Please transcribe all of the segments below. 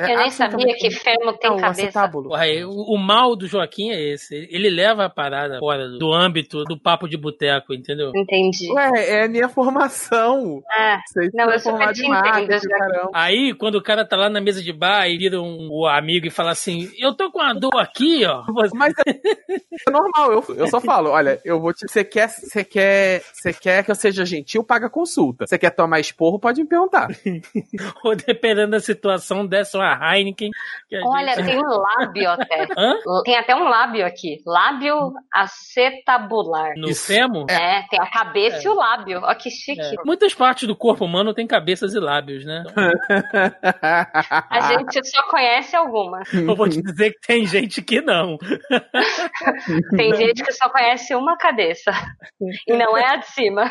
É Eu nem sabia que fermo tem cabeça. o, o mal do Joaquim é esse. Ele leva a parada fora do, do âmbito do papo de boteco, entendeu? Entendi. Ué, é a minha formação. Ah, Vocês Não, eu super te entendo. Aí, quando o cara tá lá na mesa de bar e vira um, o amigo e fala assim: Eu tô com uma dor aqui, ó. Mas é normal, eu, eu só falo, olha, eu vou te. Você quer, você quer, você quer que eu seja gentil, paga a consulta. Você quer tomar esporro, pode me perguntar. Ou dependendo da situação, desce uma Heineken. que a olha, gente- tem um lábio até. Hã? Tem até um lábio aqui. Lábio acetabular. No femo? É, tem a cabeça e o lábio. Ó, que chique. É. Muitas partes do corpo humano têm cabeças e lábios, né? A gente só conhece algumas. Eu vou te dizer que tem gente que não. Tem gente que só conhece uma cabeça. E não é a de cima.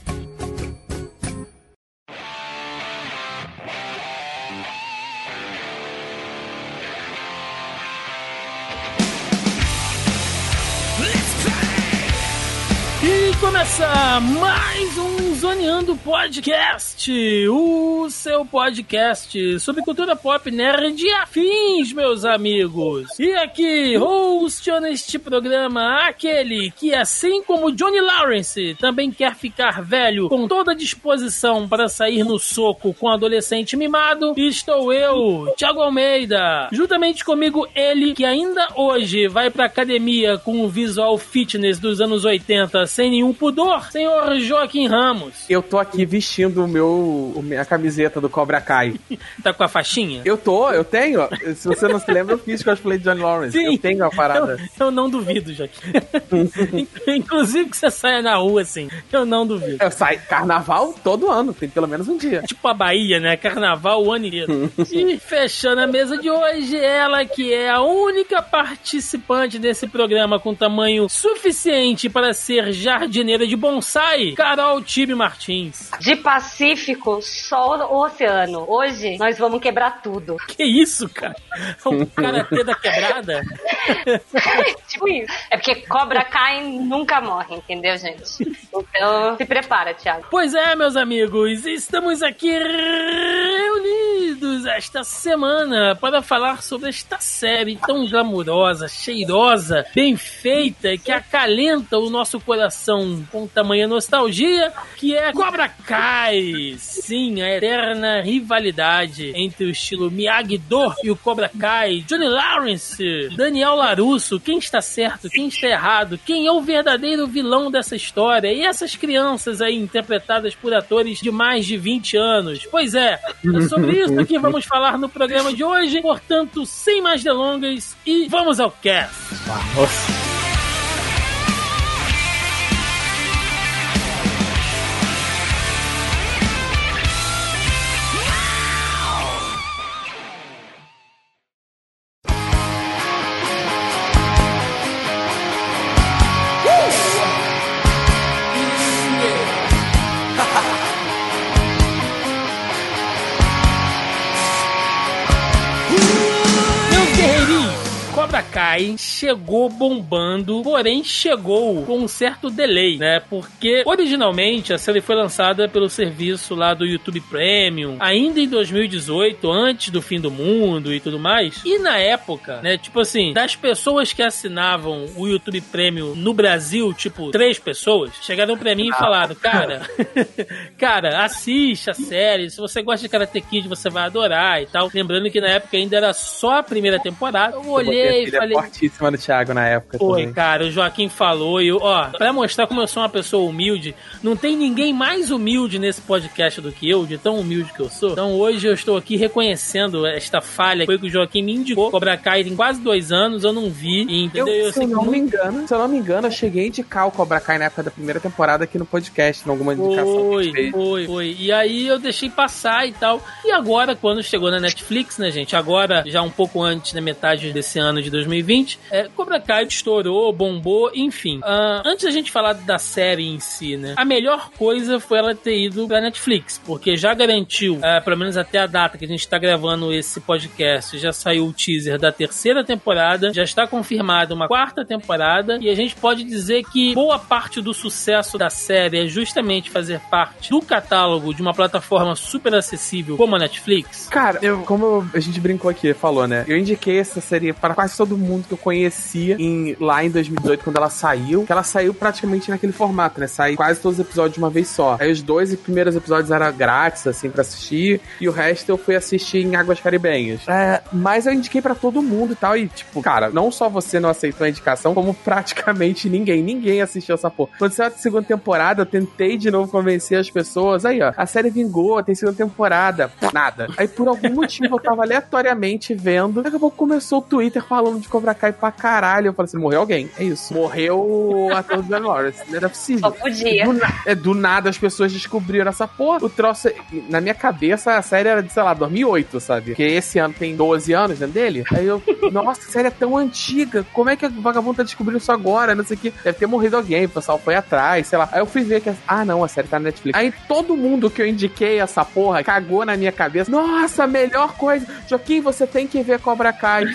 Começa mais um Zoneando Podcast, o seu podcast sobre cultura pop nerd e afins, meus amigos. E aqui, hosteando este programa, aquele que, assim como Johnny Lawrence, também quer ficar velho com toda a disposição para sair no soco com adolescente mimado, estou eu, Thiago Almeida. Juntamente comigo, ele que ainda hoje vai pra academia com o visual fitness dos anos 80 sem nenhum pudor, senhor Joaquim Ramos. Eu tô aqui vestindo o meu, minha camiseta do Cobra Kai. Tá com a faixinha? Eu tô, eu tenho. Se você não se lembra, eu fiz cosplay de Johnny Lawrence. Sim. Eu tenho a parada. Eu, eu não duvido, Joaquim. Inclusive que você saia na rua assim. Eu não duvido. Eu saio carnaval todo ano, tem pelo menos um dia. Tipo a Bahia, né? Carnaval o ano inteiro. e fechando a mesa de hoje, ela que é a única participante desse programa com tamanho suficiente para ser jardineira de bonsai, Carol Tibe Martins. De Pacífico, só o oceano. Hoje nós vamos quebrar tudo. Que isso, cara? O karatê da quebrada? tipo isso. É porque cobra cai e nunca morre, entendeu, gente? Então se prepara, Thiago. Pois é, meus amigos, estamos aqui reunidos esta semana para falar sobre esta série tão glamurosa, cheirosa, bem feita, que acalenta o nosso coração com tamanha nostalgia, que é Cobra Kai. Sim, a eterna rivalidade entre o estilo Miyagi-Do e o Cobra Kai. Johnny Lawrence, Daniel Larusso, quem está certo, quem está errado, quem é o verdadeiro vilão dessa história e essas crianças aí interpretadas por atores de mais de 20 anos. Pois é, é sobre isso que vamos falar no programa de hoje. Portanto, sem mais delongas e vamos ao cast. Meus Kai chegou bombando, porém chegou com um certo delay, né? Porque originalmente a série foi lançada pelo serviço lá do YouTube Premium, ainda em 2018, antes do fim do mundo e tudo mais. E na época, né? Tipo assim, das pessoas que assinavam o YouTube Premium no Brasil, tipo, três pessoas, chegaram pra mim e falaram, cara, cara, assiste a série, se você gosta de Karate Kid, você vai adorar e tal. Lembrando que na época ainda era só a primeira temporada. Eu olhei e falei, fortíssima do Thiago na época Pô, também. cara, o Joaquim falou e eu, ó, pra mostrar como eu sou uma pessoa humilde, não tem ninguém mais humilde nesse podcast do que eu, de tão humilde que eu sou. Então hoje eu estou aqui reconhecendo esta falha. Foi que o Joaquim me indicou. Cobra Kai tem quase dois anos, eu não vi, entendeu? Eu, Eu se eu não me engano, se eu não me engano, eu cheguei a indicar o Cobra Kai na época da primeira temporada aqui no podcast, em alguma indicação Foi, foi, foi. E aí eu deixei passar e tal. E agora, quando chegou na Netflix, né, gente? Agora, já um pouco antes da metade desse ano de 2020. É, Cobra Kai estourou, bombou, enfim. Uh, antes da gente falar da série em si, né? A melhor coisa foi ela ter ido pra Netflix, porque já garantiu, uh, pelo menos até a data que a gente tá gravando esse podcast, já saiu o teaser da terceira temporada, já está confirmada uma quarta temporada, e a gente pode dizer que boa parte do sucesso da série é justamente fazer parte do catálogo de uma plataforma super acessível como a Netflix. Cara, eu, como a gente brincou aqui, falou, né? Eu indiquei essa série para quase todo mundo que eu conhecia em, lá em 2018, quando ela saiu, que ela saiu praticamente naquele formato, né? Sai quase todos os episódios de uma vez só. Aí os dois primeiros episódios eram grátis, assim, para assistir, e o resto eu fui assistir em Águas Caribenhas. É, mas eu indiquei para todo mundo e tal, e tipo, cara, não só você não aceitou a indicação, como praticamente ninguém, ninguém assistiu essa porra. Quando saiu a segunda temporada, eu tentei de novo convencer as pessoas, aí ó, a série vingou, tem segunda temporada, nada. Aí por algum motivo eu tava aleatoriamente vendo, daqui a pouco começou o Twitter falando de Cobra Kai pra caralho, eu falei assim, morreu alguém, é isso. Morreu o ator do Dan Lawrence, não era possível. Só podia. Do, na- é, do nada as pessoas descobriram essa porra. O troço, na minha cabeça, a série era de, sei lá, 2008, sabe? Porque esse ano tem 12 anos dentro dele. Aí eu, nossa, a série é tão antiga. Como é que a vagabundo tá descobrindo isso agora? Não sei o que. Deve ter morrido alguém, o pessoal foi atrás, sei lá. Aí eu fui ver que, ah, não, a série tá na Netflix. Aí todo mundo que eu indiquei essa porra cagou na minha cabeça. Nossa, melhor coisa. Joaquim, você tem que ver Cobra Kai.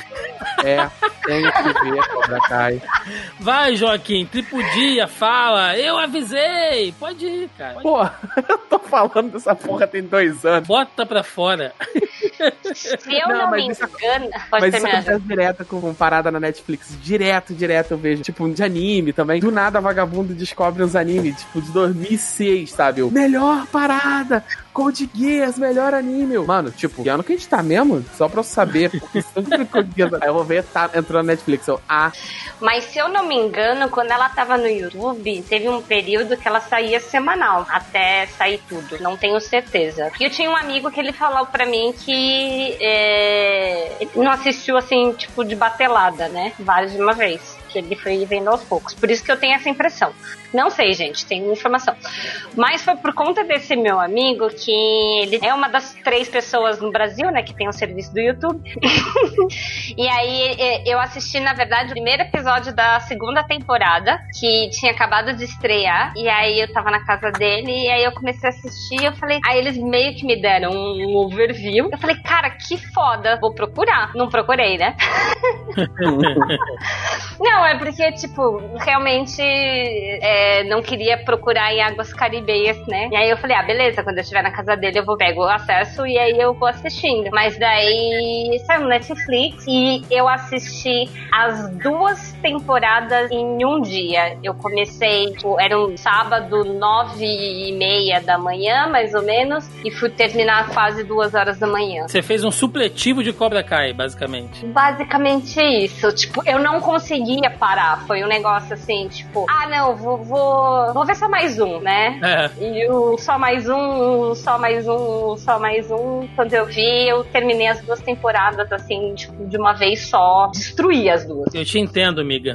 É, tem que ver Cobra Kai. Vai, Joaquim, tripudia, fala, eu avisei, pode ir, cara. Pode- Pô, eu tô falando dessa porra tem dois anos. Bota pra fora. Se eu Não, não, mas me isso- engano. Pode Mas isso terminar. acontece direto com, com parada na Netflix. Direto, direto eu vejo. Tipo, de anime também. Do nada, vagabundo descobre uns animes, tipo, de 2006, sabe? Eu, melhor parada! Code Geass, melhor anime. Mano, tipo, que ano que a gente tá mesmo? Só pra eu saber. Porque sempre Code Geass... Aí eu vou ver, tá, entrou na Netflix. Eu, ah, Mas se eu não me engano, quando ela tava no YouTube, teve um período que ela saía semanal, até sair tudo. Não tenho certeza. E eu tinha um amigo que ele falou pra mim que é, não assistiu assim, tipo, de batelada, né? Vários de uma vez. Que ele foi vendo aos poucos. Por isso que eu tenho essa impressão. Não sei, gente, tenho informação. Mas foi por conta desse meu amigo que ele é uma das três pessoas no Brasil, né, que tem o serviço do YouTube. E aí e- eu assisti, na verdade, o primeiro episódio da segunda temporada, que tinha acabado de estrear. E aí eu tava na casa dele, e aí eu comecei a assistir. Eu falei, aí eles meio que me deram um overview. Eu falei, cara, que foda, vou procurar. Não procurei, né? Não, é porque, tipo, realmente é, não queria procurar em águas caribeias, né? E aí eu falei, ah, beleza, quando eu estiver na casa dele eu vou pego o acesso e aí eu vou assistindo. Mas daí saiu no Netflix e eu assisti as duas temporadas em um dia. Eu comecei, tipo, era um sábado, nove e meia da manhã, mais ou menos, e fui terminar quase duas horas da manhã. Você fez um supletivo de Cobra Kai, basicamente. Basicamente isso. Tipo, eu não parar. Foi um negócio assim, tipo, ah, não, vou, vou, vou ver só mais um, né? É. E o só mais um, só mais um, só mais um. Quando eu vi, eu terminei as duas temporadas, assim, tipo, de uma vez só. Destruí as duas. Eu te entendo, amiga.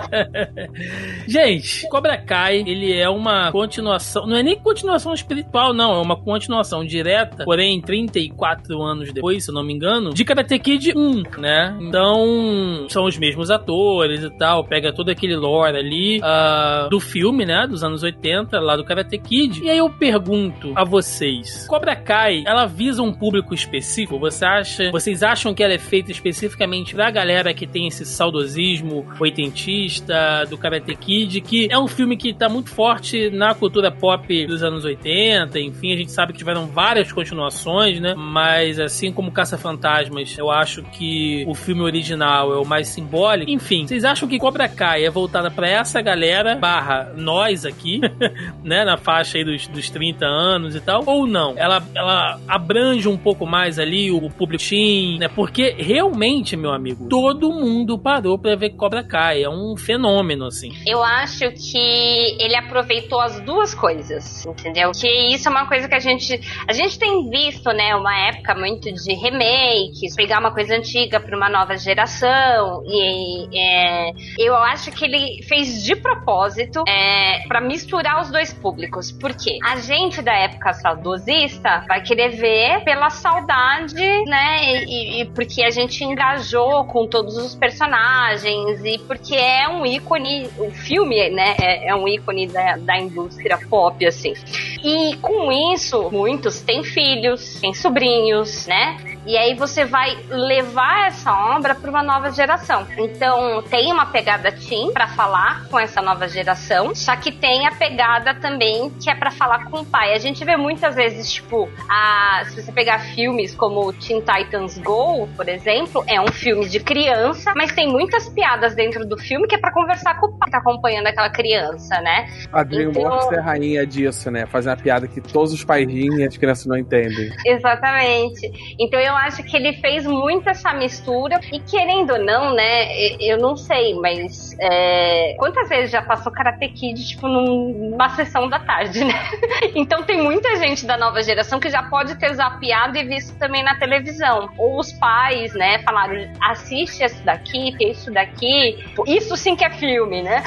Gente, Cobra Kai, ele é uma continuação, não é nem continuação espiritual, não, é uma continuação direta, porém 34 anos depois, se eu não me engano, de Karate Kid 1, né? Então, são os mesmos atores e tal, pega todo aquele lore ali ah, do filme, né, dos anos 80, lá do Karate Kid. E aí eu pergunto a vocês, Cobra Kai, ela visa um público específico? Você acha, vocês acham que ela é feita especificamente pra galera que tem esse saudosismo oitentista do Karate Kid, que é um filme que tá muito forte na cultura pop dos anos 80, enfim, a gente sabe que tiveram várias continuações, né? Mas assim como Caça-Fantasmas, eu acho que o filme original é o mais simbólico. Enfim, vocês acham que Cobra Kai é voltada pra essa galera, barra nós aqui, né? Na faixa aí dos, dos 30 anos e tal, ou não? Ela, ela abrange um pouco mais ali o público teen, né? Porque realmente, meu amigo, todo mundo parou pra ver Cobra Kai. É um fenômeno, assim. Eu acho que ele aproveitou as duas coisas, entendeu? Que isso é uma coisa que a gente. A gente tem visto, né? Uma época muito de remakes, pegar uma coisa antiga pra uma nova geração. E é, eu acho que ele fez de propósito é, para misturar os dois públicos. Porque a gente da época saudosista vai querer ver pela saudade, né? E, e porque a gente engajou com todos os personagens e porque é um ícone, o filme, né? É, é um ícone da, da indústria pop, assim. E com isso, muitos têm filhos, têm sobrinhos, né? E aí você vai levar essa obra para uma nova geração. Então, tem uma pegada teen para falar com essa nova geração, só que tem a pegada também que é para falar com o pai. A gente vê muitas vezes, tipo, a, se você pegar filmes como Teen Titans Go, por exemplo, é um filme de criança, mas tem muitas piadas dentro do filme que é para conversar com o pai que tá acompanhando aquela criança, né? A DreamWorks então... é a rainha disso, né? Fazer uma piada que todos os pais riem e as crianças não entendem. Exatamente. Então eu acho que ele fez muito essa mistura e querendo ou não, né? Eu não sei, mas é... quantas vezes já passou Karate Kid, tipo, numa sessão da tarde, né? então tem muita gente da nova geração que já pode ter zapeado e visto também na televisão. Ou os pais, né, falaram, assiste isso daqui, que isso daqui. Isso sim que é filme, né?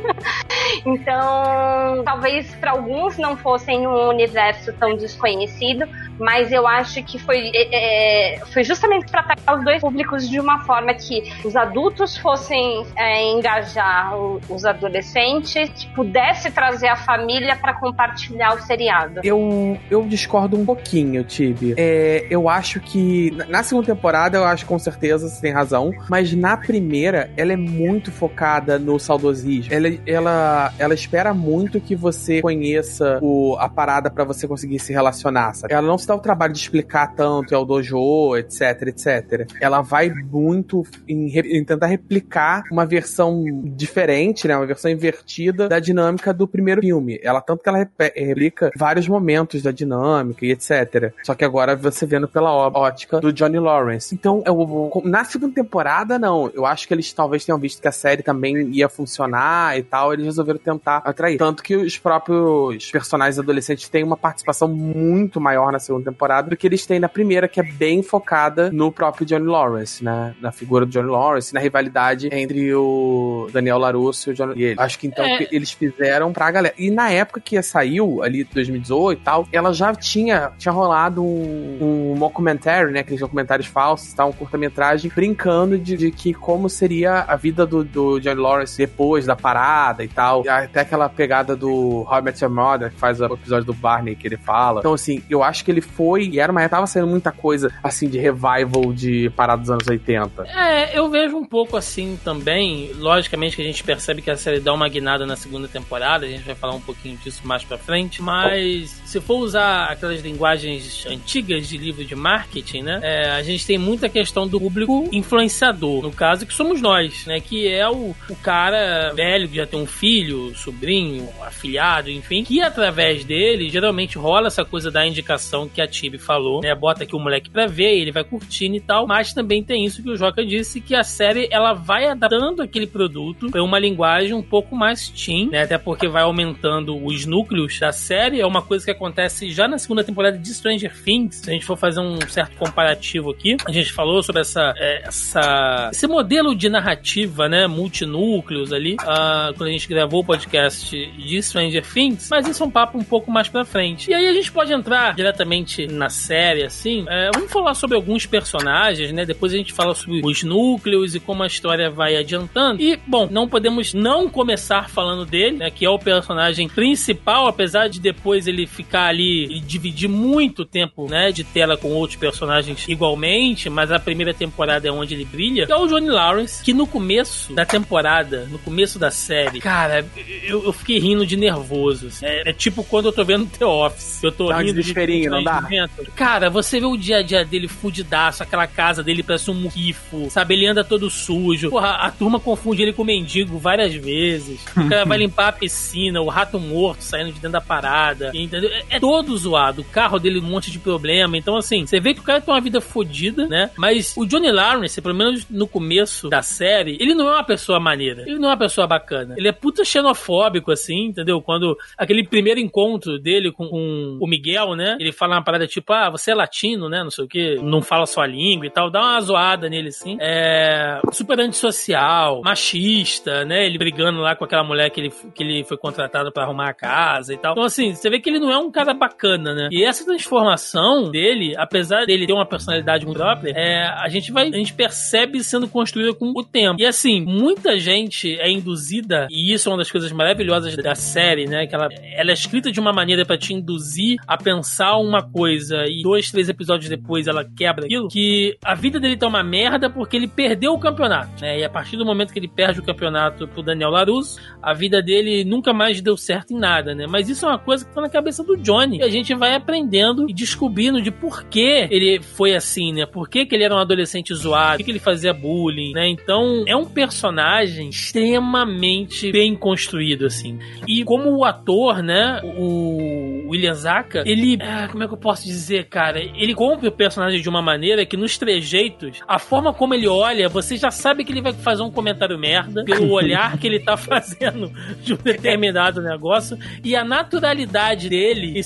então, talvez para alguns não fossem um universo tão desconhecido, mas eu acho que foi, é, é foi justamente para atacar os dois públicos de uma forma que os adultos fossem é, engajar os adolescentes, que pudesse trazer a família para compartilhar o seriado. Eu, eu discordo um pouquinho, Tibi. É, eu acho que na segunda temporada, eu acho com certeza você tem razão, mas na primeira, ela é muito focada no saudosismo. Ela, ela, ela espera muito que você conheça o, a parada para você conseguir se relacionar, sabe? Ela não se dá o trabalho de explicar tanto, é o dojo, etc, etc. Ela vai muito em, em tentar replicar uma versão diferente, né? Uma versão invertida da dinâmica do primeiro filme. Ela, tanto que ela replica vários momentos da dinâmica e etc. Só que agora você vendo pela ótica do Johnny Lawrence. Então, eu, na segunda temporada, não. Eu acho que eles talvez tenham visto que a série também ia funcionar e tal. Eles resolveram tentar atrair. Tanto que os próprios personagens adolescentes têm uma participação muito maior na segunda temporada do que eles têm na primeira, que é bem focada no próprio Johnny Lawrence, né? Na figura do Johnny Lawrence, na rivalidade entre o Daniel LaRusso e o Johnny. E ele. Acho que então é. eles fizeram pra galera. E na época que saiu, ali 2018 e tal, ela já tinha, tinha rolado um, um documentary, né? Aqueles documentários falsos, tá? Um curta-metragem brincando de, de, que como seria a vida do, do Johnny Lawrence depois da parada e tal. E até aquela pegada do Met Your Mother, que faz o episódio do Barney que ele fala. Então, assim, eu acho que ele foi, e era, mas tava saindo muita coisa, assim, de revival de parada dos anos 80. É, eu vejo um pouco assim também. Logicamente que a gente percebe que a série dá uma guinada na segunda temporada, a gente vai falar um pouquinho disso mais pra frente, mas se for usar aquelas linguagens antigas de livro de marketing, né, é, a gente tem muita questão do público influenciador, no caso que somos nós, né, que é o, o cara velho que já tem um filho, sobrinho, afilhado, enfim, que através dele geralmente rola essa coisa da indicação que a Tibi falou, né, bota aqui o moleque pra ver, ele vai curtindo e tal, mas também tem isso que o Joca disse, que a série ela vai adaptando aquele produto para uma linguagem um pouco mais teen, né, até porque vai aumentando os núcleos da série, é uma coisa que acontece já na segunda temporada de Stranger Things, se a gente for fazer um certo comparativo aqui, a gente falou sobre essa, é, essa esse modelo de narrativa, né, multinúcleos ali, uh, quando a gente gravou o podcast de Stranger Things, mas isso é um papo um pouco mais pra frente. E aí a gente pode entrar diretamente na série, assim, é, vamos falar sobre alguns personagens, né, depois a gente fala sobre os núcleos e como a história vai adiantando. E, bom, não podemos não começar falando dele, né, que é o personagem principal, apesar de depois ele ficar ali e dividir muito tempo, né, de tela com outros personagens igualmente, mas a primeira temporada é onde ele brilha, que é o Johnny Lawrence, que no começo da temporada, no começo da série, cara, eu, eu fiquei rindo de nervoso. Assim. É, é, tipo quando eu tô vendo The Office, eu tô dá rindo de não dá? Cara, você vê o dia a dia dele fudidaço, aquela casa dele parece um murrifo, sabe? Ele anda todo sujo. Porra, a turma confunde ele com mendigo várias vezes. O cara vai limpar a piscina, o rato morto saindo de dentro da parada, entendeu? É, é todo zoado. O carro dele um monte de problema. Então, assim, você vê que o cara tem uma vida fodida, né? Mas o Johnny Lawrence, pelo menos no começo da série, ele não é uma pessoa maneira. Ele não é uma pessoa bacana. Ele é puta xenofóbico, assim, entendeu? Quando aquele primeiro encontro dele com, com o Miguel, né? Ele fala parada tipo, ah, você é latino, né? Não sei o que, não fala sua língua e tal. Dá uma zoada nele, assim. É. Super antissocial, machista, né? Ele brigando lá com aquela mulher que ele, que ele foi contratado para arrumar a casa e tal. Então, assim, você vê que ele não é um cara bacana, né? E essa transformação dele, apesar dele ter uma personalidade muito própria, é, a gente vai, a gente percebe sendo construída com o tempo. E assim, muita gente é induzida, e isso é uma das coisas maravilhosas da série, né? Que ela, ela é escrita de uma maneira para te induzir a pensar uma coisa e dois, três episódios depois ela quebra aquilo, que a vida dele tá uma merda porque ele perdeu o campeonato, né? E a partir do momento que ele perde o campeonato pro Daniel Larusso, a vida dele nunca mais deu certo em nada, né? Mas isso é uma coisa que tá na cabeça do Johnny. E a gente vai aprendendo e descobrindo de por que ele foi assim, né? Por que, que ele era um adolescente zoado, por que, que ele fazia bullying, né? Então, é um personagem extremamente bem construído, assim. E como o ator, né? O William Zaka, ele. Ah, como é que eu posso dizer, cara? Ele compra o personagem de uma maneira que nos trejeitos, a forma como ele olha, você já sabe que ele vai fazer um comentário merda, pelo olhar que ele tá fazendo de um determinado negócio, e a naturalidade dele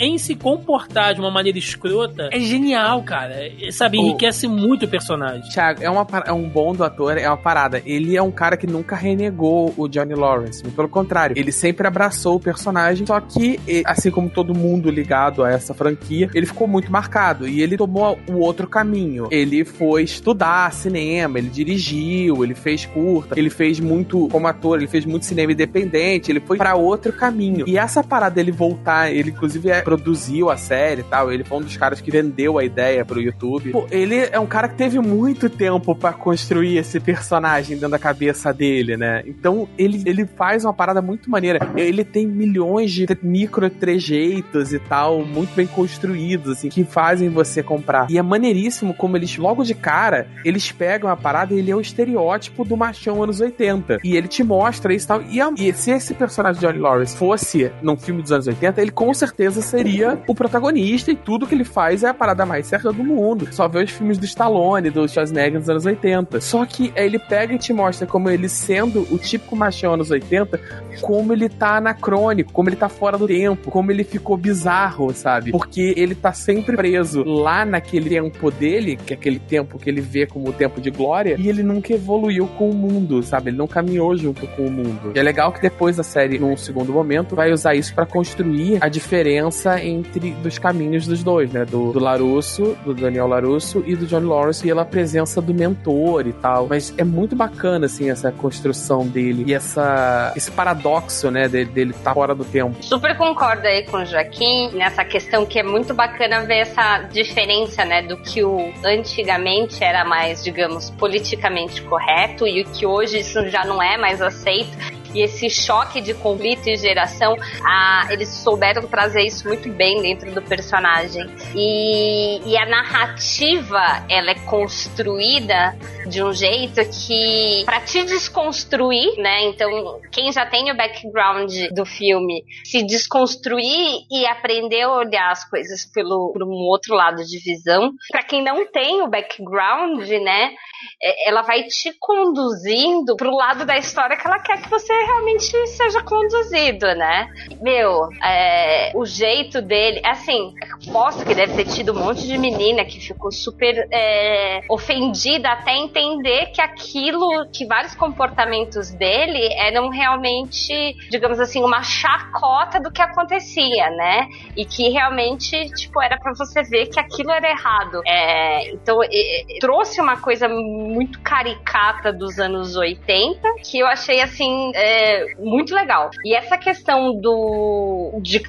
em se comportar de uma maneira escrota é genial, cara. Sabe, enriquece oh, muito o personagem. Thiago, é, uma, é um bom do ator, é uma parada. Ele é um cara que nunca renegou o Johnny Lawrence. Pelo contrário, ele sempre abraçou o personagem, só que, assim como todo mundo ligado a essa franquia, ele ficou muito marcado e ele tomou o outro caminho. Ele foi estudar cinema, ele dirigiu, ele fez curta, ele fez muito como ator, ele fez muito cinema independente, ele foi para outro caminho. E essa parada dele voltar, ele inclusive é, produziu a série e tal, ele foi um dos caras que vendeu a ideia pro YouTube. Pô, ele é um cara que teve muito tempo para construir esse personagem dentro da cabeça dele, né? Então ele, ele faz uma parada muito maneira. Ele tem milhões de micro trejeitos e tal, muito bem construídos, assim, que fazem você comprar. E é maneiríssimo como eles, logo de cara, eles pegam a parada e ele é o estereótipo do machão anos 80. E ele te mostra isso e tal. E, a, e se esse personagem de Johnny Lawrence fosse num filme dos anos 80, ele com certeza seria o protagonista e tudo que ele faz é a parada mais certa do mundo. Só vê os filmes do Stallone, do Schwarzenegger dos anos 80. Só que ele pega e te mostra como ele sendo o típico machão anos 80, como ele tá anacrônico, como ele tá fora do tempo, como ele ficou bizarro, sabe? Porque ele tá sempre preso lá naquele tempo dele, que é aquele tempo que ele vê como o tempo de glória, e ele nunca evoluiu com o mundo, sabe? Ele não caminhou junto com o mundo. E é legal que depois a série, num segundo momento, vai usar isso para construir a diferença entre dos caminhos dos dois, né? Do, do Larusso, do Daniel Larusso e do John Lawrence, e presença do mentor e tal. Mas é muito bacana, assim, essa construção dele e essa, esse paradoxo, né, dele, dele tá fora do tempo. Super concordo aí com o Joaquim nessa questão que é muito bacana ver essa diferença, né, do que o antigamente era mais, digamos, politicamente correto e o que hoje isso já não é mais aceito e esse choque de conflito e geração, eles souberam trazer isso muito bem dentro do personagem. E, e a narrativa, ela é construída de um jeito que, para te desconstruir, né? Então, quem já tem o background do filme, se desconstruir e aprender a olhar as coisas pelo por um outro lado de visão. Para quem não tem o background, né? É, ela vai te conduzindo pro lado da história que ela quer que você realmente seja conduzido, né? Meu, é, o jeito dele, assim, posso que deve ter tido um monte de menina que ficou super é, ofendida até entender que aquilo, que vários comportamentos dele eram realmente, digamos assim, uma chacota do que acontecia, né? E que realmente, tipo, era para você ver que aquilo era errado. É, então, trouxe uma coisa muito caricata dos anos 80, que eu achei assim é, muito legal. E essa questão do de,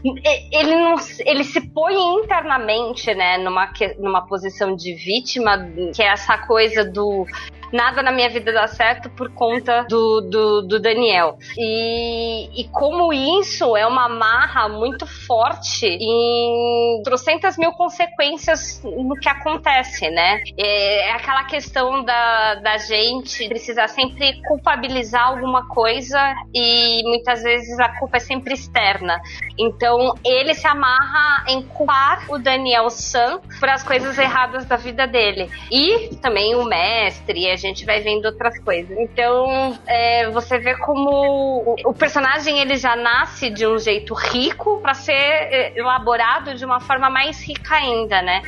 ele não ele se põe internamente, né, numa numa posição de vítima, que é essa coisa do nada na minha vida dá certo por conta do, do, do Daniel. E, e como isso é uma marra muito forte em trocentas mil consequências no que acontece, né? É, é aquela questão da, da gente precisar sempre culpabilizar alguma coisa e muitas vezes a culpa é sempre externa. Então ele se amarra em culpar o Daniel San por as coisas erradas da vida dele. E também o mestre, gente vai vendo outras coisas. Então, é, você vê como o, o, personagem ele já nasce de um jeito rico para ser é, elaborado de uma forma mais rica ainda, né?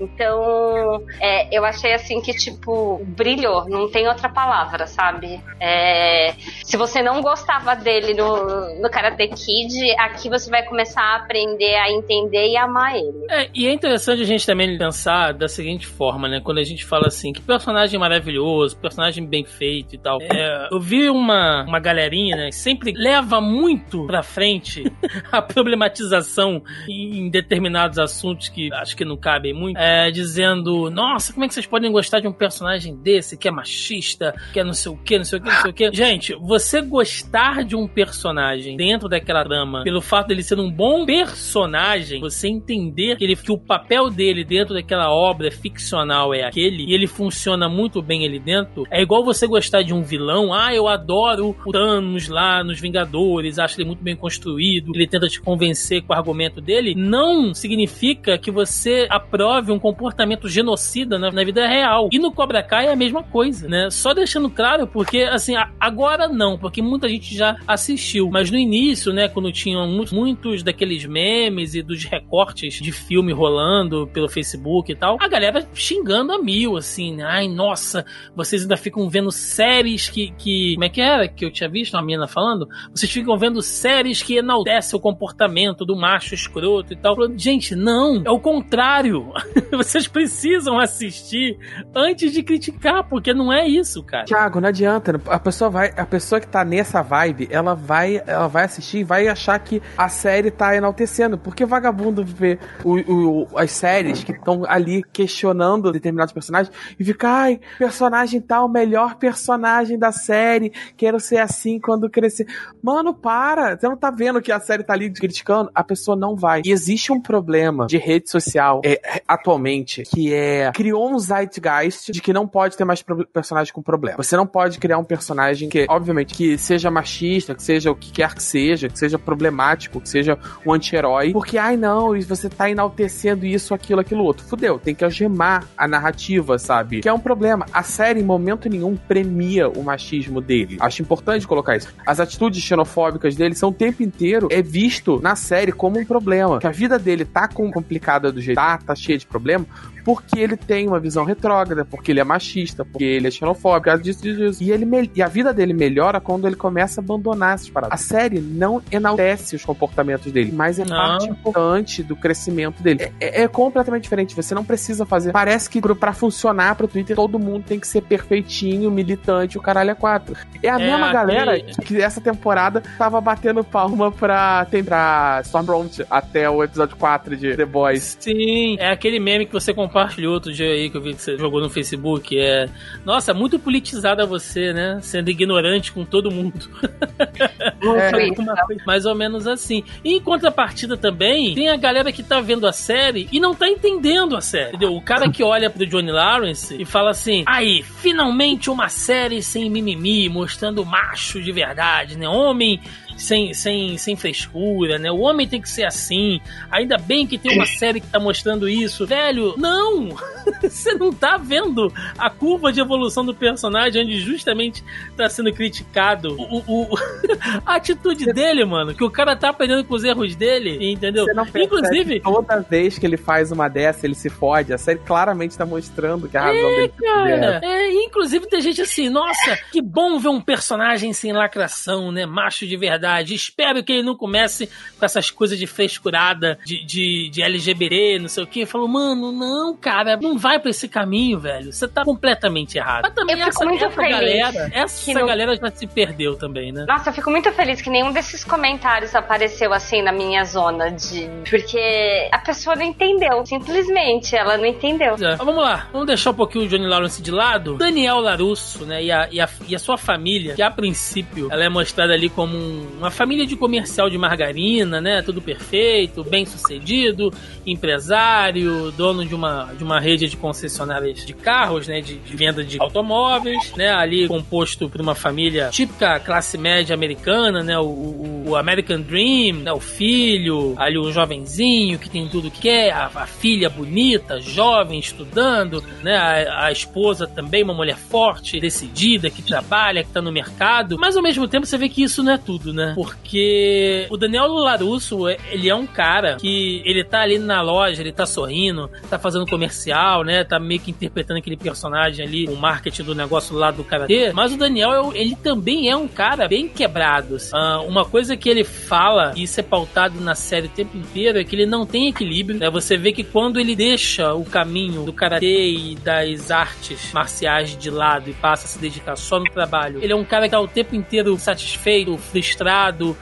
Então, é, eu achei assim que, tipo, brilhou, não tem outra palavra, sabe? É, se você não gostava dele no, no Karate Kid, aqui você vai começar a aprender a entender e amar ele. É, e é interessante a gente também pensar da seguinte forma, né? Quando a gente fala assim, que personagem maravilhoso, personagem bem feito e tal. É, eu vi uma, uma galerinha, né? Sempre leva muito pra frente a problematização em, em determinados assuntos que acho que não cabem muito. É, é, dizendo: Nossa, como é que vocês podem gostar de um personagem desse que é machista, que é não sei o que, não sei o que, não sei o que. Gente, você gostar de um personagem dentro daquela trama, pelo fato dele ser um bom personagem, você entender que, ele, que o papel dele dentro daquela obra ficcional é aquele e ele funciona muito bem ali dentro, é igual você gostar de um vilão. Ah, eu adoro o Thanos lá nos Vingadores, acho ele muito bem construído, ele tenta te convencer com o argumento dele. Não significa que você aprove um comportamento genocida na, na, vida real. E no Cobra Kai é a mesma coisa, né? Só deixando claro, porque, assim, agora não, porque muita gente já assistiu. Mas no início, né, quando tinham muitos daqueles memes e dos recortes de filme rolando pelo Facebook e tal, a galera xingando a mil, assim, né? Ai, nossa, vocês ainda ficam vendo séries que, que. Como é que era que eu tinha visto uma menina falando? Vocês ficam vendo séries que enaltecem o comportamento do macho escroto e tal. Gente, não, é o contrário. Vocês precisam assistir antes de criticar, porque não é isso, cara. Tiago, não adianta. A pessoa vai, a pessoa que tá nessa vibe, ela vai, ela vai assistir e vai achar que a série tá enaltecendo, porque vagabundo vê o, o, as séries que estão ali questionando determinados personagens e fica, ai, personagem tal, melhor personagem da série, quero ser assim quando crescer. Mano, para! Você não tá vendo que a série tá ali criticando? A pessoa não vai. E existe um problema de rede social é, atualmente atualmente, que é criou um zeitgeist de que não pode ter mais personagem com problema. Você não pode criar um personagem que, obviamente, que seja machista, que seja o que quer que seja, que seja problemático, que seja um anti-herói, porque, ai não, você tá enaltecendo isso, aquilo, aquilo outro. Fudeu, tem que algemar a narrativa, sabe? Que é um problema. A série, em momento nenhum, premia o machismo dele. Acho importante colocar isso. As atitudes xenofóbicas dele são o tempo inteiro é visto na série como um problema. Que a vida dele tá complicada do jeito, tá, tá cheia de problemas problema porque ele tem uma visão retrógrada, porque ele é machista, porque ele é xenofóbico, disso, disso, disso. E, ele e a vida dele melhora quando ele começa a abandonar essas paradas. A série não enaltece os comportamentos dele, mas é não. parte importante do crescimento dele. É, é, é, completamente diferente. Você não precisa fazer. Parece que para funcionar pro Twitter, todo mundo tem que ser perfeitinho, militante, o caralho é quatro. É a é mesma galera que essa temporada tava batendo palma pra, tem, pra Stormfront até o episódio 4 de The Boys. Sim, é aquele meme que você compartilhou outro dia aí que eu vi que você jogou no Facebook. É. Nossa, muito politizada você, né? Sendo ignorante com todo mundo. é, mais ou menos assim. E em contrapartida também, tem a galera que tá vendo a série e não tá entendendo a série. Entendeu? O cara que olha pro Johnny Lawrence e fala assim: aí, finalmente uma série sem mimimi, mostrando macho de verdade, né? Homem sem, sem, sem frescura, né? O homem tem que ser assim. Ainda bem que tem uma série que tá mostrando isso. Velho, não! Você não tá vendo a curva de evolução do personagem onde justamente tá sendo criticado o, o, a atitude dele, mano. Que o cara tá aprendendo com os erros dele, entendeu? Você não Inclusive. Toda vez que ele faz uma dessa, ele se fode. A série claramente tá mostrando que a razão é, dele cara, é, inclusive tem gente assim, nossa, que bom ver um personagem sem lacração, né? Macho de verdade verdade. Espero que ele não comece com essas coisas de frescurada, de, de, de LGBT, não sei o que. Falou, mano, não, cara, não vai pra esse caminho, velho. Você tá completamente errado. Mas também eu essa, muito essa galera, essa não... galera já se perdeu também, né? Nossa, eu fico muito feliz que nenhum desses comentários apareceu assim na minha zona de. Porque a pessoa não entendeu. Simplesmente, ela não entendeu. É. Mas vamos lá, vamos deixar um pouquinho o Johnny Lawrence de lado. Daniel Larusso, né? E a, e a, e a sua família, que a princípio ela é mostrada ali como um uma família de comercial de margarina, né? Tudo perfeito, bem sucedido, empresário, dono de uma, de uma rede de concessionárias de carros, né? De, de venda de automóveis, né? Ali composto por uma família típica classe média americana, né? O, o, o American Dream, né? O filho, ali um jovenzinho que tem tudo que quer, a, a filha bonita, jovem, estudando, né? A, a esposa também, uma mulher forte, decidida, que trabalha, que tá no mercado, mas ao mesmo tempo você vê que isso não é tudo, né? Porque o Daniel Larusso, ele é um cara que ele tá ali na loja, ele tá sorrindo, tá fazendo comercial, né? Tá meio que interpretando aquele personagem ali, o marketing do negócio lá do karatê. Mas o Daniel, ele também é um cara bem quebrado. Assim. Uh, uma coisa que ele fala, e isso é pautado na série o tempo inteiro, é que ele não tem equilíbrio. Né? Você vê que quando ele deixa o caminho do karatê e das artes marciais de lado e passa a se dedicar só no trabalho, ele é um cara que tá o tempo inteiro satisfeito, frustrado,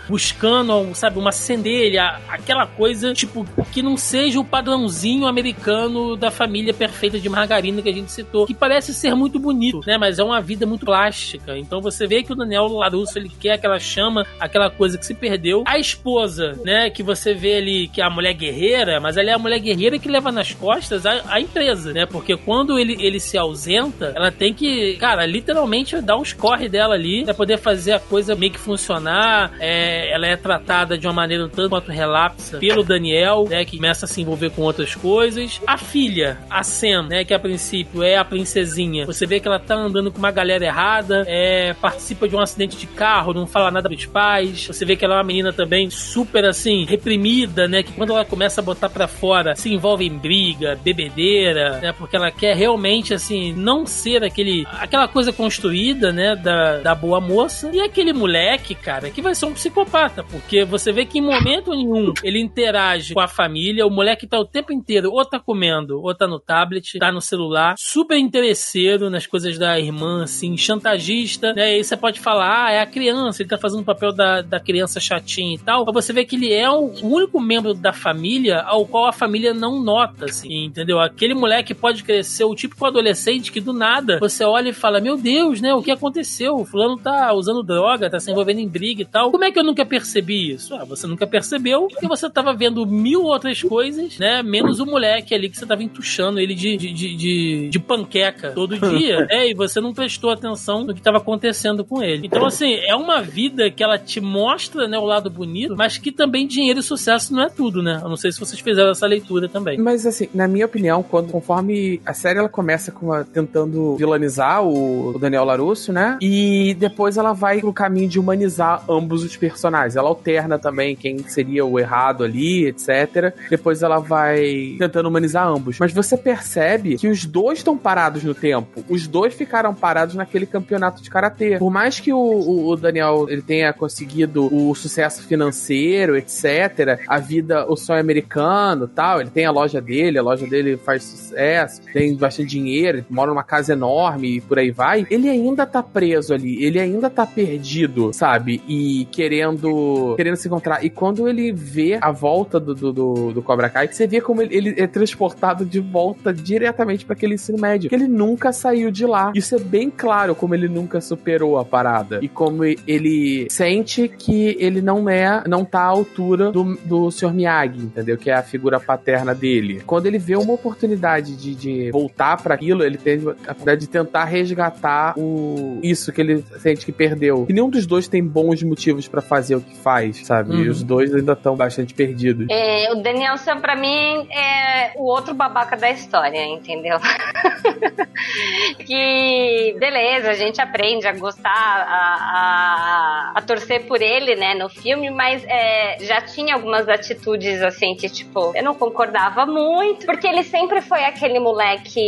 buscando, sabe, uma centelha, aquela coisa, tipo, que não seja o padrãozinho americano da família perfeita de margarina que a gente citou, que parece ser muito bonito, né? Mas é uma vida muito plástica. Então você vê que o Daniel Larusso, ele quer aquela chama, aquela coisa que se perdeu. A esposa, né, que você vê ali que é a mulher guerreira, mas ela é a mulher guerreira que leva nas costas a, a empresa, né? Porque quando ele, ele se ausenta, ela tem que, cara, literalmente dar uns corre dela ali pra poder fazer a coisa meio que funcionar. É, ela é tratada de uma maneira tanto quanto relapsa pelo Daniel, né, que começa a se envolver com outras coisas. A filha, a Sam, né, que a princípio é a princesinha, você vê que ela tá andando com uma galera errada, é, participa de um acidente de carro, não fala nada dos pais. Você vê que ela é uma menina também super assim, reprimida, né, que quando ela começa a botar para fora, se envolve em briga, bebedeira, né, porque ela quer realmente assim não ser aquele aquela coisa construída, né, da, da boa moça. E aquele moleque, cara, que vai ser um psicopata, porque você vê que em momento nenhum ele interage com a família, o moleque tá o tempo inteiro ou tá comendo, ou tá no tablet, tá no celular, super interesseiro nas coisas da irmã, assim, chantagista, né? E aí você pode falar, ah, é a criança, ele tá fazendo o papel da, da criança chatinha e tal. Mas você vê que ele é o único membro da família ao qual a família não nota, assim, entendeu? Aquele moleque pode crescer o típico adolescente que do nada você olha e fala, meu Deus, né? O que aconteceu? O fulano tá usando droga, tá se envolvendo em briga e tal. Como é que eu nunca percebi isso? Ah, você nunca percebeu porque você tava vendo mil outras coisas, né? Menos o moleque ali que você tava entuchando ele de, de, de, de, de panqueca todo dia, né? E você não prestou atenção no que tava acontecendo com ele. Então, assim, é uma vida que ela te mostra, né, o lado bonito, mas que também dinheiro e sucesso não é tudo, né? Eu não sei se vocês fizeram essa leitura também. Mas, assim, na minha opinião, quando, conforme a série ela começa com a, tentando vilanizar o, o Daniel Larusso, né? E depois ela vai pro caminho de humanizar ambos os personagens. Ela alterna também quem seria o errado ali, etc. Depois ela vai tentando humanizar ambos. Mas você percebe que os dois estão parados no tempo. Os dois ficaram parados naquele campeonato de karatê. Por mais que o, o, o Daniel ele tenha conseguido o sucesso financeiro, etc. A vida, o sonho americano, tal. Ele tem a loja dele, a loja dele faz sucesso, tem bastante dinheiro, mora numa casa enorme e por aí vai. Ele ainda tá preso ali. Ele ainda tá perdido, sabe? E querendo querendo se encontrar. E quando ele vê a volta do, do, do, do Cobra Kai, você vê como ele, ele é transportado de volta diretamente para aquele ensino médio. Que ele nunca saiu de lá. Isso é bem claro como ele nunca superou a parada. E como ele sente que ele não é, não tá à altura do, do Sr. Miyagi, entendeu? Que é a figura paterna dele. Quando ele vê uma oportunidade de, de voltar para aquilo, ele tem a oportunidade de tentar resgatar o isso que ele sente que perdeu. E nenhum dos dois tem bons motivos para fazer o que faz, sabe? Uhum. E os dois ainda estão bastante perdidos. É, o Danielson, pra mim, é o outro babaca da história, entendeu? que, beleza, a gente aprende a gostar, a, a, a torcer por ele, né, no filme, mas é, já tinha algumas atitudes, assim, que, tipo, eu não concordava muito, porque ele sempre foi aquele moleque,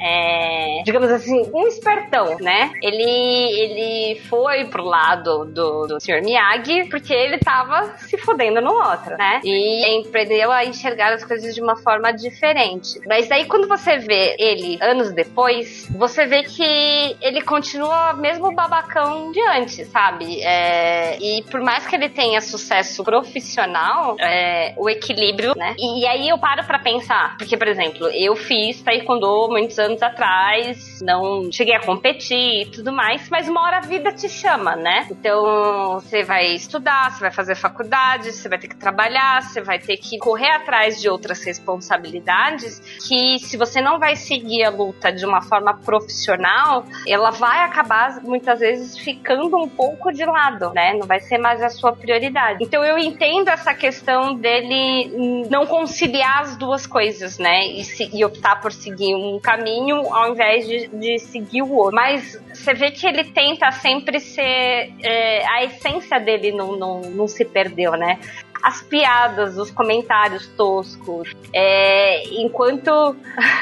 é, digamos assim, um espertão, né? Ele, ele foi pro lado do, do Sr. Miyagi porque ele tava se fudendo no outro, né? E aprendeu a enxergar as coisas de uma forma diferente. Mas daí quando você vê ele anos depois, você vê que ele continua mesmo babacão de antes, sabe? É, e por mais que ele tenha sucesso profissional, é, o equilíbrio, né? E aí eu paro para pensar, porque por exemplo, eu fiz taekwondo muitos anos atrás, não cheguei a competir e tudo mais, mas uma hora a vida te chama, né? Então, você vai estudar, você vai fazer faculdade, você vai ter que trabalhar, você vai ter que correr atrás de outras responsabilidades que se você não vai seguir a luta de uma forma profissional, ela vai acabar muitas vezes ficando um pouco de lado, né? Não vai ser mais a sua prioridade. Então eu entendo essa questão dele não conciliar as duas coisas, né? E, se, e optar por seguir um caminho ao invés de, de seguir o outro. Mas você vê que ele tenta sempre ser. É, a essência dele não, não, não se perdeu, né? As piadas, os comentários toscos. É, enquanto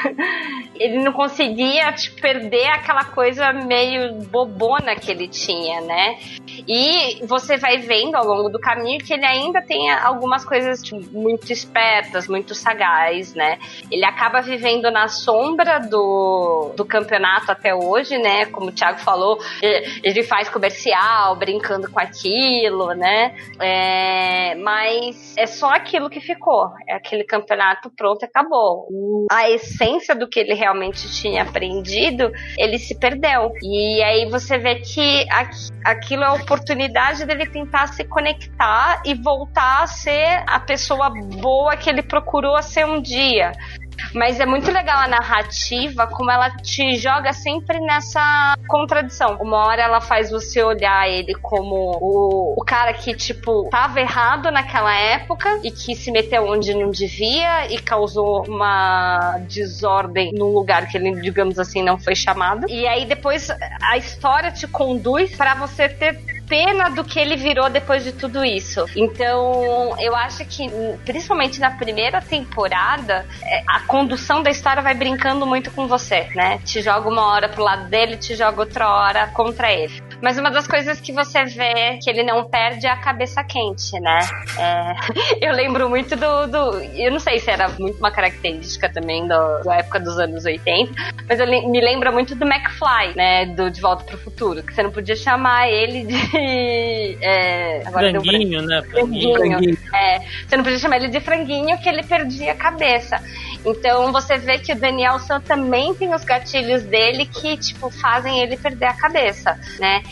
ele não conseguia tipo, perder aquela coisa meio bobona que ele tinha, né? E você vai vendo ao longo do caminho que ele ainda tem algumas coisas tipo, muito espertas, muito sagaz, né? Ele acaba vivendo na sombra do, do campeonato até hoje, né? Como o Thiago falou, ele faz comercial, brincando com aquilo, né? É, mas mas é só aquilo que ficou. É aquele campeonato pronto acabou. A essência do que ele realmente tinha aprendido, ele se perdeu. E aí você vê que aquilo é a oportunidade dele tentar se conectar e voltar a ser a pessoa boa que ele procurou ser um dia. Mas é muito legal a narrativa, como ela te joga sempre nessa contradição. Uma hora ela faz você olhar ele como o, o cara que, tipo, tava errado naquela época e que se meteu onde não devia e causou uma desordem num lugar que ele, digamos assim, não foi chamado. E aí depois a história te conduz para você ter pena do que ele virou depois de tudo isso. Então, eu acho que, principalmente na primeira temporada, é, a condução da história vai brincando muito com você, né? Te joga uma hora pro lado dele, te joga outra hora contra ele. Mas uma das coisas que você vê que ele não perde é a cabeça quente, né? É, eu lembro muito do, do, Eu não sei se era muito uma característica também do, da época dos anos 80, mas eu me lembra muito do McFly, né? Do De Volta pro Futuro, que você não podia chamar ele de. É, franguinho, né? Franguinho. franguinho. É, você não podia chamar ele de franguinho, que ele perdia a cabeça. Então você vê que o Daniel San também tem os gatilhos dele que, tipo, fazem ele perder a cabeça, né?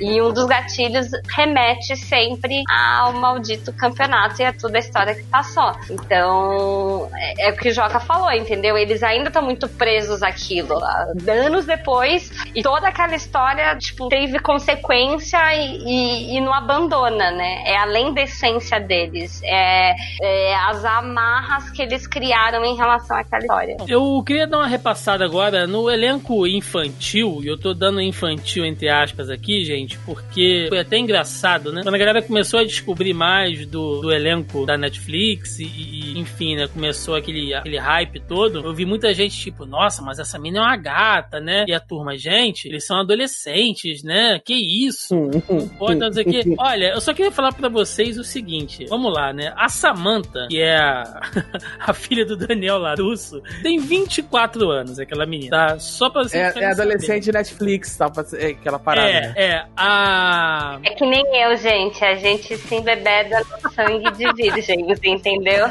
E um dos gatilhos remete sempre ao maldito campeonato e a toda a história que passou. Então, é, é o que o Joca falou, entendeu? Eles ainda estão muito presos àquilo. Anos depois, e toda aquela história, tipo, teve consequência e, e, e não abandona, né? É além da essência deles. É, é as amarras que eles criaram em relação àquela história. Eu queria dar uma repassada agora no elenco infantil, e eu tô dando infantil entre aspas aqui, gente, porque foi até engraçado, né? Quando a galera começou a descobrir mais do, do elenco da Netflix e, e, enfim, né? Começou aquele, aquele hype todo. Eu vi muita gente tipo, nossa, mas essa mina é uma gata, né? E a turma, gente, eles são adolescentes, né? Que isso? Não pode não sei que. Olha, eu só queria falar para vocês o seguinte. Vamos lá, né? A Samantha, que é a, a filha do Daniel Larusso, tem 24 anos, aquela menina, tá? Só pra vocês É, é adolescente Netflix, tá? É aquela parada. É, né? é. A... É que nem eu, gente. A gente se embebeda no sangue de virgem, entendeu?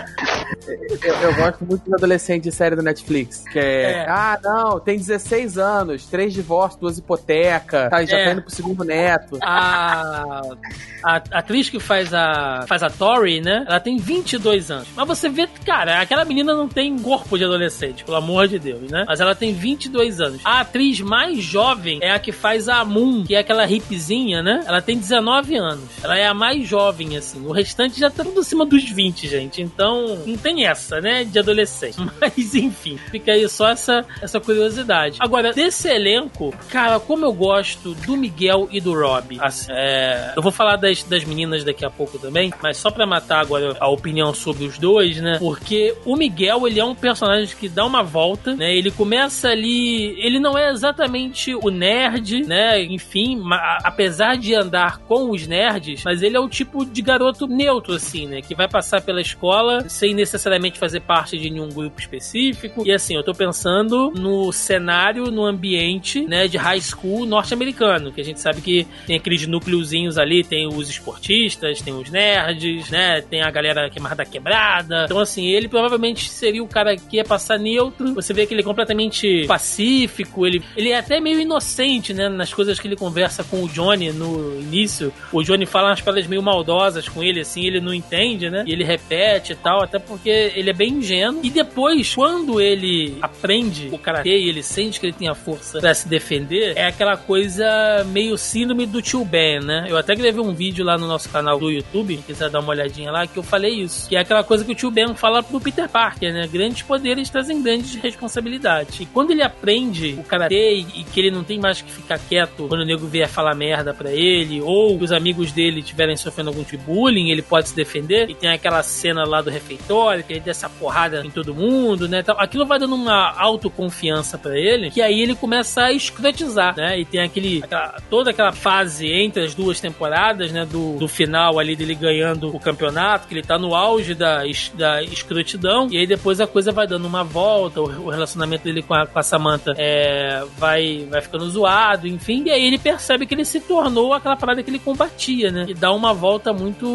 Eu, eu, gosto muito de adolescente de série do Netflix. Que é, é, Ah, não, tem 16 anos, três divórcios, duas hipotecas, tá, já é. tá indo pro segundo neto. A, a, a atriz que faz a, faz a Tori, né? Ela tem 22 anos. Mas você vê, cara, aquela menina não tem corpo de adolescente, pelo amor de Deus, né? Mas ela tem 22 anos. A atriz mais jovem é a que faz a Moon, que é aquela hippiezinha, né? Ela tem 19 anos. Ela é a mais jovem, assim. O restante já tá tudo acima dos 20, gente. Então, não tem essa, né? De adolescente. Mas, enfim, fica aí só essa, essa curiosidade. Agora, desse elenco, cara, como eu gosto do Miguel e do Rob. Assim, é... Eu vou falar das, das meninas daqui a pouco também, mas só pra matar agora a opinião sobre os dois, né? Porque o Miguel, ele é um personagem que dá uma volta, né? Ele começa ali. Ele não é exatamente o nerd, né? Enfim, apesar de andar com os nerds, mas ele é o tipo de garoto neutro, assim, né? Que vai passar pela escola sem necessariamente fazer parte de nenhum grupo específico. E assim, eu tô pensando no cenário, no ambiente, né? De high school norte-americano, que a gente sabe que tem aqueles núcleozinhos ali, tem os esportistas, tem os nerds, né? Tem a galera que é mais da quebrada. Então, assim, ele provavelmente seria o cara que é passar neutro. Você vê que ele é completamente pacífico, ele, ele é até meio inocente, né? Nas coisas que ele conversa com o Johnny no início. O Johnny fala umas palavras meio maldosas com ele, assim, ele não entende, né? E ele repete e tal, até porque ele é bem ingênuo. E depois, quando ele aprende o karatê e ele sente que ele tem a força para se defender, é aquela coisa meio síndrome do tio Ben, né? Eu até gravei um vídeo lá no nosso canal do YouTube, se quiser dar uma olhadinha lá, que eu falei isso. Que é aquela coisa que o tio Ben fala pro Peter Parker, né? Grandes poderes trazem grandes responsabilidades. E quando ele aprende o karatê e que ele não tem mais que ficar quieto quando o nego vier falar merda pra ele, ou os amigos dele estiverem sofrendo algum tipo de bullying, ele pode se defender. E tem aquela cena lá do refeitório, que ele dá essa porrada em todo mundo, né? Então, aquilo vai dando uma autoconfiança para ele, que aí ele começa a escrotizar, né? E tem aquele, aquela, toda aquela fase entre as duas temporadas, né? Do, do final ali dele ganhando o campeonato, que ele tá no auge da, da escrotidão, e aí depois a coisa vai dando uma volta, o, o relacionamento dele com a, com a Samantha é, vai, vai ficando zoado, enfim, e aí ele percebe que ele se tornou aquela parada que ele combatia, né? E dá uma volta muito,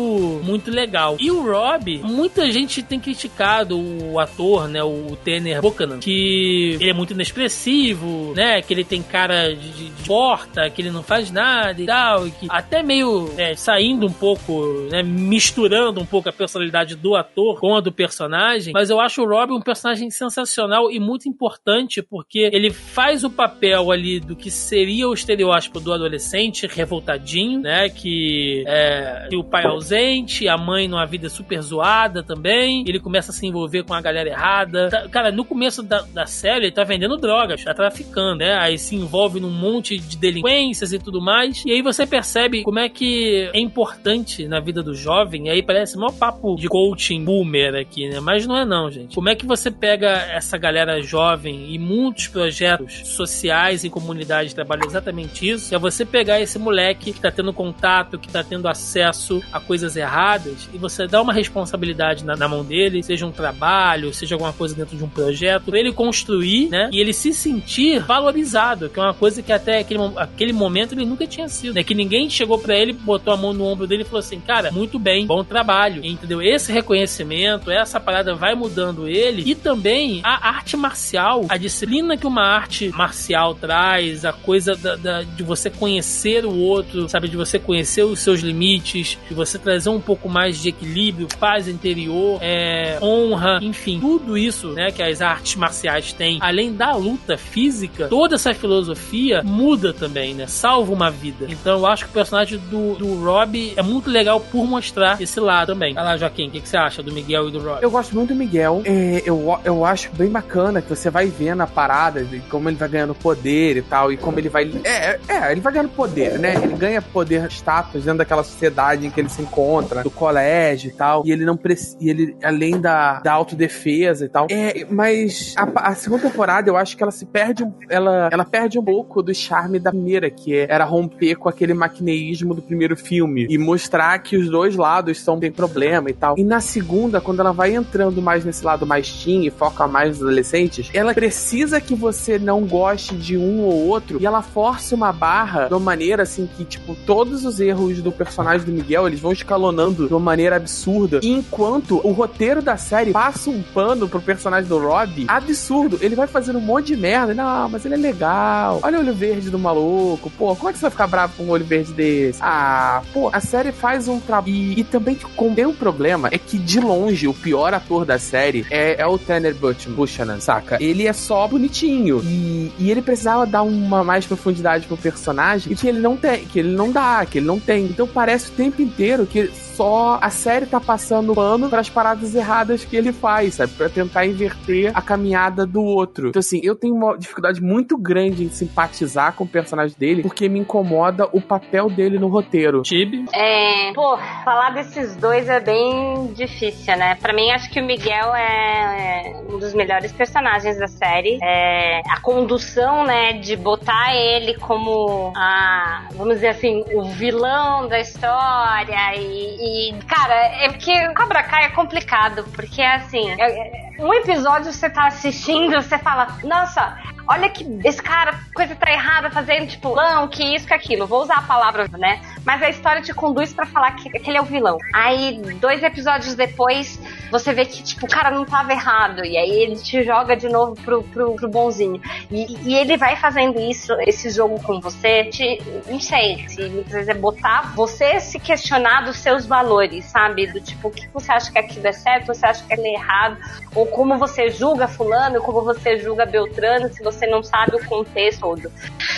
muito legal. E o Rob, muita gente tem criticado o ator, né? O Tanner Buchanan, que ele é muito inexpressivo, né? Que ele tem cara de, de, de porta, que ele não faz nada e tal, e que até meio é, saindo um pouco, né? Misturando um pouco a personalidade do ator com a do personagem, mas eu acho o Rob um personagem sensacional e muito importante porque ele faz o papel ali do que seria o estereótipo do adolescente revoltadinho, né? Que é o pai ausente, a mãe numa vida super zoada também, ele começa a se envolver com a galera errada. Tá, cara, no começo da, da série ele tá vendendo drogas, tá traficando, né? Aí se envolve num monte de delinquências e tudo mais, e aí você percebe como é que é importante na vida do jovem, e aí parece maior papo de coaching boomer aqui, né? Mas não é não, gente. Como é que você pega essa galera jovem e muitos projetos sociais e comunidades trabalham exatamente isso? É você pegar esse moleque que tá tendo contato, que tá tendo acesso a coisas erradas, e você dá uma responsabilidade na, na mão dele, seja um trabalho, seja alguma coisa dentro de um projeto, pra ele construir, né? E ele se sentir valorizado, que é uma coisa que até aquele, aquele momento ele nunca tinha sido, né? Que ninguém chegou para ele, botou a mão no ombro dele e falou assim, cara, muito bem, bom trabalho, entendeu? Esse reconhecimento, essa parada vai mudando ele e também a arte marcial, a disciplina que uma arte marcial traz, a coisa da, da, de você conhecer o outro, sabe? De você conhecer os seus limites, de você trazer um pouco mais de equilíbrio, paz interior, é, honra, enfim, tudo isso, né, que as artes marciais têm, além da luta física, toda essa filosofia muda também, né? Salva uma vida. Então eu acho que o personagem do, do Rob é muito legal por mostrar esse lado também. Vai lá, Joaquim, o que, que, você acha do Miguel e do Rob? Eu gosto muito do Miguel. É, eu, eu acho bem bacana que você vai vendo a parada de como ele vai ganhando poder e tal, e como ele vai. É, é, ele vai ganhando poder, né? Ele ganha poder, status dentro daquela sociedade em que ele se encontra, do colégio e tal, e ele não precisa. Ele, além da, da autodefesa e tal. É, mas a, a, segunda temporada eu acho que ela se perde. Ela, ela perde um pouco do charme da primeira, que é, era romper com aquele maquineísmo do primeiro filme e mostrar que os dois lados são tem problema e tal. E na segunda, quando ela vai entrando mais nesse lado mais teen e foca mais nos adolescentes, ela precisa que você não goste de um ou outro e ela força uma barra de uma maneira assim que, tipo, todos os erros do personagem do Miguel eles vão escalonando de uma maneira absurda. Enquanto o roteiro da série passa um pano pro personagem do Rob, absurdo. Ele vai fazendo um monte de merda. Não, mas ele é legal. Olha o olho verde do maluco. Pô, como é que você vai ficar bravo com um olho verde desse? Ah, pô, a série faz um trabalho. E, e, também tem um problema: é que de longe o pior ator da série é, é o Tanner Buchanan, saca? Ele é só bonitinho. E, e ele precisava dar uma mais profundidade pro personagem e ele não tem, que ele não dá, que ele não tem. Então parece o tempo inteiro que só a série tá passando pano para as paradas erradas que ele faz, sabe? Pra tentar inverter a caminhada do outro. Então, assim, eu tenho uma dificuldade muito grande em simpatizar com o personagem dele, porque me incomoda o papel dele no roteiro. Tibi? É. Pô, falar desses dois é bem difícil, né? Pra mim, acho que o Miguel é, é um dos melhores personagens da série. É, a condução, né, de botar ele como a, vamos dizer assim, o vilão da história e, e, cara, é porque Cobra Kai é complicado, porque assim, é, um episódio você tá assistindo, você fala, nossa, olha que esse cara, coisa tá errada fazendo, tipo, não, que isso, que aquilo. Vou usar a palavra, né? Mas a história te conduz para falar que, que ele é o vilão. Aí, dois episódios depois, você vê que, tipo, o cara não tava errado. E aí ele te joga de novo pro, pro, pro bonzinho. E, e ele vai fazendo isso, esse jogo com você, te, não sei, se muitas vezes é botar você se questionar dos seus valores, sabe? Do tipo, o que você acha que aquilo é certo, você acha que é errado, ou como você julga fulano, como você julga Beltrano, se você não sabe o contexto todo.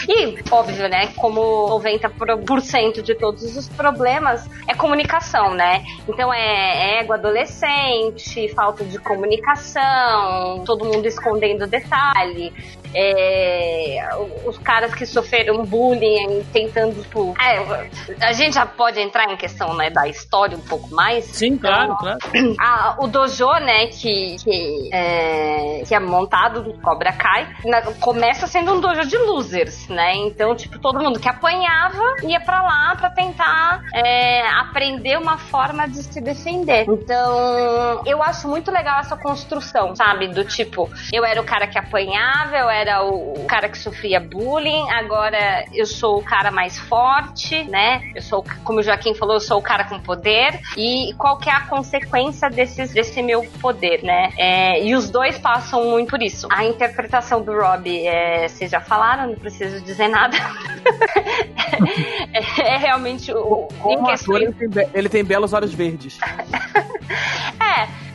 E, óbvio, né, como 90% de todos os problemas é comunicação, né? Então é ego adolescente, falta de comunicação, todo mundo escondendo detalhe, é, os caras que sofreram bullying tentando, tipo, é, a gente já pode entrar em questão, né, da história um pouco mais. Sim, claro, então, claro. A, o dojo, né, que, que, é, que é montado do Cobra Kai, na, começa sendo um dojo de losers, né? Então, tipo, todo mundo que apanhava ia para lá para tentar é, aprender uma forma de se defender. Então, eu acho muito legal essa construção, sabe? Do tipo, eu era o cara que apanhava, eu era o, o cara que sofria bullying, agora eu sou o cara mais forte, né? Eu sou, como o Joaquim falou, eu sou o cara com poder. E qual que é a consequência desses, desse meu poder, né? É, e os dois passam muito por isso. A interpretação do Rob, é, vocês já falaram, não preciso dizer nada. é, é, realmente o. Como ator, ele tem, ele tem belos olhos verdes.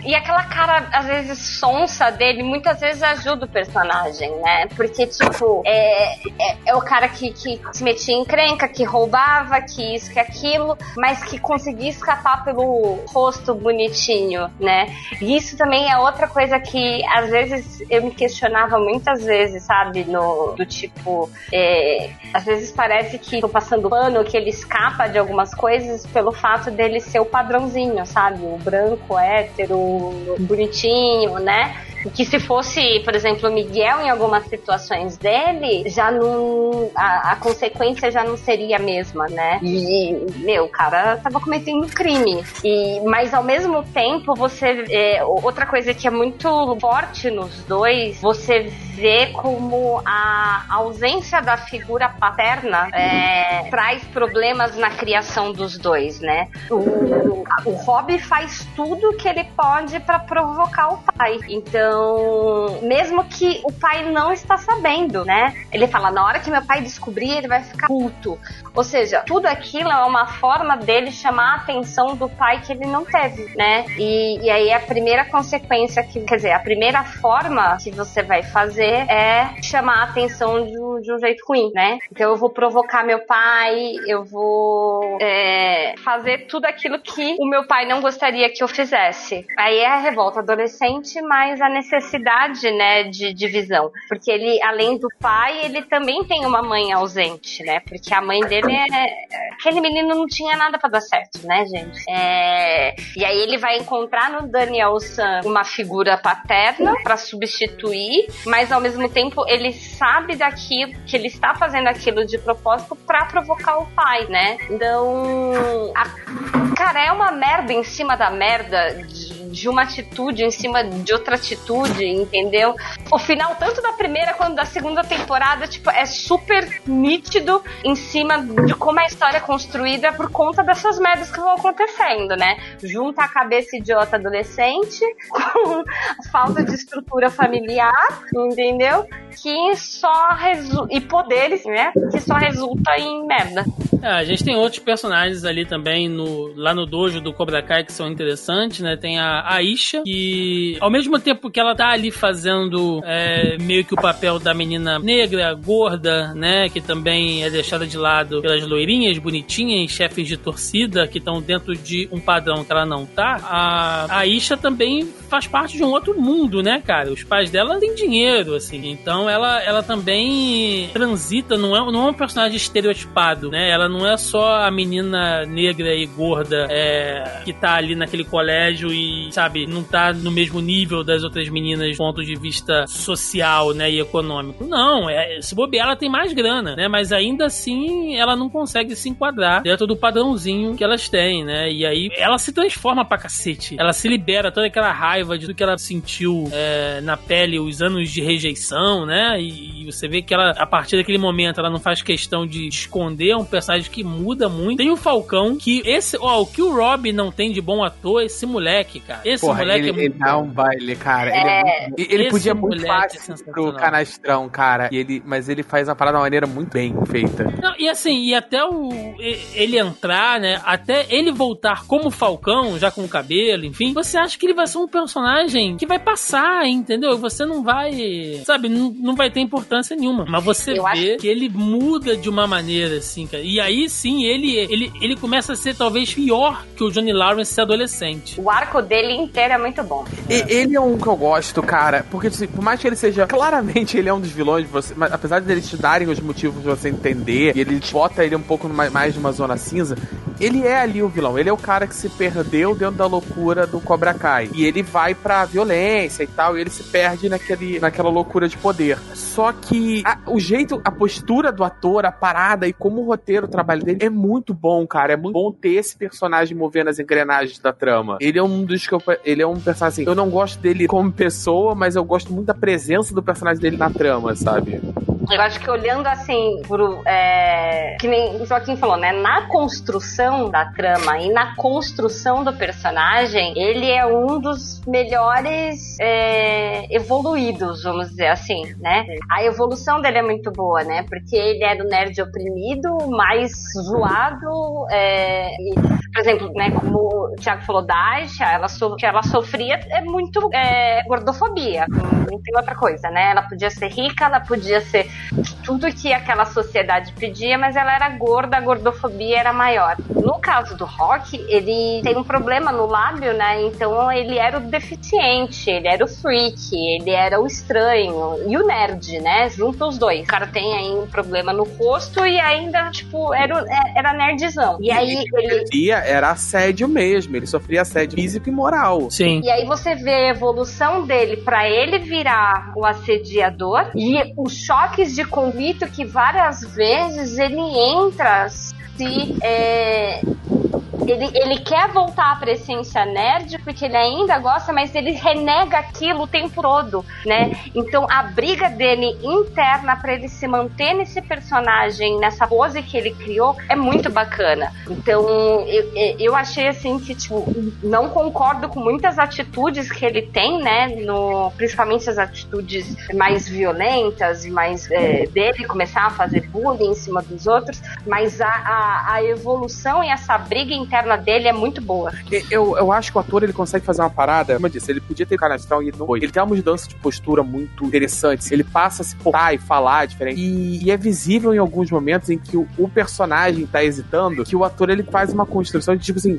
E aquela cara, às vezes, sonsa dele, muitas vezes ajuda o personagem, né? Porque, tipo, é, é, é, o cara que, que se metia em crenca, que roubava, que isso, que aquilo, mas que conseguia escapar pelo rosto bonitinho, né? E isso também é outra coisa que, às vezes, eu me questionava muitas vezes, sabe? No, do tipo, é, às vezes parece que tô passando pano, que ele escapa de algumas coisas pelo fato dele ser o padrãozinho, sabe? O branco, hétero, bonitinho, né? Que se fosse, por exemplo, o Miguel em algumas situações dele, já não. A, a, consequência já não seria a mesma, né? E, meu, o cara tava cometendo crime. E, mas ao mesmo tempo, você. É, outra coisa que é muito forte nos dois, você vê como a ausência da figura paterna é, traz problemas na criação dos dois, né? O, o Rob faz tudo que ele pode para provocar o pai. Então, então, mesmo que o pai não está sabendo, né? Ele fala, na hora que meu pai descobrir, ele vai ficar puto. Ou seja, tudo aquilo é uma forma dele chamar a atenção do pai que ele não teve, né? E, e aí a primeira consequência que, quer dizer, a primeira forma que você vai fazer é chamar a atenção de, de um jeito ruim, né? Então eu vou provocar meu pai, eu vou é, fazer tudo aquilo que o meu pai não gostaria que eu fizesse. Aí é a revolta adolescente, mas a necessidade, né, de divisão. Porque ele, além do pai, ele também tem uma mãe ausente, né? Porque a mãe dele é. Aquele menino não tinha nada para dar certo, né, gente? É... E aí ele vai encontrar no Daniel San uma figura paterna para substituir, mas ao mesmo tempo ele sabe daquilo, que ele está fazendo aquilo de propósito para provocar o pai, né? Então. A... Cara, é uma merda em cima da merda de de uma atitude em cima de outra atitude, entendeu? O final, tanto da primeira quanto da segunda temporada, tipo, é super nítido em cima de como a história é construída por conta dessas merdas que vão acontecendo, né? Junta a cabeça idiota adolescente com a falta de estrutura familiar, entendeu? Que só e poderes, né? Que só resulta em merda. É, a gente tem outros personagens ali também no, lá no dojo do Cobra Kai que são interessantes, né? Tem a Aisha, que ao mesmo tempo que ela tá ali fazendo é, meio que o papel da menina negra, gorda, né? Que também é deixada de lado pelas loirinhas, bonitinhas, chefes de torcida que estão dentro de um padrão que ela não tá. A Aisha também faz parte de um outro mundo, né, cara? Os pais dela têm dinheiro, assim. Então ela, ela também transita, não é, não é um personagem estereotipado, né? Ela não é só a menina negra e gorda é, que tá ali naquele colégio e, sabe, não tá no mesmo nível das outras meninas do ponto de vista social, né, e econômico. Não, é, se bobear, ela tem mais grana, né? Mas ainda assim, ela não consegue se enquadrar dentro do padrãozinho que elas têm, né? E aí ela se transforma pra cacete. Ela se libera toda aquela raiva de tudo que ela sentiu é, na pele, os anos de rejeição, né? E, e, você vê que ela, a partir daquele momento, ela não faz questão de esconder um personagem que muda muito. Tem o Falcão, que esse, ó, o que o Rob não tem de bom ator, esse moleque, cara. Esse Porra, moleque ele, é muito ele dá um baile, cara. Ele, é É. muito- ele Esse podia muito é fácil pro sensacional. canastrão, cara. E ele, mas ele faz a parada de uma maneira muito bem feita. Não, e assim, e até o ele entrar, né? Até ele voltar como Falcão, já com o cabelo, enfim, você acha que ele vai ser um personagem que vai passar, entendeu? Você não vai, sabe, não, não vai ter importância nenhuma. Mas você Eu vê acho- que ele muda de uma maneira, assim, cara. E aí sim, ele, ele, ele começa a ser talvez pior que o Johnny Lawrence adolescente. O arco dele inteiro é muito bom. E- ele é um que eu gosto, cara, porque assim, por mais que ele seja claramente ele é um dos vilões, você, mas apesar de eles te darem os motivos de você entender, e ele bota ele um pouco numa- mais numa zona cinza, ele é ali o vilão. Ele é o cara que se perdeu dentro da loucura do Cobra Kai. E ele vai pra violência e tal, e ele se perde naquele, naquela loucura de poder. Só que a- o jeito, a postura do ator, a parada e como o roteiro, o trabalho dele é muito bom, cara. É muito bom ter esse personagem movendo as engrenagens da trama. Ele é um dos que eu, ele é um personagem assim, eu não gosto dele como pessoa, mas eu gosto muito da presença do personagem dele na trama, sabe? Eu acho que olhando assim, pro, é, que nem o Joaquim falou, né? Na construção da trama e na construção do personagem, ele é um dos melhores é, evoluídos, vamos dizer assim, né? A evolução dele é muito boa, né? Porque ele era o nerd oprimido, mais zoado, é, e, por exemplo, né? Como o Thiago falou da Aisha, ela, so, que ela sofria é muito é, gordofobia, não tem outra coisa, né? Ela podia ser rica, ela podia ser tudo que aquela sociedade pedia, mas ela era gorda, a gordofobia era maior. No caso do Rock, ele tem um problema no lábio, né? Então ele era o deficiente, ele era o freak, ele era o estranho e o nerd, né? Junto os dois. O cara tem aí um problema no rosto e ainda, tipo, era, o- é- era nerdzão. E aí ele. Ele era assédio mesmo, ele sofria assédio físico e moral. Sim. E aí você vê a evolução dele pra ele virar o assediador e os choques de conflito que várias vezes ele entra se é, ele, ele quer voltar pra essência nerd porque ele ainda gosta, mas ele renega aquilo o tempo todo, né? Então a briga dele interna pra ele se manter nesse personagem, nessa pose que ele criou, é muito bacana. Então eu, eu achei assim que, tipo, não concordo com muitas atitudes que ele tem, né? No, principalmente as atitudes mais violentas mais é, dele começar a fazer bullying em cima dos outros, mas a, a, a evolução e essa briga interna dele é muito boa. Eu, eu acho que o ator ele consegue fazer uma parada, como eu disse, ele podia ter canastrão e não foi. Ele tem uma mudança de postura muito interessante. Ele passa a se portar e falar diferente. E, e é visível em alguns momentos em que o, o personagem tá hesitando, que o ator ele faz uma construção de tipo assim,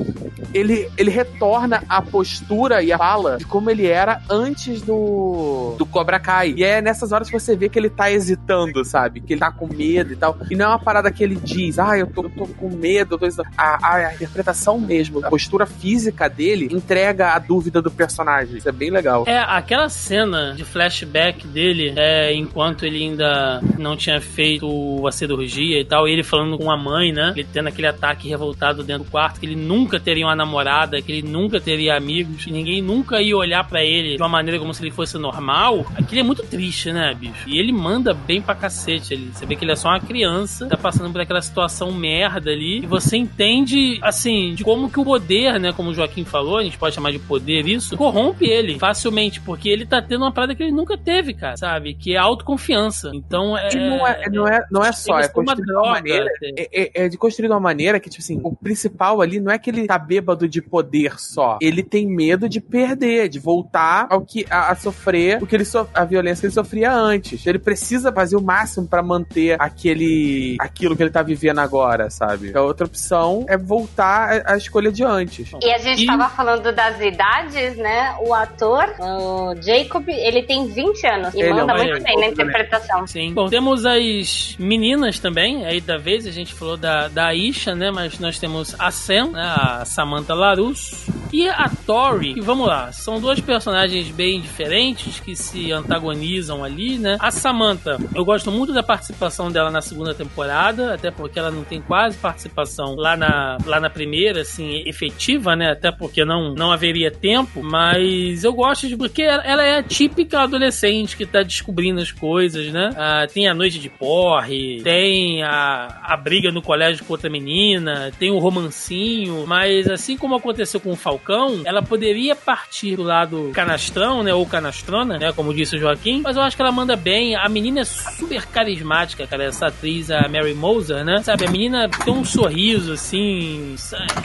ele, ele retorna a postura e a fala de como ele era antes do, do Cobra Kai. E é nessas horas que você vê que ele tá hesitando, sabe? Que ele tá com medo e tal. E não é uma parada que ele diz, ah, eu tô, eu tô com medo, eu tô hesitando. a, a, a interpretação mesmo, a postura física dele entrega a dúvida do personagem. Isso é bem legal. É, aquela cena de flashback dele, é, enquanto ele ainda não tinha feito a cirurgia e tal, ele falando com a mãe, né? Ele tendo aquele ataque revoltado dentro do quarto, que ele nunca teria uma namorada, que ele nunca teria amigos, que ninguém nunca ia olhar pra ele de uma maneira como se ele fosse normal. Aquilo é muito triste, né, bicho? E ele manda bem pra cacete ali. Você vê que ele é só uma criança, tá passando por aquela situação merda ali, e você entende, assim, de como que o poder, né, como o Joaquim falou, a gente pode chamar de poder isso, corrompe ele facilmente, porque ele tá tendo uma parada que ele nunca teve, cara, sabe? Que é autoconfiança. Então é. Não é, não é, não é só, é uma construído de uma droga, maneira. até. É, é- é de construir de uma maneira que, tipo assim, o principal ali não é que ele tá bêbado de poder só. Ele tem medo de perder, de voltar ao que a, a sofrer o que ele so, a violência que ele sofria antes. Ele precisa fazer o máximo pra manter aquele aquilo que ele tá vivendo agora, sabe? A outra opção é voltar à escolha de antes. E a gente E- tava falando das idades, né? O ator, o Jacob, ele tem 20 anos e Ele é manda um muito bem na interpretação. Sim. Bom, temos as meninas também, aí da vez, a gente falou da, da Isha, né? Mas nós temos a Sam, né? a Samantha Larus, E a Tori, que vamos lá, são duas personagens bem diferentes que se antagonizam ali, né? A Samantha, eu gosto muito da participação dela na segunda temporada, até porque ela não tem quase participação lá na, lá na primeira, assim, efetiva, né? Até porque não, não haveria tempo, mas eu gosto de porque ela é a típica adolescente que tá descobrindo as coisas, né? Ah, tem a noite de porre, tem a, a briga no colégio com outra menina, tem o romancinho, mas assim como aconteceu com o Falcão, ela poderia partir do lado canastrão, né? Ou canastrona, né? Como disse o Joaquim, mas eu acho que ela manda bem. A menina é super carismática, cara, essa atriz, a Mary Moser, né? Sabe, a menina tem um sorriso, assim.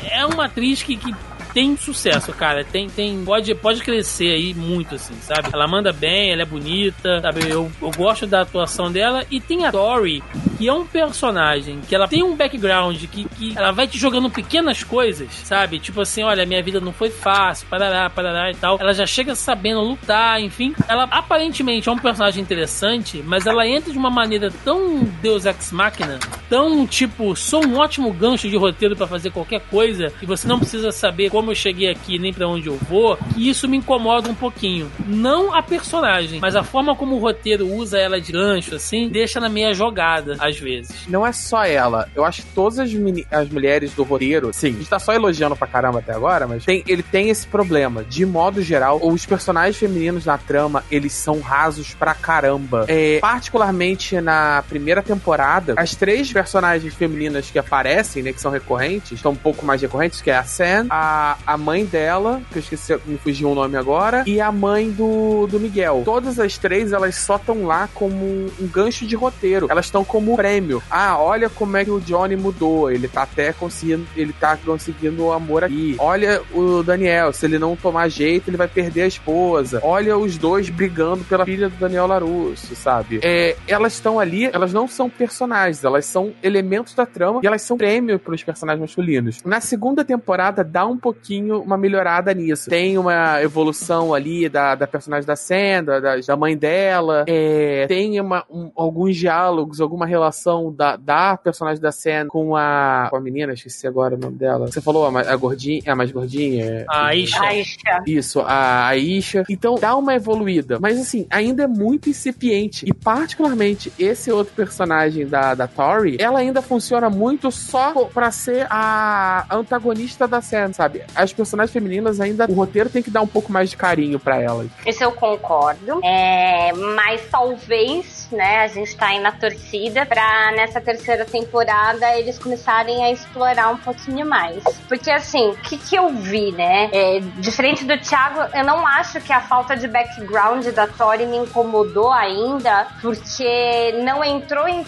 É uma atriz que, que tem sucesso, cara. Tem, tem, pode, pode crescer aí muito, assim, sabe? Ela manda bem, ela é bonita, sabe? Eu, eu gosto da atuação dela. E tem a Dory, que é um personagem que ela tem um background que, que ela vai te jogando pequenas coisas, sabe? Tipo assim, olha, minha vida não foi fácil, parará, parará e tal. Ela já chega sabendo lutar, enfim. Ela aparentemente é um personagem interessante, mas ela entra de uma maneira tão Deus Ex Machina, tão tipo, sou um ótimo gancho de roteiro para fazer qualquer coisa, e você não precisa saber como como eu cheguei aqui nem para onde eu vou, e isso me incomoda um pouquinho. Não a personagem, mas a forma como o roteiro usa ela de gancho, assim, deixa na meia jogada, às vezes. Não é só ela. Eu acho que todas as, as mulheres do roteiro, sim, a gente tá só elogiando pra caramba até agora, mas tem, ele tem esse problema. De modo geral, os personagens femininos na trama, eles são rasos pra caramba. É, particularmente na primeira temporada, as três personagens femininas que aparecem, né, que são recorrentes, são um pouco mais recorrentes, que é a Sam, a a, mãe dela, que eu esqueci, me fugiu o nome agora, e a mãe do, do Miguel. Todas as três, elas só estão lá como um gancho de roteiro. Elas estão como prêmio. Ah, olha como é que o Johnny mudou. Ele tá até conseguindo, ele tá conseguindo o amor aqui. Olha o Daniel, se ele não tomar jeito, ele vai perder a esposa. Olha os dois brigando pela filha do Daniel Larusso, sabe? É, elas estão ali, elas não são personagens, elas são elementos da trama e elas são prêmio para os personagens masculinos. Na segunda temporada dá um pouquinho pouquinho uma melhorada nisso. Tem uma evolução ali da, da personagem da Sandra, da, da mãe dela, é, tem uma, um, alguns diálogos, alguma relação da, da personagem da Sandra com a, com a menina, esqueci agora o nome dela. Você falou a, a gordinha, a mais gordinha? A Aisha. Aisha. Isso, a Aisha. Então dá uma evoluída, mas assim, ainda é muito incipiente. E particularmente esse outro personagem da, da Tori, ela ainda funciona muito só pra ser a antagonista da Sandra, sabe? As personagens femininas ainda. O roteiro tem que dar um pouco mais de carinho para elas. Isso eu concordo. É, mas talvez, né, a gente tá aí na torcida pra nessa terceira temporada eles começarem a explorar um pouquinho mais. Porque assim, o que, que eu vi, né? É, diferente do Thiago, eu não acho que a falta de background da Tori me incomodou ainda, porque não entrou em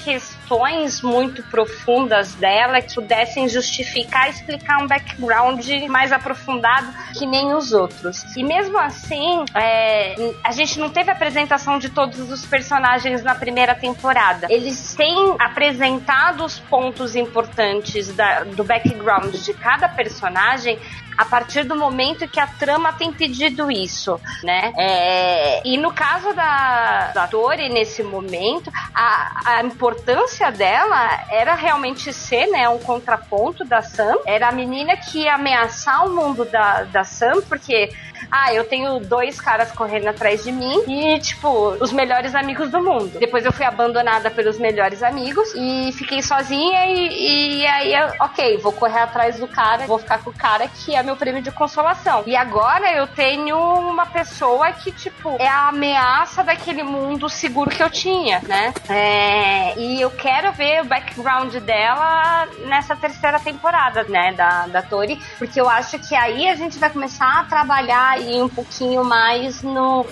questões muito profundas dela que pudessem justificar explicar um background mais aprofundado que nem os outros. E mesmo assim, é, a gente não teve apresentação de todos os personagens na primeira temporada. Eles têm apresentado os pontos importantes da, do background de cada personagem a partir do momento que a trama tem pedido isso, né? É, e no caso da, da Tori, nesse momento, a, a importância dela era realmente ser, né, um contraponto da Sam. Era a menina que ia ameaçar o mundo da, da Sam, porque ah, eu tenho dois caras correndo atrás de mim e, tipo, os melhores amigos do mundo. Depois eu fui abandonada pelos melhores amigos e fiquei sozinha e, e aí, ok, vou correr atrás do cara, vou ficar com o cara que é meu prêmio de consolação. E agora eu tenho uma pessoa que, tipo, é a ameaça daquele mundo seguro que eu tinha, né? É, e eu quero ver o background dela nessa terceira temporada, né, da, da Tori, porque eu acho que aí a gente vai começar a trabalhar ir um pouquinho mais no,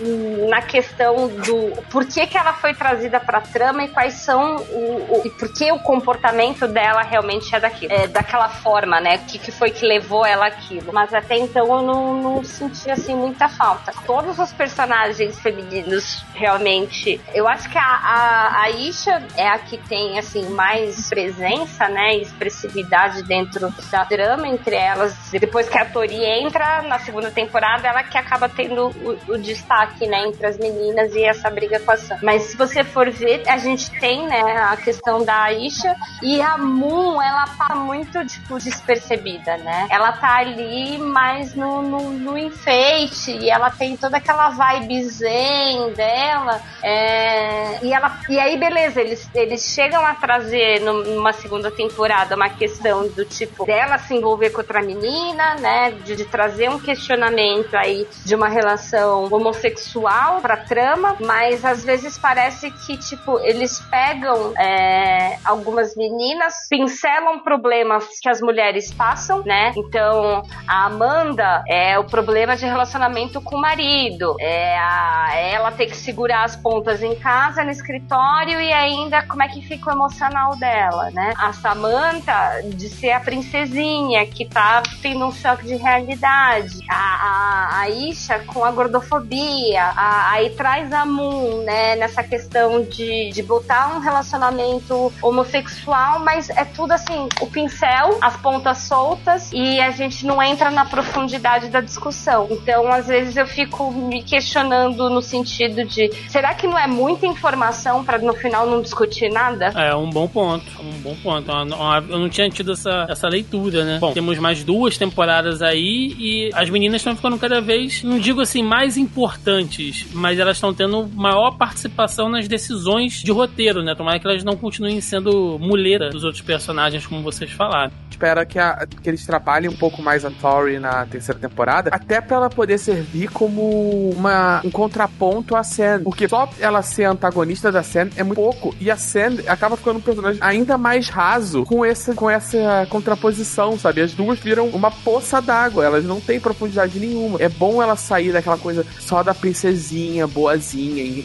na questão do por que, que ela foi trazida pra trama e quais são o, o e por que o comportamento dela realmente é, daqui, é daquela forma, né? O que, que foi que levou ela aquilo. Mas até então eu não, não senti assim muita falta. Todos os personagens femininos realmente. Eu acho que a, a, a Isha é a que tem assim mais presença, né, expressividade dentro da drama entre elas. Depois que a Tori entra na segunda temporada, ela que acaba tendo o, o destaque, né, entre as meninas e essa briga com a Sam. Mas se você for ver, a gente tem, né, a questão da Aisha e a Moon, ela tá muito tipo despercebida, né? Ela tá ali mais no, no, no enfeite e ela tem toda aquela vibe zen dela. É, e ela e aí beleza, eles eles chegam a trazer numa segunda temporada uma questão do tipo dela se envolver com outra menina, né? De, de trazer um questionamento aí de uma relação homossexual pra trama, mas às vezes parece que, tipo, eles pegam é, algumas meninas, pincelam problemas que as mulheres passam, né? Então, a Amanda é o problema de relacionamento com o marido, é a, ela ter que segurar as pontas em casa, no escritório e ainda como é que fica o emocional dela, né? A Samantha de ser a princesinha que tá tendo um choque de realidade. A, a, a Isha com a gordofobia. A, aí traz a Moon, né? Nessa questão de, de botar um relacionamento homossexual, mas é tudo assim, o pincel, as pontas soltas e a gente não entra na profundidade da discussão. Então, às vezes eu fico me questionando no sentido de, será que não é muita informação para no final não discutir nada? É um bom ponto, um bom ponto. Eu não tinha tido essa, essa leitura, né? Bom, temos mais duas temporadas aí e as meninas estão ficando cada vez, não digo assim, mais importantes, mas elas estão tendo maior participação nas decisões de roteiro, né? Tomara que elas não continuem sendo muleta dos outros personagens, como vocês falaram. Espera que, a, que eles trabalhem um pouco mais a Tori na terceira temporada, até para ela poder servir como uma, um contraponto à Sam. Porque só ela ser antagonista da Sam é muito pouco. E a Sam acaba ficando um personagem ainda mais raso com essa, com essa contraposição, sabe? As duas viram uma poça d'água, elas não têm profundidade nenhuma. É bom ela sair daquela coisa só da princesinha, boazinha,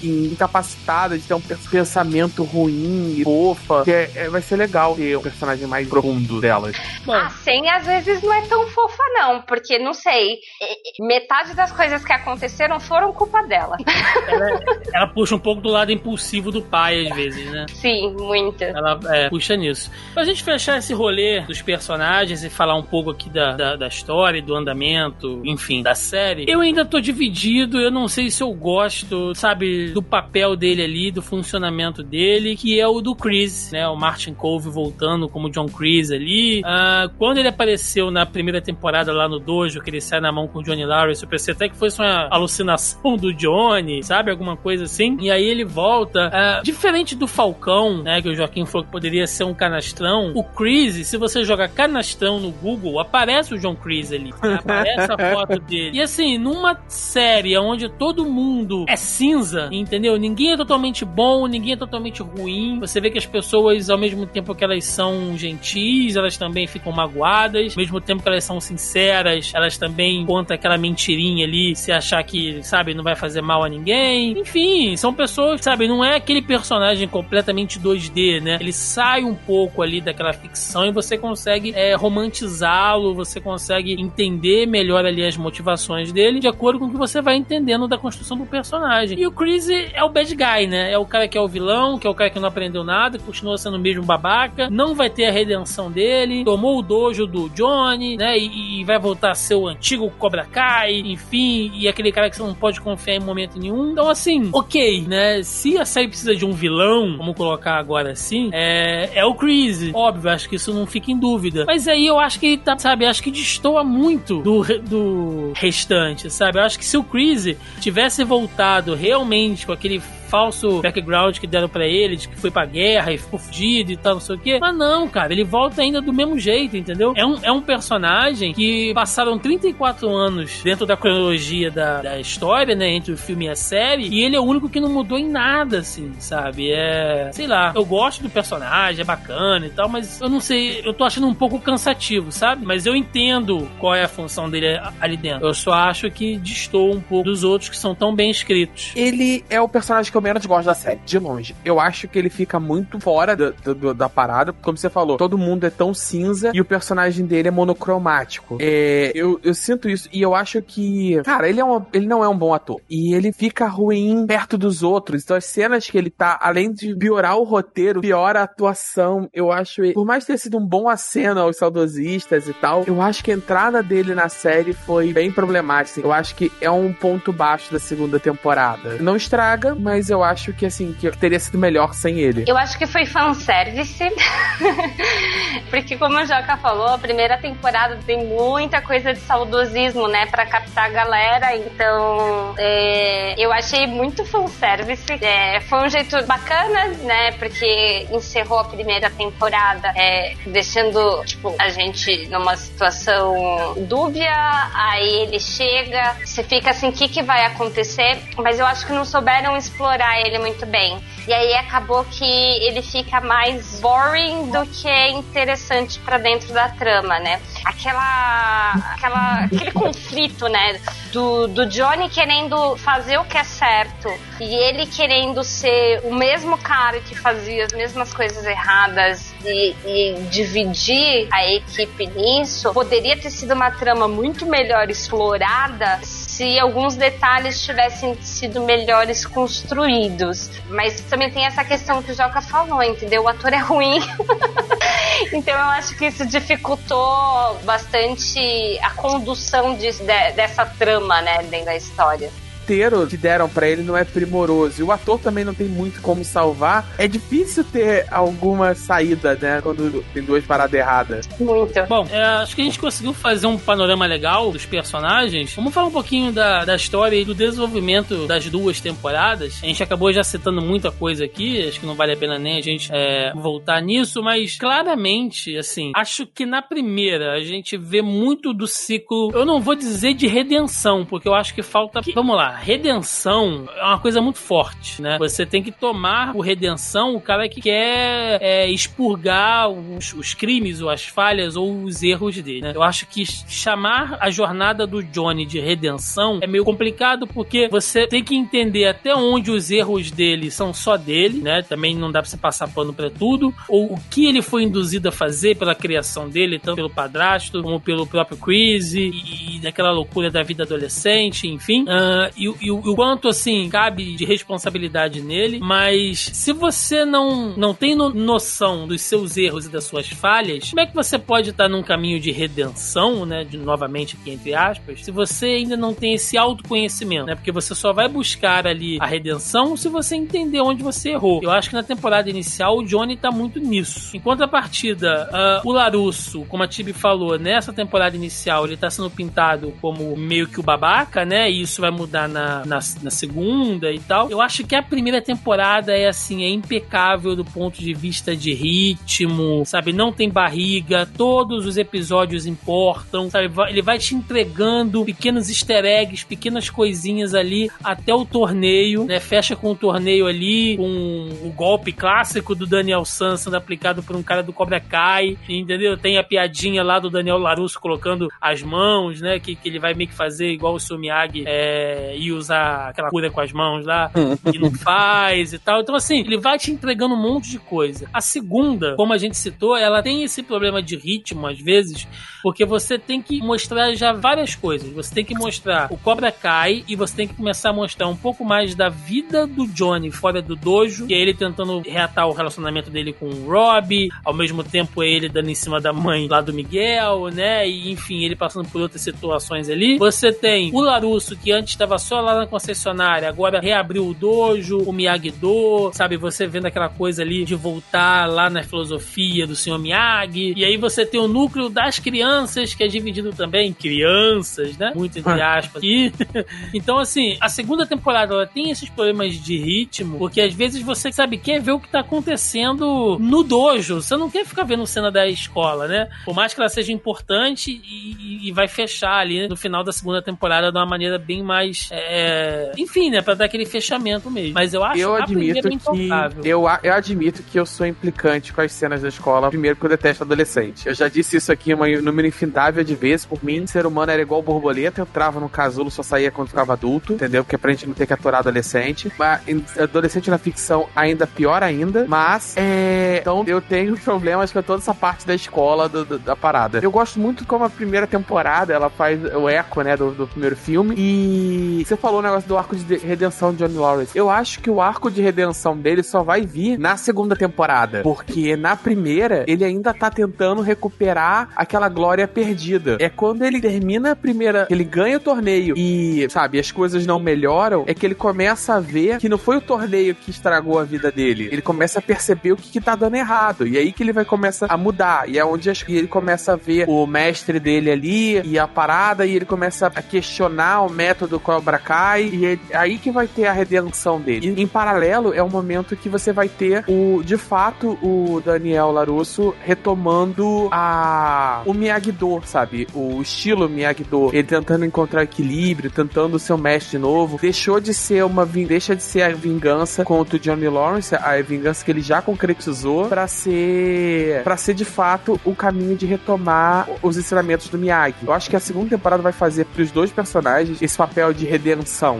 incapacitada de ter um pensamento ruim e fofa. Que é, é, vai ser legal ter um personagem mais profundo delas. Bom. A Sen às vezes não é tão fofa, não, porque não sei. Metade das coisas que aconteceram foram culpa dela. Ela, ela puxa um pouco do lado impulsivo do pai, às vezes, né? Sim, muito. Ela é, puxa nisso. Pra gente fechar esse rolê dos personagens e falar um pouco aqui da, da, da história, do andamento, enfim, da série, eu ainda tô dividido, eu não sei se eu gosto, sabe, do papel dele ali, do funcionamento dele, que é o do Chris, né? O Martin Cove voltando como John Chris ali. Uh, quando ele apareceu na primeira temporada lá no Dojo, que ele sai na mão com o Johnny Lawrence, eu pensei até que fosse uma alucinação do Johnny, sabe? Alguma coisa assim. E aí ele volta. Uh, diferente do Falcão, né? Que o Joaquim falou que poderia ser um canastrão. O Chris, se você jogar canastrão no Google, aparece o John Chris ali. Aparece a foto dele. E assim, numa série onde todo mundo é cinza, entendeu? Ninguém é totalmente bom, ninguém é totalmente ruim. Você vê que as pessoas, ao mesmo tempo que elas são gentis, elas também ficam magoadas. Ao mesmo tempo que elas são sinceras, elas também contam aquela mentirinha ali, se achar que, sabe, não vai fazer mal a ninguém. Enfim, são pessoas, sabe, não é aquele personagem completamente 2D, né? Ele sai um pouco ali daquela ficção e você consegue é, romantizá-lo, você consegue entender melhor ali as motivações dele de acordo com o que você vai entendendo da construção do personagem. E o Chris é o bad guy, né? É o cara que é o vilão, que é o cara que não aprendeu nada, continua sendo o mesmo babaca, não vai ter a redenção dele, tomou o dojo do Johnny, né? E, e vai voltar a ser o antigo Cobra Kai, enfim, e aquele cara que você não pode confiar em momento nenhum. Então, assim, ok, né? Se a série precisa de um vilão, vamos colocar agora assim, é, é o Chris. Óbvio, acho que isso não fica em dúvida. Mas aí eu acho que ele tá, sabe, acho que destoa muito do, do restante, sabe? Eu acho que se o Chris tivesse voltado realmente com aquele falso background que deram para ele, de que foi pra guerra e ficou fudido e tal, não sei o quê. Mas não, cara, ele volta ainda do mesmo jeito, entendeu? É um, é um personagem que passaram 34 anos dentro da cronologia da, da história, né? Entre o filme e a série, e ele é o único que não mudou em nada, assim, sabe? É. Sei lá, eu gosto do personagem, é bacana e tal, mas eu não sei, eu tô achando um pouco cansativo, sabe? Mas eu entendo qual é a função dele ali dentro. Eu só acho que distou um pouco dos outros que são tão bem escritos. Ele é o personagem que eu menos gosto da série, de longe. Eu acho que ele fica muito fora da, da, da parada. Como você falou, todo mundo é tão cinza e o personagem dele é monocromático. É, eu, eu sinto isso e eu acho que, cara, ele, é um, ele não é um bom ator. E ele fica ruim perto dos outros. Então as cenas que ele tá, além de piorar o roteiro, piora a atuação. Eu acho, por mais ter sido um bom aceno aos saudosistas e tal, eu acho que a entrada dele na série foi bem problemática. Eu acho que é um ponto baixo da segunda temporada. Não estraga, mas eu acho que assim, que teria sido melhor sem ele. Eu acho que foi fanservice. Porque como a Joca falou, a primeira temporada tem muita coisa de saudosismo, né? Pra captar a galera. Então, é, eu achei muito fanservice. É, foi um jeito bacana, né? Porque encerrou a primeira temporada, é, deixando, tipo, a gente numa situação dúbia. Aí ele chega, você fica assim, o que, que vai acontecer? Mas eu acho que não souberam explorar ele muito bem. E aí acabou que ele fica mais boring do que interessante para dentro da trama, né? Aquela, aquela, aquele conflito, né? Do, do Johnny querendo fazer o que é certo e ele querendo ser o mesmo cara que fazia as mesmas coisas erradas e, e dividir a equipe nisso, poderia ter sido uma trama muito melhor explorada se alguns detalhes tivessem sido melhores construídos. Mas também tem essa questão que o Joca falou, entendeu? O ator é ruim. então eu acho que isso dificultou bastante a condução de, de, dessa trama, né, dentro da história roteiro que deram para ele não é primoroso e o ator também não tem muito como salvar, é difícil ter alguma saída, né? Quando tem duas paradas erradas. Muito. Bom, é, acho que a gente conseguiu fazer um panorama legal dos personagens. Vamos falar um pouquinho da, da história e do desenvolvimento das duas temporadas. A gente acabou já citando muita coisa aqui, acho que não vale a pena nem a gente é, voltar nisso, mas claramente, assim, acho que na primeira a gente vê muito do ciclo, eu não vou dizer de redenção, porque eu acho que falta. Vamos lá, redenção é uma coisa muito forte, né? Você tem que tomar por redenção o cara que quer é, expurgar os, os, crimes ou as falhas ou os erros dele, né? Eu acho que chamar a jornada do Johnny de redenção é meio complicado porque você tem que entender até onde os erros dele são só dele, né? Também não dá pra você passar pano pra tudo, ou o que ele foi induzido a fazer pela criação dele, tanto pelo padrasto como pelo próprio Chris e, e daquela loucura da vida adolescente, enfim. Uh, e, e, o quanto, assim, cabe de responsabilidade nele, mas se você não, não tem no, noção dos seus erros e das suas falhas, como é que você pode estar num caminho de redenção, né, de, novamente aqui entre aspas, se você ainda não tem esse autoconhecimento, né, porque você só vai buscar ali a redenção se você entender onde você errou. Eu acho que na temporada inicial o Johnny tá muito nisso. Em contrapartida, uh, o Larusso, como a Tibi falou, nessa temporada inicial ele tá sendo pintado como meio que o babaca, né, e isso vai mudar na, na, na, segunda e tal. Eu acho que a primeira temporada é assim, é impecável do ponto de vista de ritmo, sabe? Não tem barriga, todos os episódios importam, sabe? Ele vai te entregando pequenos easter eggs, pequenas coisinhas ali até o torneio, né? Fecha com o torneio ali, com o golpe clássico do Daniel San sendo aplicado por um cara do Cobra Kai, entendeu? Tem a piadinha lá do Daniel Larusso colocando as mãos, né? Que, que ele vai meio que fazer igual o Sumiyagi é, e usar aquela cura com as mãos lá e não faz e tal. Então, assim, ele vai te entregando um monte de coisa. A segunda, como a gente citou, ela tem esse problema de ritmo, às vezes, porque você tem que mostrar já várias coisas. Você tem que mostrar o Cobra Kai e você tem que começar a mostrar um pouco mais da vida do Johnny fora do dojo, que é ele tentando reatar o relacionamento dele com o Rob, ao mesmo tempo ele dando em cima da mãe lá do Miguel, né? E enfim, ele passando por outras situações ali. Você tem o Larusso, que antes estava só lá na concessionária, agora reabriu o dojo, o Miyagi-Do, sabe? Você vendo aquela coisa ali de voltar lá na filosofia do senhor Miyagi. E aí você tem o núcleo das crianças, que é dividido também em crianças, né? Muito entre aspas aqui. então, assim, a segunda temporada ela tem esses problemas de ritmo, porque às vezes você, sabe, quer ver o que tá acontecendo no dojo. Você não quer ficar vendo cena da escola, né? Por mais que ela seja importante e, e vai fechar ali no final da segunda temporada de uma maneira bem mais. É, é, enfim, né, para dar aquele fechamento mesmo. Mas eu acho eu a admito primeira que eu, eu admito que eu sou implicante com as cenas da escola. Primeiro, porque eu detesto adolescente. Eu já disse isso aqui uma número infindável de vezes. Por mim, ser humano era igual borboleta. Eu entrava no casulo, só saía quando ficava adulto, entendeu? Porque é pra gente não ter que aturar adolescente. Mas adolescente na ficção ainda pior ainda. Mas é. Então eu tenho problemas com toda essa parte da escola do- do- da parada. Eu gosto muito como a primeira temporada ela faz o eco, né, do, do primeiro filme. E você falou o negócio do arco de de- redenção de Johnny Lawrence. Eu acho que o arco de redenção dele só vai vir na segunda temporada. Porque na primeira, ele ainda tá tentando recuperar aquela glória perdida. É quando ele termina a primeira, ele ganha o torneio e, sabe, as coisas não melhoram, é que ele começa a ver que não foi o torneio que estragou a vida dele. Ele começa a perceber o que, que tá dando errado. E aí que ele vai começar a mudar. E é onde as- e ele começa a ver o mestre dele ali e a parada, e ele começa a questionar o método Cobra Kai. E é aí que vai ter a redenção dele. E, em paralelo, é o momento que você vai ter o, de fato, o Daniel Larusso retomando a o Miyagi-Do, sabe? O estilo Miyagi-Do. Ele tentando encontrar equilíbrio, tentando ser o mestre novo. Deixou de ser uma deixa de ser a vingança contra o Johnny Lawrence, a vingança que ele já concretizou pra ser para ser de fato o caminho de retomar os ensinamentos do Miyagi. Eu acho que a segunda temporada vai fazer pros dois personagens esse papel de redenção.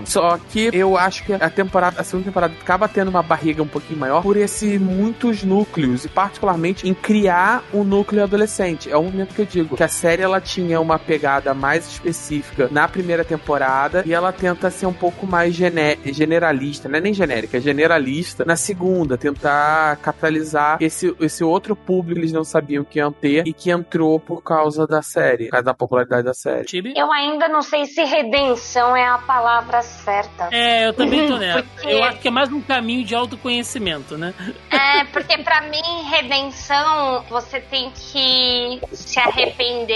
Só que eu acho que a temporada, a segunda temporada acaba tendo uma barriga um pouquinho maior por esse muitos núcleos e particularmente em criar um núcleo adolescente. É o momento que eu digo que a série ela tinha uma pegada mais específica na primeira temporada e ela tenta ser um pouco mais gené- generalista, não é nem genérica, é generalista na segunda, tentar capitalizar esse, esse outro público que eles não sabiam que iam ter e que entrou por causa da série, por causa da popularidade da série. Eu ainda não sei se redenção é a palavra certa. É, eu também tô nessa. Porque- Eu acho que é mais um caminho de autoconhecimento, né? É, porque pra mim, redenção, você tem que se arrepender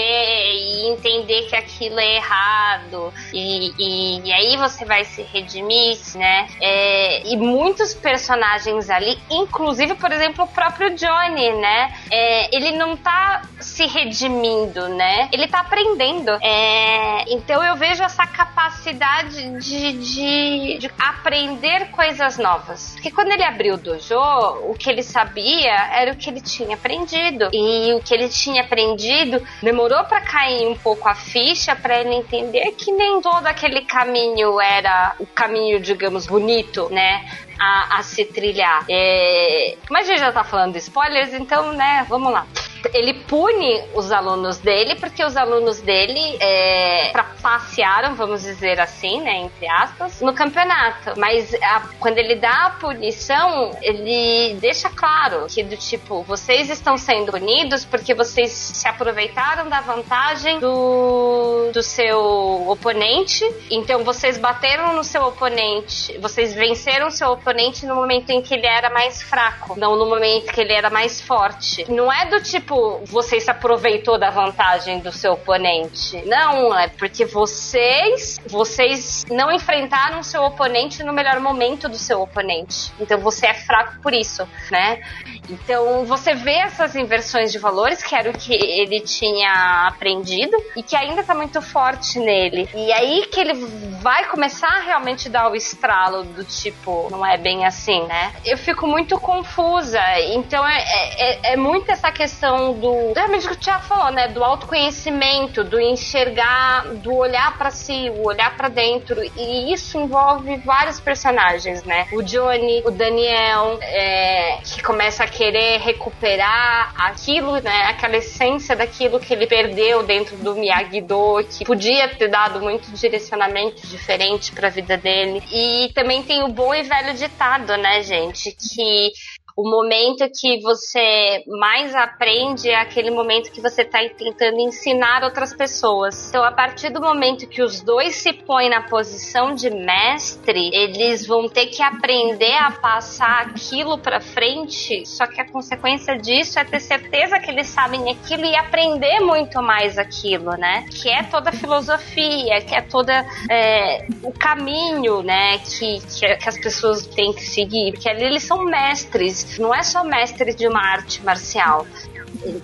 e entender que aquilo é errado. E, e, e aí você vai se redimir, né? É, e muitos personagens ali, inclusive, por exemplo, o próprio Johnny, né? É, ele não tá se redimindo, né? Ele tá aprendendo. É, então eu vejo essa capacidade de, de, de aprender coisas novas. Porque quando ele abriu o dojo, o que ele sabia era o que ele tinha aprendido. E o que ele tinha aprendido demorou pra cair um pouco a ficha pra ele entender que nem todo aquele caminho era o caminho, digamos, bonito, né? A, a se trilhar. É... Mas a gente já tá falando de spoilers, então, né, vamos lá. Ele pune os alunos dele, porque os alunos dele é, trapacearam, vamos dizer assim, né, entre aspas, no campeonato. Mas a- quando ele dá a punição, ele deixa claro que do tipo, vocês estão sendo punidos porque vocês se aproveitaram da vantagem do, do seu oponente, então vocês bateram no seu oponente, vocês venceram seu oponente no momento em que ele era mais fraco, não no momento que ele era mais forte. Não é do tipo, você se aproveitou da vantagem do seu oponente. Não, é porque vocês, vocês não enfrentaram seu oponente no melhor momento do seu oponente. Então você é fraco por isso, né? Então você vê essas inversões de valores, que era o que ele tinha aprendido e que ainda tá muito forte nele. E aí que ele vai começar a realmente dar o estralo do tipo, não é bem assim, né? Eu fico muito confusa. Então é, é, é muito essa questão do. Realmente o que o Tiago falou, né? Do autoconhecimento, do enxergar, do olhar pra si, o olhar pra dentro. E isso envolve vários personagens, né? O Johnny, o Daniel, é, que começa a querer recuperar aquilo, né? Aquela essência daquilo que ele perdeu dentro do Miyagi-Do, que podia ter dado muito direcionamento diferente pra vida dele. E também tem o bom e velho ditado, né, gente? Que o momento que você mais aprende é aquele momento que você está tentando ensinar outras pessoas. Então, a partir do momento que os dois se põem na posição de mestre, eles vão ter que aprender a passar aquilo para frente. Só que a consequência disso é ter certeza que eles sabem aquilo e aprender muito mais aquilo, né? Que é toda a filosofia, que é toda é, o caminho, né? Que, que, que as pessoas têm que seguir. Porque ali eles são mestres não é só mestre de uma arte marcial.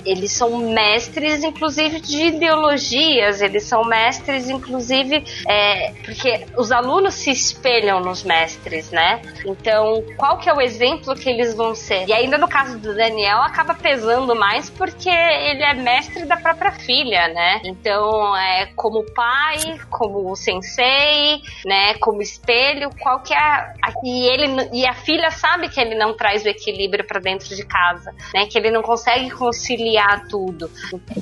Eles são mestres, inclusive, de ideologias, eles são mestres, inclusive, é, porque os alunos se espelham nos mestres, né? Então, qual que é o exemplo que eles vão ser? E ainda no caso do Daniel, acaba pesando mais porque ele é mestre da própria filha, né? Então, é como pai, como sensei, né? Como espelho, qual que é a, e ele e a filha sabe que ele não traz o equilíbrio para dentro de casa, né? Que ele não consegue conciliar tudo.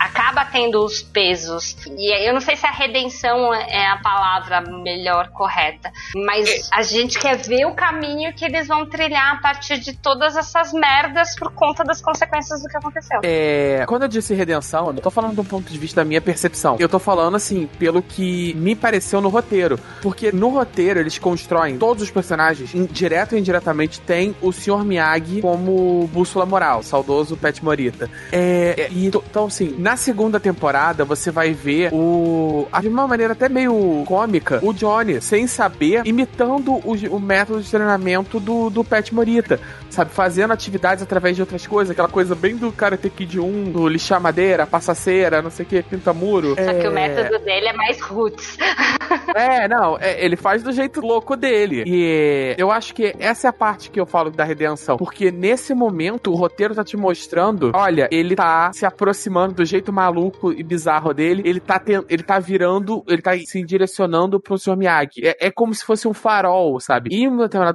Acaba tendo os pesos. E eu não sei se a redenção é a palavra melhor correta, mas a gente quer ver o caminho que eles vão trilhar a partir de todas essas merdas por conta das consequências do que aconteceu. É, quando eu disse redenção, eu não tô falando do ponto de vista da minha percepção. Eu tô falando assim, pelo que me pareceu no roteiro. Porque no roteiro eles constroem todos os personagens, direto ou indiretamente, tem o Sr. Miyagi como bússola moral, saudoso Pet Morita. É, é e, então, assim, na segunda temporada você vai ver o. De uma maneira até meio cômica, o Johnny, sem saber, imitando o, o método de treinamento do, do Pet Morita. Sabe, fazendo atividades através de outras coisas, aquela coisa bem do Karate Kid 1, do lixar madeira, passar cera, não sei o que, pinta muro. Só é... que o método dele é mais roots. é, não, é, ele faz do jeito louco dele. E eu acho que essa é a parte que eu falo da redenção. Porque nesse momento o roteiro tá te mostrando: olha, ele tá se aproximando do jeito maluco e bizarro dele, ele tá, ele tá virando, ele tá se direcionando pro Sr. Miyagi. É, é como se fosse um farol, sabe? E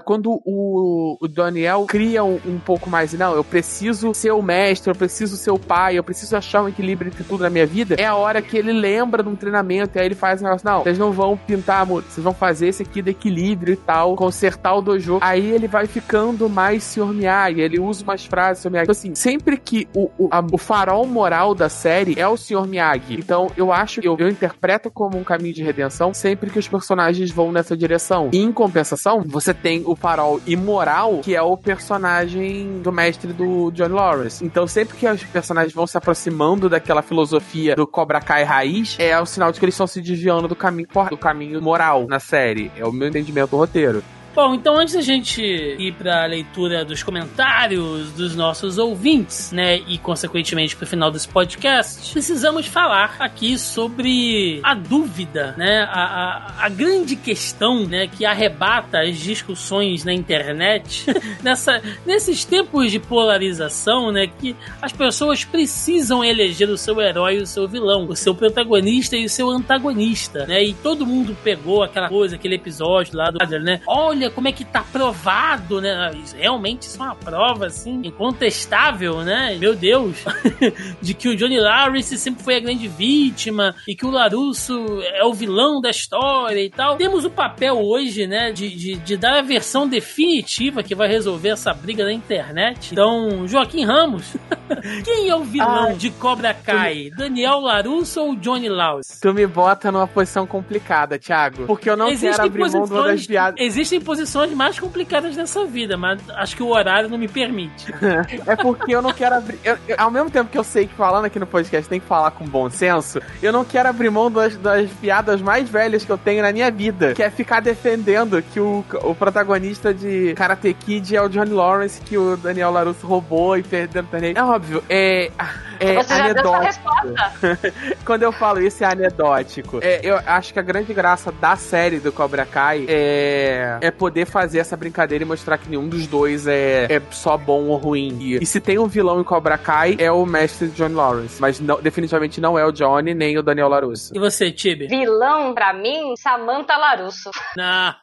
quando o, o Daniel cria um, um pouco mais, não, eu preciso ser o mestre, eu preciso ser o pai, eu preciso achar um equilíbrio entre tudo na minha vida, é a hora que ele lembra de um treinamento, e aí ele faz um negócio, não, vocês não vão pintar, vocês vão fazer esse aqui do equilíbrio e tal, consertar o dojo. Aí ele vai ficando mais Sr. Miyagi, ele usa umas frases Sr. Miyagi. Então, assim, sempre que o, o, a, o farol moral da série é o Sr. Miyagi. Então, eu acho que eu, eu interpreto como um caminho de redenção sempre que os personagens vão nessa direção. E, em compensação, você tem o farol imoral, que é o personagem do mestre do John Lawrence. Então, sempre que os personagens vão se aproximando daquela filosofia do Cobra Kai raiz, é o sinal de que eles estão se desviando do caminho, do caminho moral na série. É o meu entendimento do roteiro. Bom, então antes da gente ir para a leitura dos comentários dos nossos ouvintes, né, e consequentemente para o final desse podcast, precisamos falar aqui sobre a dúvida, né, a, a, a, grande questão, né, que arrebata as discussões na internet nessa, nesses tempos de polarização, né, que as pessoas precisam eleger o seu herói e o seu vilão, o seu protagonista e o seu antagonista, né, e todo mundo pegou aquela coisa, aquele episódio lá do, né, olha olha como é que tá provado, né? Realmente isso é uma prova, assim, incontestável, né? Meu Deus, de que o Johnny Lawrence sempre foi a grande vítima e que o Larusso é o vilão da história e tal. Temos o papel hoje, né, de, de, de dar a versão definitiva que vai resolver essa briga na internet. Então, Joaquim Ramos, quem é o vilão Ai, de Cobra Kai? Daniel Larusso ou Johnny Lawrence? Tu me bota numa posição complicada, Thiago, porque eu não Existem quero abrir mão de uma das piadas. Existem posições mais complicadas nessa vida, mas acho que o horário não me permite. é porque eu não quero abrir. Eu, eu, ao mesmo tempo que eu sei que falando aqui no podcast tem que falar com bom senso, eu não quero abrir mão das, das piadas mais velhas que eu tenho na minha vida, que é ficar defendendo que o, o protagonista de Karate Kid é o Johnny Lawrence, que o Daniel LaRusso roubou e perdeu torneio. É óbvio, é. É Você resposta. Quando eu falo isso, é anedótico. É, eu acho que a grande graça da série do Cobra Kai é, é poder fazer essa brincadeira e mostrar que nenhum dos dois é, é só bom ou ruim. E, e se tem um vilão em Cobra Kai, é o mestre John Lawrence. Mas não, definitivamente não é o Johnny nem o Daniel LaRusso. E você, Tibi? Vilão, pra mim, Samantha LaRusso. Não.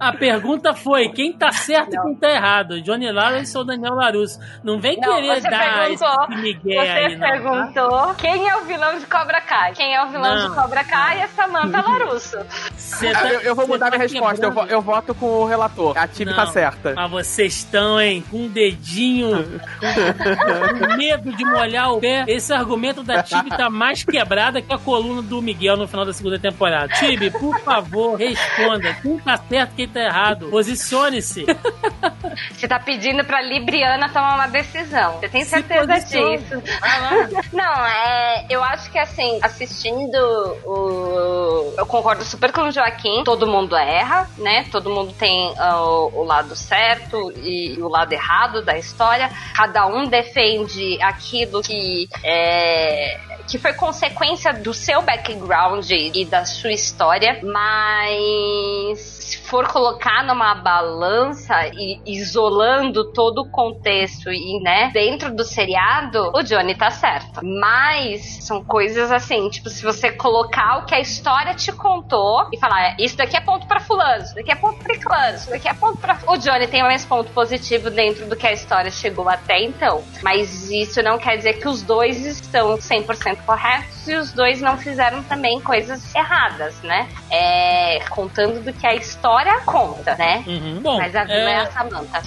a pergunta foi: quem tá certo não. e quem tá errado? Johnny Lawrence ou Daniel LaRusso? Não vem não, querer dar perguntou, Miguel Você aí, perguntou não, quem é o vilão de Cobra Kai. Quem é o vilão não, de Cobra Kai é Samantha LaRusso. Tá, eu, eu, vou mudar tá resposta. Eu, eu, voto com o relator. A Tibi tá certa. Mas vocês estão, hein, com um dedinho, com medo de molhar o pé. Esse argumento da Tibi tá mais quebrada que a coluna do Miguel no final da segunda temporada. Tibi, por favor, responda. Quem tá certo, quem tá errado. Posicione-se. Você tá pedindo pra Libriana tomar uma decisão. Você tem certeza disso. Não, é. Eu acho que assim, assistindo o. Eu concordo super com o Joaquim. Todo mundo erra, né? Todo mundo tem uh, o lado certo e o lado errado da história. Cada um defende aquilo que é que foi consequência do seu background e da sua história, mas se for colocar numa balança e isolando todo o contexto e, né, dentro do seriado, o Johnny tá certo. Mas são coisas assim, tipo, se você colocar o que a história te contou e falar, é, isso daqui é ponto para fulano, isso daqui é ponto pra fulano, isso daqui é ponto pra... O Johnny tem mais ponto positivo dentro do que a história chegou até então. Mas isso não quer dizer que os dois estão 100% corretos e os dois não fizeram também coisas erradas, né? É, contando do que a história conta, né? Uhum. Bom, Mas a vilã é, é a Samantha.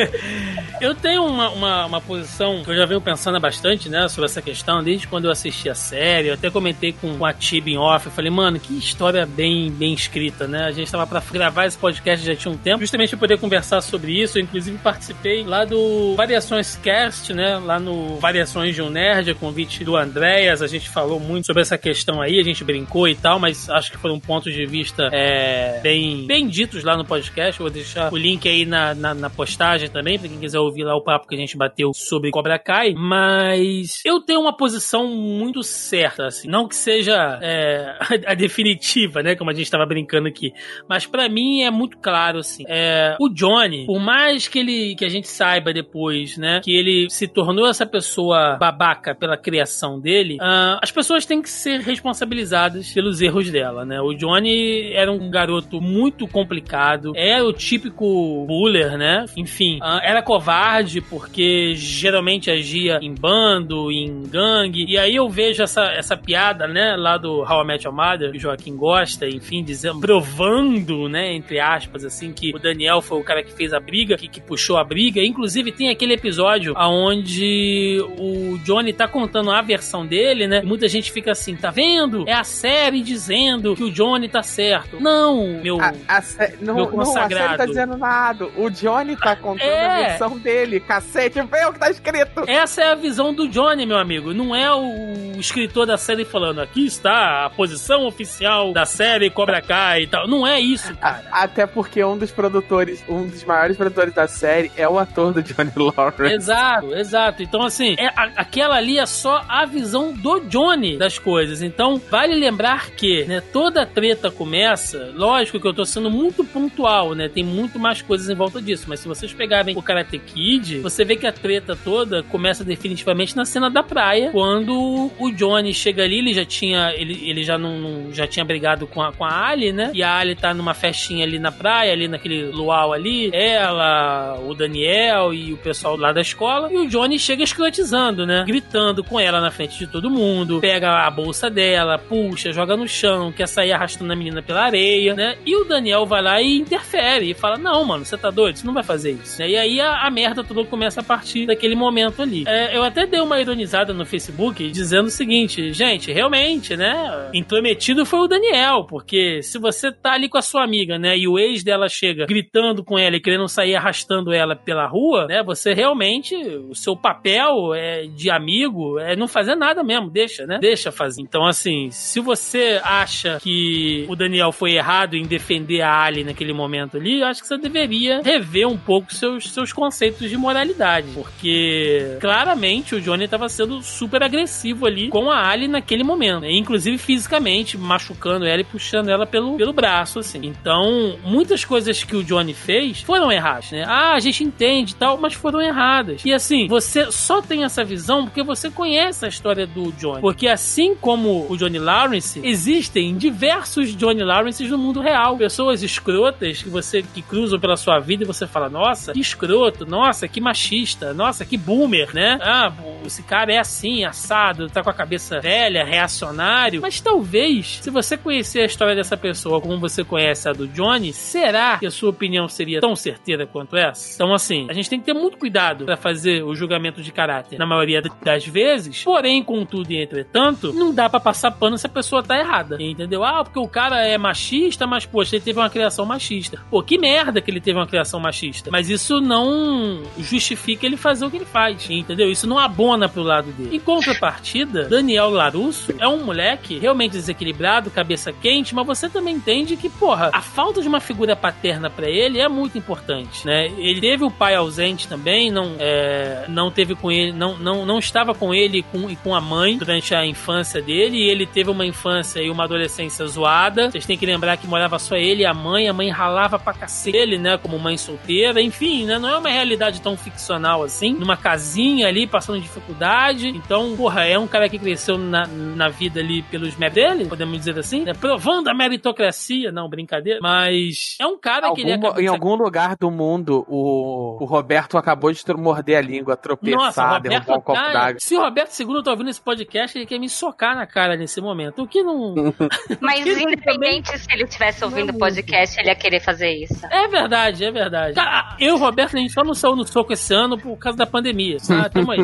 eu tenho uma, uma, uma, posição que eu já venho pensando bastante, né, sobre essa questão, desde quando eu assisti a série. Eu até comentei com, com a Tib em off. Eu falei, mano, que história bem, bem escrita, né? A gente tava pra gravar esse podcast já tinha um tempo, justamente pra poder conversar sobre isso. Eu, inclusive, participei lá do Variações Cast, né? Lá no Variações de um Nerd, convite do Andréas. A gente falou muito sobre essa questão aí, a gente brincou e tal, mas acho que foram pontos de vista é, bem, bem ditos lá no podcast. vou deixar o link aí na, na, na postagem também, pra quem quiser ouvir lá o papo que a gente bateu sobre Cobra Kai. Mas eu tenho uma posição muito certa, assim. Não que seja é, a, a, definitiva, né? Como a gente tava brincando aqui. Mas para mim é muito claro, assim. É, o Johnny, por mais que ele que a gente saiba depois, né? Que ele se tornou essa pessoa babaca pela criação dele, uh, as pessoas têm que ser responsabilizadas pelos erros dela, né? O Johnny era um garoto muito complicado, era o típico buller, né? Enfim, uh, era covarde porque geralmente agia em bando, em gangue. E aí eu vejo essa, essa piada, né, lá do How I Met Your Mother, que o Joaquim gosta, enfim, dizendo, provando, né, entre aspas, assim, que o Daniel foi o cara que fez a briga, que, que puxou a briga. Inclusive tem aquele episódio onde o Johnny tá contando a versão dele, né? muita gente fica assim, tá vendo? É a série dizendo que o Johnny tá certo. Não, meu, a, a não, meu consagrado. Não, a série tá dizendo nada. O Johnny tá contando é... a versão dele. Cacete, vê o que tá escrito. Essa é a visão do Johnny, meu amigo. Não é o escritor da série falando, aqui está a posição oficial da série Cobra Kai e tal. Não é isso, cara. A, até porque um dos produtores, um dos maiores produtores da série é o ator do Johnny Lawrence. Exato, exato. Então, assim, é, a, aquela ali é só a visão do Johnny Johnny das coisas. Então, vale lembrar que, né, toda treta começa, lógico que eu tô sendo muito pontual, né? Tem muito mais coisas em volta disso, mas se vocês pegarem o Karate Kid, você vê que a treta toda começa definitivamente na cena da praia, quando o Johnny chega ali, ele já tinha ele, ele já não, já tinha brigado com a, com a Ali, né? E a Ali tá numa festinha ali na praia, ali naquele luau ali, ela, o Daniel e o pessoal lá da escola, e o Johnny chega escrotizando, né? Gritando com ela na frente de todo mundo, mundo, pega a bolsa dela, puxa, joga no chão, quer sair arrastando a menina pela areia, né? E o Daniel vai lá e interfere e fala: Não, mano, você tá doido? Você não vai fazer isso. E aí a, a merda toda começa a partir daquele momento ali. É, eu até dei uma ironizada no Facebook dizendo o seguinte: gente, realmente, né? Intrometido foi o Daniel, porque se você tá ali com a sua amiga, né? E o ex dela chega gritando com ela e querendo sair arrastando ela pela rua, né? Você realmente, o seu papel é de amigo é não fazer nada mesmo, deixa né? Deixa fazer. Então, assim, se você acha que o Daniel foi errado em defender a Ali naquele momento ali, eu acho que você deveria rever um pouco seus, seus conceitos de moralidade. Porque claramente o Johnny estava sendo super agressivo ali com a Ali naquele momento. Né? Inclusive fisicamente, machucando ela e puxando ela pelo, pelo braço, assim. Então, muitas coisas que o Johnny fez foram erradas, né? Ah, a gente entende e tal, mas foram erradas. E assim, você só tem essa visão porque você conhece a história do Johnny. Porque assim como o Johnny Lawrence, existem diversos Johnny Lawrences no mundo real. Pessoas escrotas que você que cruzam pela sua vida e você fala: "Nossa, que escroto, nossa, que machista, nossa, que boomer", né? Ah, esse cara é assim, assado, tá com a cabeça velha, reacionário. Mas talvez, se você conhecer a história dessa pessoa como você conhece a do Johnny, será que a sua opinião seria tão certeira quanto essa? Então, assim, a gente tem que ter muito cuidado para fazer o julgamento de caráter na maioria das vezes. Porém, contudo e entretanto, não dá para passar pano se a pessoa tá errada. Entendeu? Ah, porque o cara é machista, mas, poxa, ele teve uma criação machista. Pô, que merda que ele teve uma criação machista. Mas isso não justifica ele fazer o que ele faz. Entendeu? Isso não abona pro lado dele. Em contrapartida, Daniel Larusso é um moleque realmente desequilibrado, cabeça quente, mas você também entende que, porra, a falta de uma figura paterna para ele é muito importante, né? Ele teve o pai ausente também, não, é, não teve com ele, não, não, não estava com ele e com, e com a mãe durante a infância dele, e ele teve uma infância e uma adolescência zoada. Vocês têm que lembrar que morava só ele e a mãe, a mãe ralava pra cacete ele, né, como mãe solteira, enfim, né, não é uma realidade tão ficcional assim, numa casinha ali, passando dificuldade, então, porra, é um cara que cresceu na, na vida ali pelos méritos dele, podemos dizer assim, né, provando a meritocracia, não, brincadeira, mas é um cara algum, que ele Em algum lugar do mundo, o, o Roberto acabou de morder a língua, tropeçar, Nossa, derrubar um copo d'água. Se o Roberto II tá ouvindo esse podcast, ele quer me socar na cara nesse momento, o que não... Mas independente também... se ele estivesse ouvindo o podcast, ele ia querer fazer isso. É verdade, é verdade. Cara, eu e o Roberto, a gente só não saiu no soco esse ano por causa da pandemia, tá? Tamo aí.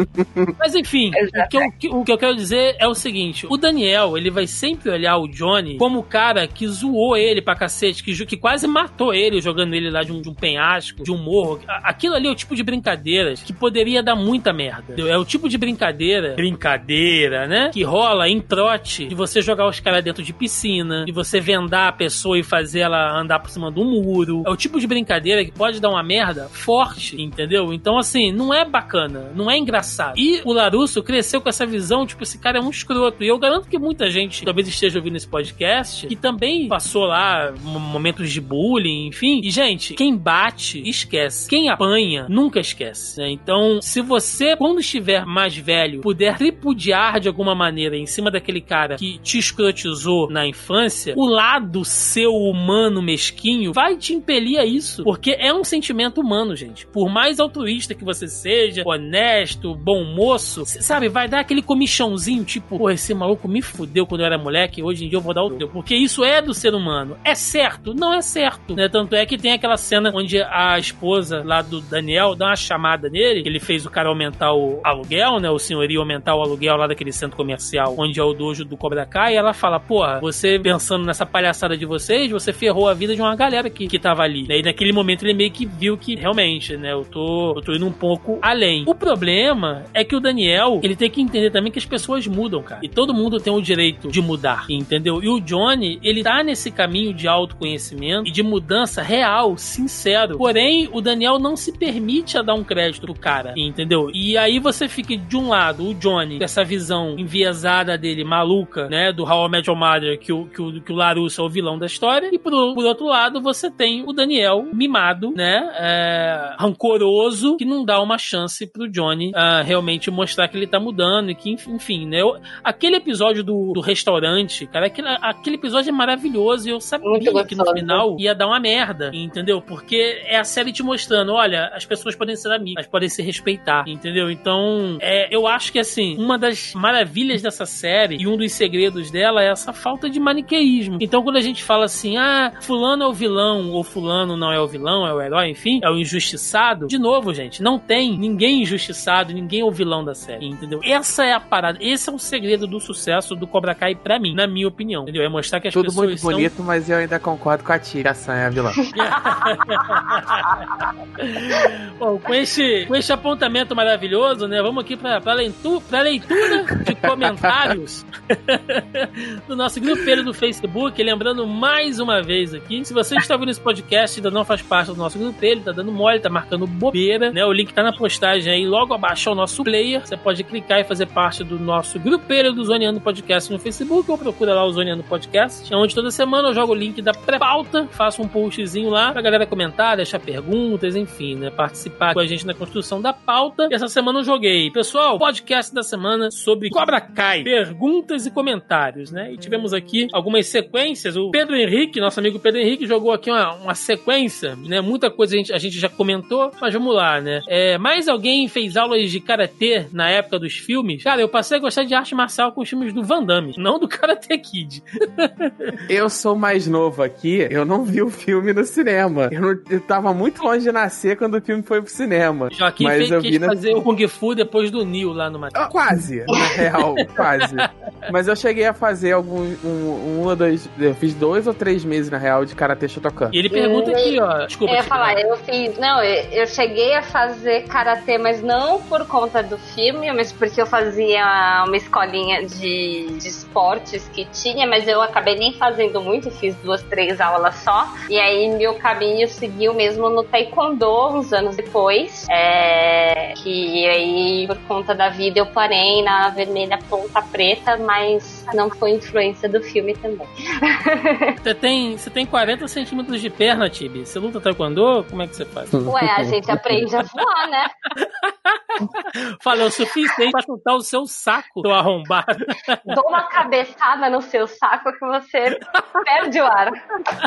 Mas enfim, o que, eu, o que eu quero dizer é o seguinte, o Daniel, ele vai sempre olhar o Johnny como o cara que zoou ele pra cacete, que, que quase matou ele jogando ele lá de um, de um penhasco, de um morro. Aquilo ali é o tipo de brincadeiras que poderia dar muita merda. É o tipo de brincadeira, brincadeira, né? Que rola em trote de você jogar os caras dentro de piscina, de você vendar a pessoa e fazer ela andar por cima do muro. É o tipo de brincadeira que pode dar uma merda forte, entendeu? Então, assim, não é bacana, não é engraçado. E o Larusso cresceu com essa visão, tipo, esse cara é um escroto. E eu garanto que muita gente talvez esteja ouvindo esse podcast que também passou lá momentos de bullying, enfim. E, gente, quem bate, esquece. Quem apanha, nunca esquece. Né? Então, se você, quando estiver mais velho, puder tripudiar de alguma maneira em cima daquele cara que te escrotizou na infância, o lado seu mesquinho vai te impelir a isso. Porque é um sentimento humano, gente. Por mais altruísta que você seja, honesto, bom moço, sabe, vai dar aquele comichãozinho, tipo, pô, esse maluco me fudeu quando eu era moleque, hoje em dia eu vou dar o teu. Porque isso é do ser humano. É certo? Não é certo. Né? Tanto é que tem aquela cena onde a esposa lá do Daniel dá uma chamada nele, ele fez o cara aumentar o aluguel, né? O senhorio aumentar o aluguel lá daquele centro comercial onde é o dojo do Cobra Kai, e ela fala, porra, você pensando nessa palhaçada de vocês, você ferrou a vida de uma galera que, que tava ali. Né? E naquele momento ele meio que viu que realmente, né, eu tô, eu tô indo um pouco além. O problema é que o Daniel, ele tem que entender também que as pessoas mudam, cara. E todo mundo tem o direito de mudar, entendeu? E o Johnny, ele tá nesse caminho de autoconhecimento e de mudança real, sincero. Porém, o Daniel não se permite a dar um crédito pro cara, entendeu? E aí você fica de um lado, o Johnny, com essa visão enviesada dele, maluca, né, do How I Met Your Mother, que o, que o, que o Larusso é o vilão da história, e por, por outro lado, você tem o Daniel mimado, né, é, rancoroso, que não dá uma chance pro Johnny uh, realmente mostrar que ele tá mudando e que, enfim, né, eu, aquele episódio do, do restaurante, cara, aquele, aquele episódio é maravilhoso e eu sabia que no final ia dar uma merda, entendeu? Porque é a série te mostrando, olha, as pessoas podem ser amigas, podem se respeitar, entendeu? Então, é, eu acho que, assim, uma das maravilhas dessa série e um dos segredos dela é essa falta de maniqueísmo. Então, quando a gente fala assim, ah, fulano é o vilão, ou fulano não é o vilão, é o herói, enfim, é o injustiçado, de novo, gente, não tem ninguém injustiçado, ninguém é o vilão da série, entendeu? Essa é a parada, esse é o segredo do sucesso do Cobra Kai pra mim, na minha opinião, entendeu? É mostrar que as Tudo pessoas muito bonito, mas eu ainda concordo com a Tia, a Sam é a vilã. Bom, com esse, com esse apontamento maravilhoso, né, vamos aqui pra, pra, leitura, pra leitura de comentários do nosso grupelho do Facebook. Lembrando mais uma vez aqui, se você está ouvindo esse podcast e ainda não faz parte do nosso grupelho, tá dando mole, tá marcando bobeira, né? O link tá na postagem aí, logo abaixo é o nosso player. Você pode clicar e fazer parte do nosso grupelho do Zoneando Podcast no Facebook ou procura lá o Zoneando Podcast, onde toda semana eu jogo o link da pré-pauta, faço um postzinho lá pra galera comentar, deixar perguntas, enfim, né? Participar com a gente na construção da pauta. E essa semana eu joguei. Pessoal, podcast da semana sobre Cobra Kai. Perguntas e comentários, né? E tivemos aqui algumas sequências. O Pedro Henrique, nosso amigo Pedro Henrique, jogou aqui uma, uma sequência, né? Muita coisa a gente, a gente já comentou, mas vamos lá, né? É, mais alguém fez aulas de karatê na época dos filmes, cara, eu passei a gostar de arte marcial com os filmes do Van Damme, não do Karate Kid. eu sou mais novo aqui, eu não vi o filme no cinema. Eu, não, eu tava muito longe de nascer quando o filme foi pro cinema. Joaquim mas fez, eu quis na... fazer o Kung Fu depois do Neo lá no Matheus. Quase, na real, quase. Mas eu cheguei a fazer algum um, um ou dois, eu fiz dois ou três meses na real de Karate Shotokan. E ele pergunta aqui, ó, desculpa. Eu ia falar, eu fiz, não, eu, cheguei a fazer Karate, mas não por conta do filme, mas porque eu fazia uma escolinha de, de esportes que tinha, mas eu acabei nem fazendo muito, fiz duas, três aulas só. E aí meu caminho seguiu mesmo no Taekwondo uns anos depois. É, que aí, por conta da vida, eu parei na vermelha ponta preta, mas não foi influência do filme também. Você tem, você tem 40 centímetros de perna, Tibi. Você luta taekwondo? Como é que você faz? Ué, a gente aprende a voar, né? Falou o suficiente pra chutar o seu saco, seu arrombado. Dou uma cabeçada no seu saco que você perde o ar.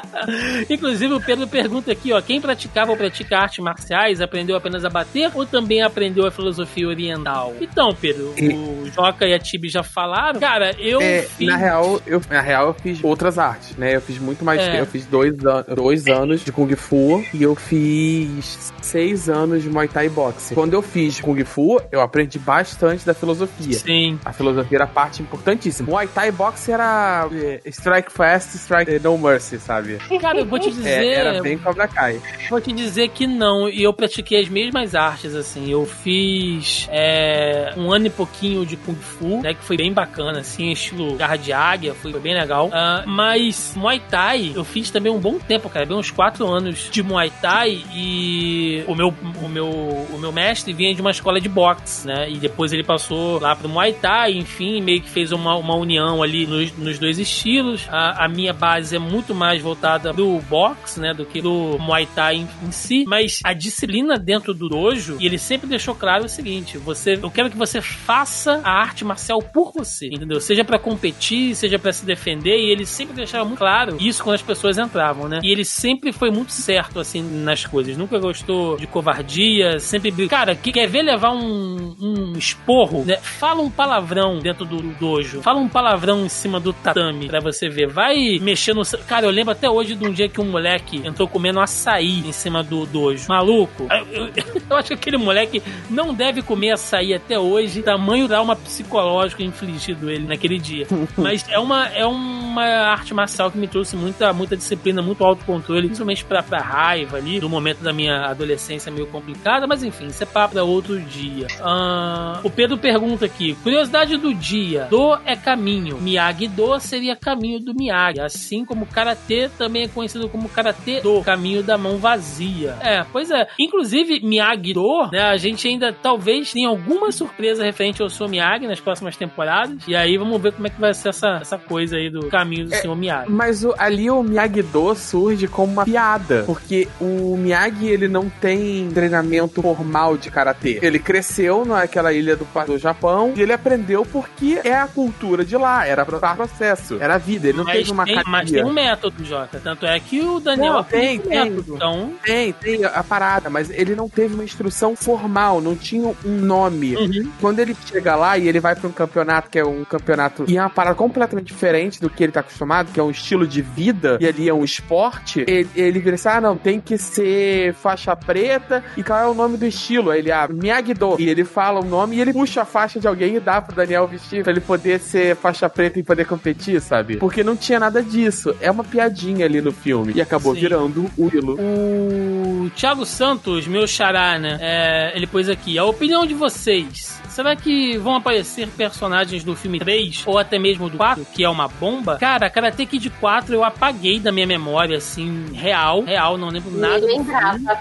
Inclusive, o Pedro pergunta aqui, ó, quem praticava ou pratica artes marciais aprendeu apenas a bater ou também aprendeu a filosofia oriental? Então, Pedro, e... o Joca e a Tibi já falaram. Cara, eu é, fiz... Na real, eu, na real, eu fiz outras artes, né? Eu fiz muito mais. É. Eu fiz dois, an dois anos de Kung Fu e eu fiz seis anos de Muay Thai Boxing. Quando eu fiz Kung Fu, eu aprendi bastante da filosofia. Sim. A filosofia era parte importantíssima. Muay Thai Boxing era é, strike fast, strike no mercy, sabe? Cara, eu vou te é, dizer. É, era bem Cobra Kai. Vou te dizer que não. E eu pratiquei as mesmas artes, assim. Eu fiz é, um ano e pouquinho de Kung Fu, né? Que foi bem bacana, assim, estilo garra de águia, foi bem legal. Uh, mas Muay Thai, eu fiz também um bom tempo, cara. Bem uns quatro anos de Muay Thai e o meu, o meu, o meu mestre vinha de uma escola de boxe, né? E depois ele passou lá pro Muay Thai, enfim, meio que fez uma, uma união ali nos, nos dois estilos. A, a, minha base é muito mais voltada pro boxe, né? Do que do Muay Thai em, em si. Mas a disciplina dentro do dojo, e ele sempre deixou claro o seguinte: você, eu quero que você faça a arte marcial por você, entendeu? Seja para competir, seja para se defender, e ele sempre deixava muito claro isso quando as pessoas entravam, né? E ele sempre foi muito certo, assim, nas coisas. Nunca gostou de covardia, sempre. Cara, que quer ver levar um, um esporro, né? Fala um palavrão dentro do dojo. Fala um palavrão em cima do tatame pra você ver. Vai mexer no. Cara, eu lembro até hoje de um dia que um moleque entrou comendo açaí em cima do dojo. Maluco, eu, eu, eu acho que aquele moleque não deve comer açaí até hoje. Tamanho trauma psicológico infligido ele naquele dia. Mas é uma, é uma arte marcial que me trouxe muita, muita disciplina, muito autocontrole, principalmente pra, pra raiva ali, do momento da minha adolescência meio complicada, mas enfim, isso é papo pra outro dia. Uh, o Pedro pergunta aqui: curiosidade do dia: Do é caminho, Miyagi-Do seria caminho do Miyagi, assim como Karatê também é conhecido como Karatê do caminho da mão vazia. É, pois é. Inclusive, Miyagi-Do, né, a gente ainda talvez tenha alguma surpresa referente ao seu Miyagi nas próximas temporadas, e aí vamos ver como é que vai ser essa, essa coisa aí do caminho do é, senhor Miyagi. Mas o, ali o Miyagi-Do surge como uma piada, porque o Miyagi ele não tem treinamento formal de karatê. Ele cresceu naquela ilha do, do Japão e ele aprendeu porque é a cultura de lá, era processo, era a vida, ele não mas teve uma tem, Mas tem um método, Jota, tanto é que o Daniel não, tem, tem, método. Então... tem, tem a parada, mas ele não teve uma instrução formal, não tinha um nome. Uhum. Quando ele chega lá e ele vai para um campeonato que é um campeonato e é uma parada completamente diferente do que ele tá acostumado, que é um estilo de vida, e ali é um esporte, ele, ele vira assim: ah, não, tem que ser faixa preta, e qual é o nome do estilo? Aí ele, ah, Miyagi-Do. E ele fala o nome e ele puxa a faixa de alguém e dá pro Daniel vestir pra ele poder ser faixa preta e poder competir, sabe? Porque não tinha nada disso. É uma piadinha ali no filme. E acabou Sim. virando o Willow. O Thiago Santos, meu xará, né? É, ele pôs aqui: a opinião de vocês Será que vão aparecer personagens do filme 3 ou até mesmo do 4, que é uma bomba? Cara, Karate Kid 4 eu apaguei da minha memória, assim, real. Real, não lembro nada. Nem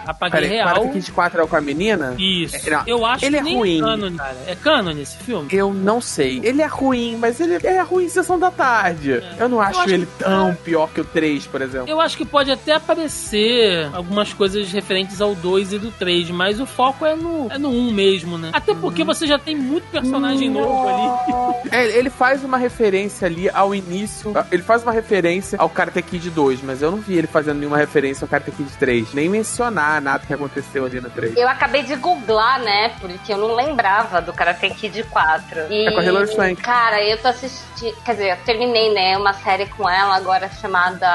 Apaguei Pera, real. Karate Kid 4 é o com a menina? Isso. É, não, eu acho ele que é ruim. É canon, cara. É canon esse filme? Eu não sei. Ele é ruim, mas ele é ruim em sessão da tarde. É. Eu não acho, eu acho ele que... tão pior que o 3, por exemplo. Eu acho que pode até aparecer algumas coisas referentes ao 2 e do 3, mas o foco é no, é no 1 mesmo, né? Até porque uhum. você já já tem muito personagem novo ali. É, ele faz uma referência ali ao início. Ele faz uma referência ao Karate Kid 2, mas eu não vi ele fazendo nenhuma referência ao Karate Kid 3. Nem mencionar nada que aconteceu ali no 3. Eu acabei de googlar, né? Porque eu não lembrava do Karate Kid 4. E, É com a Hilary Swank. Cara, eu tô assistindo. Quer dizer, eu terminei, né? Uma série com ela agora chamada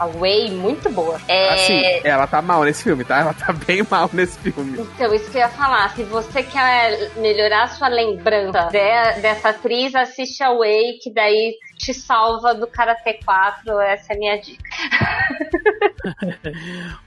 Away, muito boa. É. Assim, ela tá mal nesse filme, tá? Ela tá bem mal nesse filme. Então, isso que eu ia falar. Se você quer melhorar a sua lembrança de- dessa atriz, assiste a Way, que daí te salva do Karate 4. Essa é a minha dica.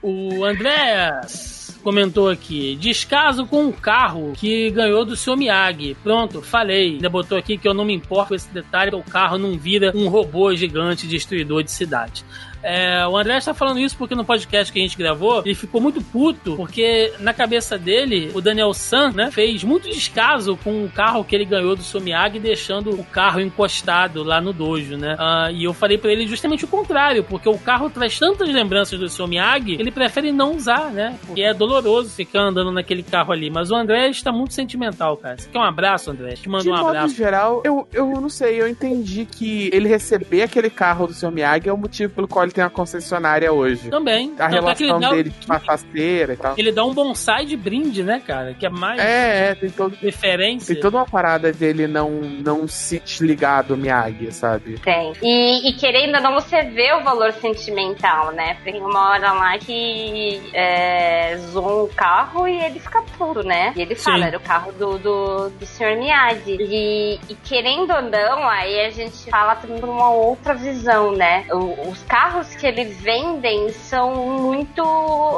O Andréas comentou aqui: descaso com um carro que ganhou do seu Miyagi. Pronto, falei. Ainda botou aqui que eu não me importo com esse detalhe, o carro não vira um robô gigante destruidor de cidade. É, o André está falando isso porque no podcast que a gente gravou, ele ficou muito puto, porque na cabeça dele, o Daniel San, né, fez muito descaso com o carro que ele ganhou do seu Miyagi, deixando o carro encostado lá no dojo, né? Ah, e eu falei pra ele justamente o contrário, porque o carro traz tantas lembranças do seu Miyagi, ele prefere não usar, né? Porque é doloroso ficar andando naquele carro ali. Mas o André está muito sentimental, cara. Você quer um abraço, André? Te mando De um modo abraço. geral, eu, eu não sei, eu entendi que ele receber aquele carro do seu Miyagi é o motivo pelo qual ele tem a concessionária hoje. Também. A Tanto é que relação dá- dele com a faceira e tal. Ele dá um bonsai de brinde, né, cara? Que é mais É, é, tem, todo, referência. tem toda uma parada dele não, não se desligar do Miyagi, sabe? Tem. E, e querendo ou não, você vê o valor sentimental, né? Tem uma hora lá que é, zoam o carro e ele fica puto, né? E ele fala, Sim. era o carro do, do, do Sr. Miyagi. E, e querendo ou não, aí a gente fala também de uma outra visão, né? O- os carros que ele vendem são muito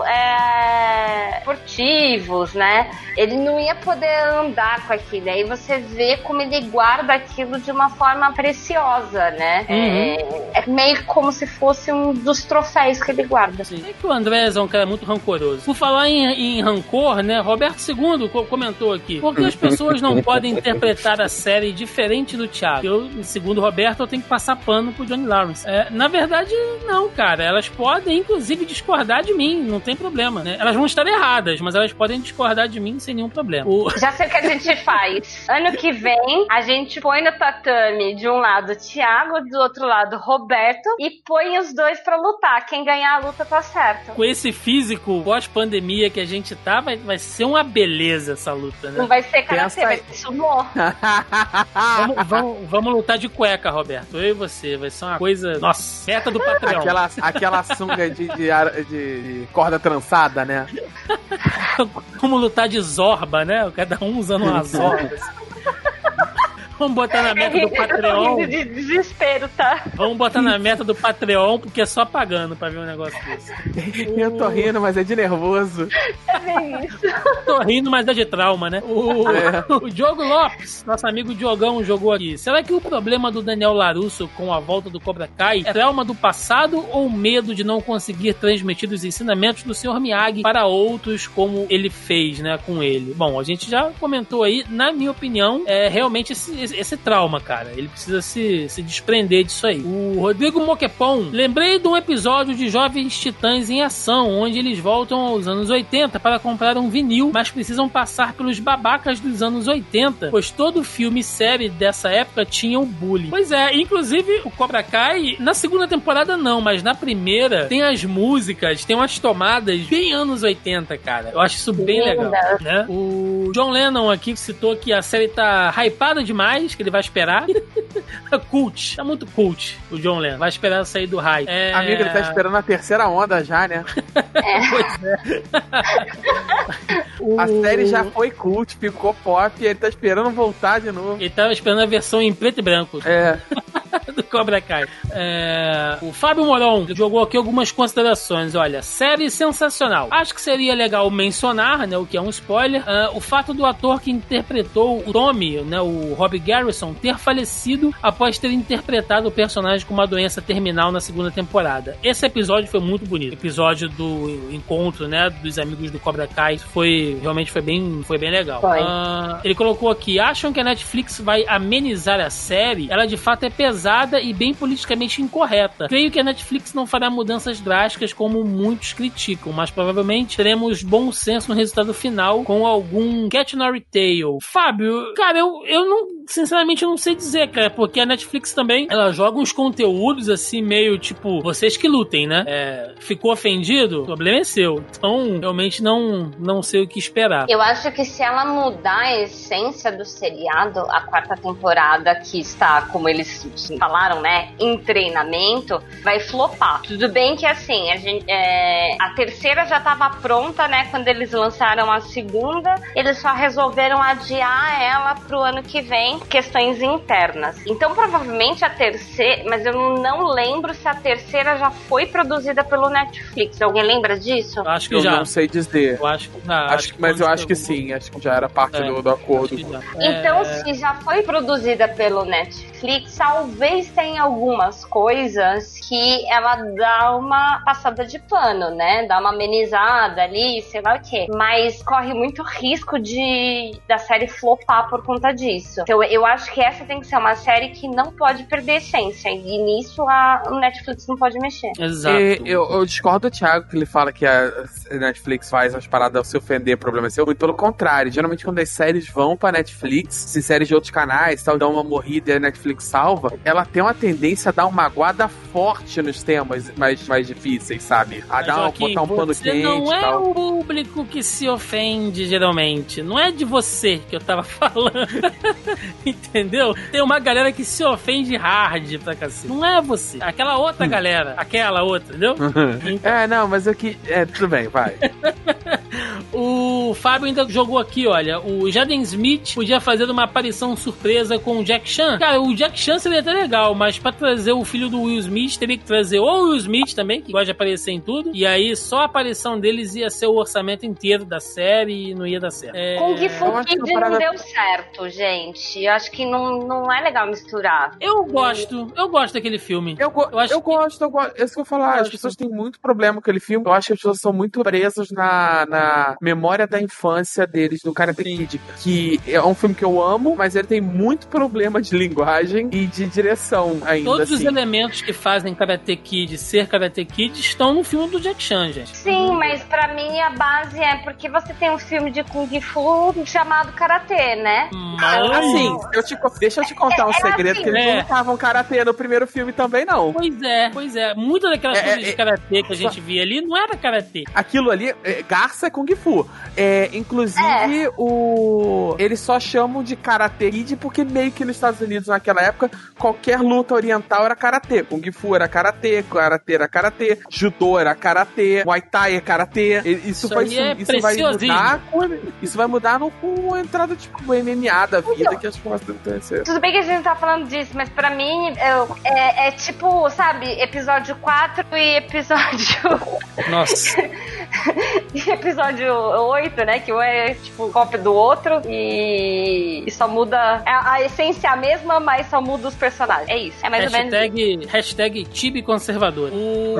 é, esportivos, né? Ele não ia poder andar com aquilo. Aí você vê como ele guarda aquilo de uma forma preciosa, né? É, é meio como se fosse um dos troféus que ele guarda. Sim. É que o Andrés é um cara muito rancoroso. Por falar em, em rancor, né? Roberto II co- comentou aqui. Por que as pessoas não podem interpretar a série diferente do Thiago? Eu, segundo o Roberto, eu tenho que passar pano pro Johnny Lawrence. É, na verdade, não, cara. Elas podem, inclusive, discordar de mim. Não tem problema, né? Elas vão estar erradas, mas elas podem discordar de mim sem nenhum problema. O- Já sei o que a gente faz. Ano que vem, a gente põe no tatame de um lado o Thiago, do outro lado o Roberto, e põe os dois pra lutar. Quem ganhar a luta tá certo. Com esse físico pós-pandemia que a gente tá, vai, vai ser uma beleza essa luta, né? Não vai ser karatê, Pensa vai ser sumô. Vamos, vamos, vamos lutar de cueca, Roberto. Eu e você. Vai ser uma coisa. Nossa, do Patreon. Aquela, aquela sunga de, de, de corda trançada, né? Como lutar de zorba, né? Cada um usando uma zorba. Vamos botar na meta do Patreon. de desespero, tá? Vamos botar na meta do Patreon, porque é só pagando pra ver um negócio desse. Eu tô rindo, mas é de nervoso. É bem isso. Tô rindo, mas é de trauma, né? O, o Diogo Lopes, nosso amigo Diogão, jogou aqui. Será que o problema do Daniel Larusso com a volta do Cobra Kai é trauma do passado ou medo de não conseguir transmitir os ensinamentos do Sr. Miyagi para outros como ele fez, né, com ele? Bom, a gente já comentou aí, na minha opinião, é realmente esse, esse- trauma, cara. Ele precisa se, se desprender disso aí. O Rodrigo Moquepon, lembrei de um episódio de Jovens Titãs em Ação, onde eles voltam aos anos 80 para comprar um vinil, mas precisam passar pelos babacas dos anos 80, pois todo filme e série dessa época tinham bullying. Pois é, inclusive o Cobra Kai, na segunda temporada não, mas na primeira tem as músicas, tem umas tomadas bem anos 80, cara. Eu acho isso bem Linda. legal, né? O John Lennon aqui citou que a série tá hypada demais, que ele vai esperar. cult, tá muito cult o John Lennon, vai esperar sair do hype. É... Amigo, ele tá esperando a terceira onda já, né? O- A série já foi cult, ficou pop e ele tá esperando voltar de novo. Ele tava esperando a versão em preto e branco É, do Cobra Kai. É, o Fábio Moron jogou aqui algumas considerações. Olha, série sensacional. Acho que seria legal mencionar, né, o que é um spoiler, ah, o fato do ator que interpretou o Tommy, né, o Rob Garrison, ter falecido após ter interpretado o personagem com uma doença terminal na segunda temporada. Esse episódio foi muito bonito. O episódio do encontro, né, dos amigos do Cobra Kai foi realmente foi bem, foi bem legal. Foi. Ah, ele colocou aqui: acham que a Netflix vai amenizar a série? Ela de fato é pesada e bem politicamente incorreta. Creio que a Netflix não fará mudanças drásticas como muitos criticam, mas provavelmente teremos bom senso no resultado final com algum Cat Nary Tale. Fábio, cara, eu, eu não, sinceramente, eu não sei dizer, cara, porque a Netflix também, ela joga uns conteúdos assim, meio tipo, vocês que lutem, né? É, ficou ofendido? O problema é seu. Então, realmente não, não sei o que esperar. Eu acho que se ela mudar a essência do seriado, a quarta temporada que está, como eles falaram, né, em treinamento, vai flopar. Tudo bem que assim, a, gente, é, a terceira já estava pronta, né, quando eles lançaram a segunda, eles só resolveram adiar ela pro ano que vem, questões internas. Então, provavelmente a terceira, mas eu não lembro se a terceira já foi produzida pelo Netflix. Alguém lembra disso? Eu acho que eu já. não sei dizer. Eu acho que já. Acho que, mas eu acho que sim, acho que já era parte É, do, do acordo. Então, É, se já foi produzida pelo Netflix, talvez tenha algumas coisas que ela dá uma passada de pano, né? Dá uma amenizada ali, sei lá o quê. Mas corre muito risco de da série flopar por conta disso. Então, eu acho que essa tem que ser uma série que não pode perder essência. E nisso a Netflix não pode mexer. Exato. E eu, eu discordo do Thiago que ele fala que a Netflix faz as paradas ao se ofender, problema é seu. Muito pelo contrário. Geralmente, quando as séries vão pra Netflix, se séries de outros canais tal, dão uma morrida e a Netflix salva, ela tem uma tendência a dar uma guarda forte nos temas mais, mais difíceis, sabe? A Mas, dar uma, Joaquim, botar um pano você quente não é tal. o público que se ofende, geralmente. Não é de você que eu tava falando. Entendeu? Tem uma galera que se ofende hard pra cacete. Não é você. Aquela outra Hum. galera. Aquela outra, entendeu? É, não, mas aqui. É, tudo bem, vai. O Fábio ainda jogou aqui, olha. O Jaden Smith podia fazer uma aparição surpresa com o Jack Chan. Cara, o Jack Chan seria até legal, mas pra trazer o filho do Will Smith, teria que trazer ou o Will Smith também, que gosta de aparecer em tudo. E aí só a aparição deles ia ser o orçamento inteiro da série e não ia dar certo. É... Kung Fu eu que Kid não deu certo, gente. Eu acho que não, não é legal misturar. Eu gosto, eu gosto daquele filme. Eu, go- Eu acho eu que- gosto, eu gosto. É isso que eu vou falar. As Gosto. pessoas têm muito problema com aquele filme. Eu acho que as pessoas são muito presas na, na memória da infância deles no Karate Kid. Que é um filme que eu amo, mas ele tem muito problema de linguagem e de direção ainda. Todos os assim. elementos que fazem Karate Kid ser Karate Kid estão no filme do Jack Chan, gente. Sim, mas pra mim a base é porque você tem um filme de Kung Fu chamado Karatê, né? Mas... Assim, eu te deixa eu te contar um É, segredo, assim, que eles é. não estavam karatê no primeiro filme também, não. Pois é, pois é. Muitas daquelas É, coisas é, de karatê que a gente via ali não era karatê. Aquilo ali, é, Garça é Kung Fu. É, inclusive, o. Eles só chamam de Karate Kid porque meio que nos Estados Unidos, naquela época, qualquer luta oriental era karatê. Kung Fu era karatê, karatê era karatê, judô era karatê, muay thai é karatê. Isso, Isso vai, é isso vai mudar. com- Isso vai mudar no, com a entrada tipo do MMA da vida que as devem ser. Tudo bem que a gente tá falando disso, mas pra mim eu- é, é tipo, sabe, episódio 4 e episódio. Nossa. e episódio 8, né? Que um é tipo cópia do outro e, e só muda. A, a essência é a mesma, mas só muda os personagens. É isso. É mais ou menos. hashtag, hashtag Tibi Conservador. O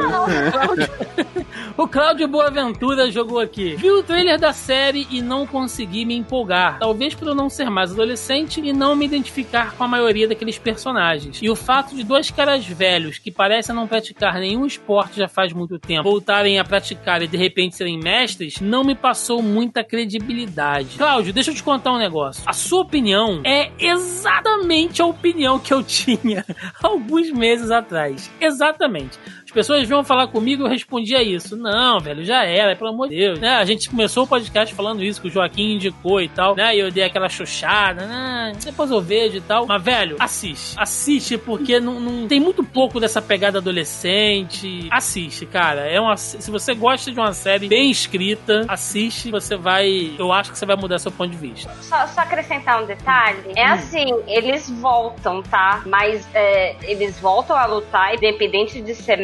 Cláudio, o Cláudio Boaventura jogou aqui. Vi o trailer da série e não consegui me empolgar. Talvez por eu não ser mais adolescente e não me identificar com a maioria daqueles personagens. E o fato de dois caras velhos que parecem não praticar nenhum esporte já faz muito tempo voltarem a praticar e de repente serem mestres não me passou muita credibilidade. Cláudio, deixa eu te contar um negócio. A sua opinião é exatamente a opinião que eu tinha alguns meses atrás. Exatamente. As pessoas vinham falar comigo e eu respondia isso. Não, velho, já era, pelo amor de Deus. Né? A gente começou o podcast falando isso, que o Joaquim indicou e tal, né? E eu dei aquela xoxada, né? Depois eu vejo e tal. Mas, velho, assiste. Assiste, porque não, não- tem muito pouco dessa pegada adolescente. Assiste, cara. É uma, se você gosta de uma série bem escrita, assiste, você vai. Eu acho que você vai mudar seu ponto de vista. Só, só acrescentar um detalhe. É assim, eles voltam, tá? Mas é, eles voltam a lutar, independente de ser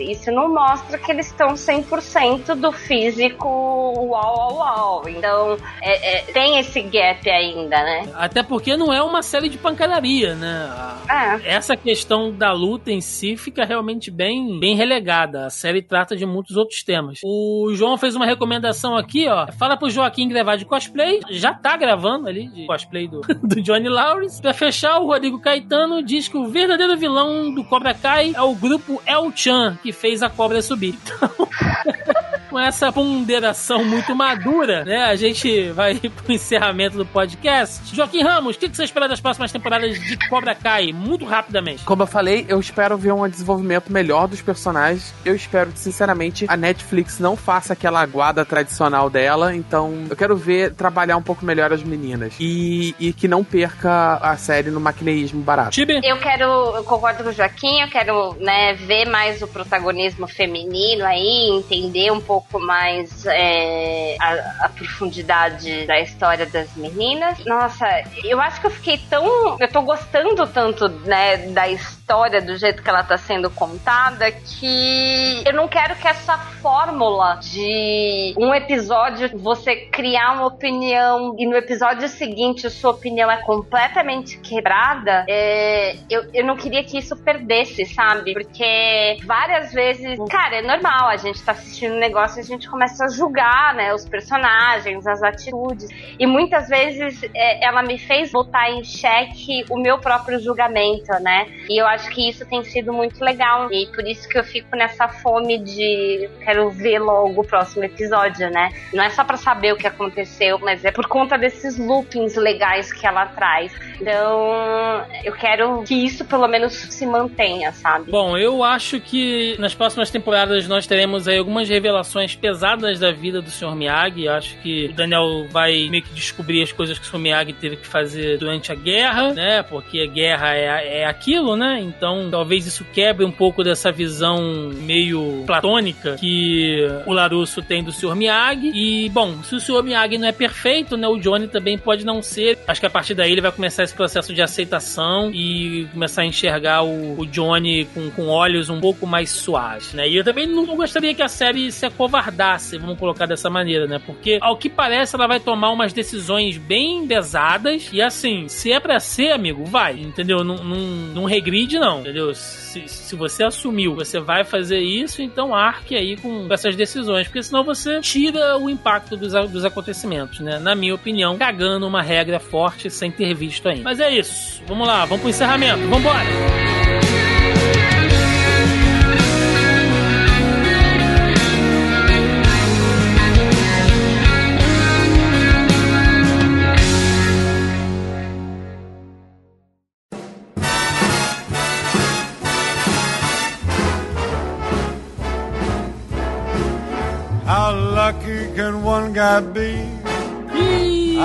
isso não mostra que eles estão 100% do físico uau, uau, uau. Então, é, é, tem esse gap ainda, né? Até porque não é uma série de pancadaria, né? É. Essa questão da luta em si fica realmente bem, bem relegada. A série trata de muitos outros temas. O João fez uma recomendação aqui, ó. Fala pro Joaquim gravar de cosplay. Já tá gravando ali de cosplay do, do Johnny Lawrence. Pra fechar, o Rodrigo Caetano diz que o verdadeiro vilão do Cobra Kai é o grupo El Chan, que fez a cobra subir. Então. com essa ponderação muito madura, né? A gente vai pro encerramento do podcast. Joaquim Ramos, o que você espera das próximas temporadas de Cobra Kai? Muito rapidamente. Como eu falei, eu espero ver um desenvolvimento melhor dos personagens. Eu espero que, sinceramente, a Netflix não faça aquela aguada tradicional dela. Então, eu quero ver trabalhar um pouco melhor as meninas. E, e que não perca a série no maquineísmo barato. Tibi? Eu quero, eu concordo com o Joaquim, eu quero né, ver mais o protagonismo feminino aí, entender um pouco pouco mais é, a, a, profundidade da história das meninas. Nossa, eu acho que eu fiquei tão. Eu tô gostando tanto, né, da história, do jeito que ela tá sendo contada, que eu não quero que essa fórmula de um episódio você criar uma opinião e no episódio seguinte a sua opinião é completamente quebrada. É, eu, eu não queria que isso perdesse, sabe? Porque várias vezes, cara, é normal, a gente tá assistindo um negócio negócio, a gente começa a julgar, né, os personagens, as atitudes. E muitas vezes é, ela me fez botar em xeque o meu próprio julgamento, né? E eu acho que isso tem sido muito legal. E por isso que eu fico nessa fome de quero ver logo o próximo episódio, né? Não é só para saber o que aconteceu, mas é por conta desses loopings legais que ela traz. Então, eu quero que isso pelo menos se mantenha, sabe? Bom, eu acho que nas próximas temporadas nós teremos aí algumas revelações pesadas da vida do Sr. Miyagi. Acho que o Daniel vai meio que descobrir as coisas que o Sr. Miyagi teve que fazer durante a guerra, né? Porque a guerra é, é aquilo, né? Então talvez isso quebre um pouco dessa visão meio platônica que o Larusso tem do Sr. Miyagi. E, bom, se o Sr. Miyagi não é perfeito, né? O Johnny também pode não ser. Acho que a partir daí ele vai começar esse processo de aceitação e começar a enxergar o, o Johnny com, com olhos um pouco mais suaves, né? E eu também não gostaria que a série se acovardasse, vamos colocar dessa maneira, né? Porque, ao que parece, ela vai tomar umas decisões bem pesadas. E assim, se é pra ser, amigo, vai, entendeu? Não, não, não regride, não, entendeu? Se, se você assumiu, você vai fazer isso, então arque aí com essas decisões, porque senão você tira o impacto dos, dos acontecimentos, né? Na minha opinião, cagando uma regra forte sem ter visto ainda. Mas é isso. Vamos lá, vamos pro encerramento. Vambora! Can one guy be?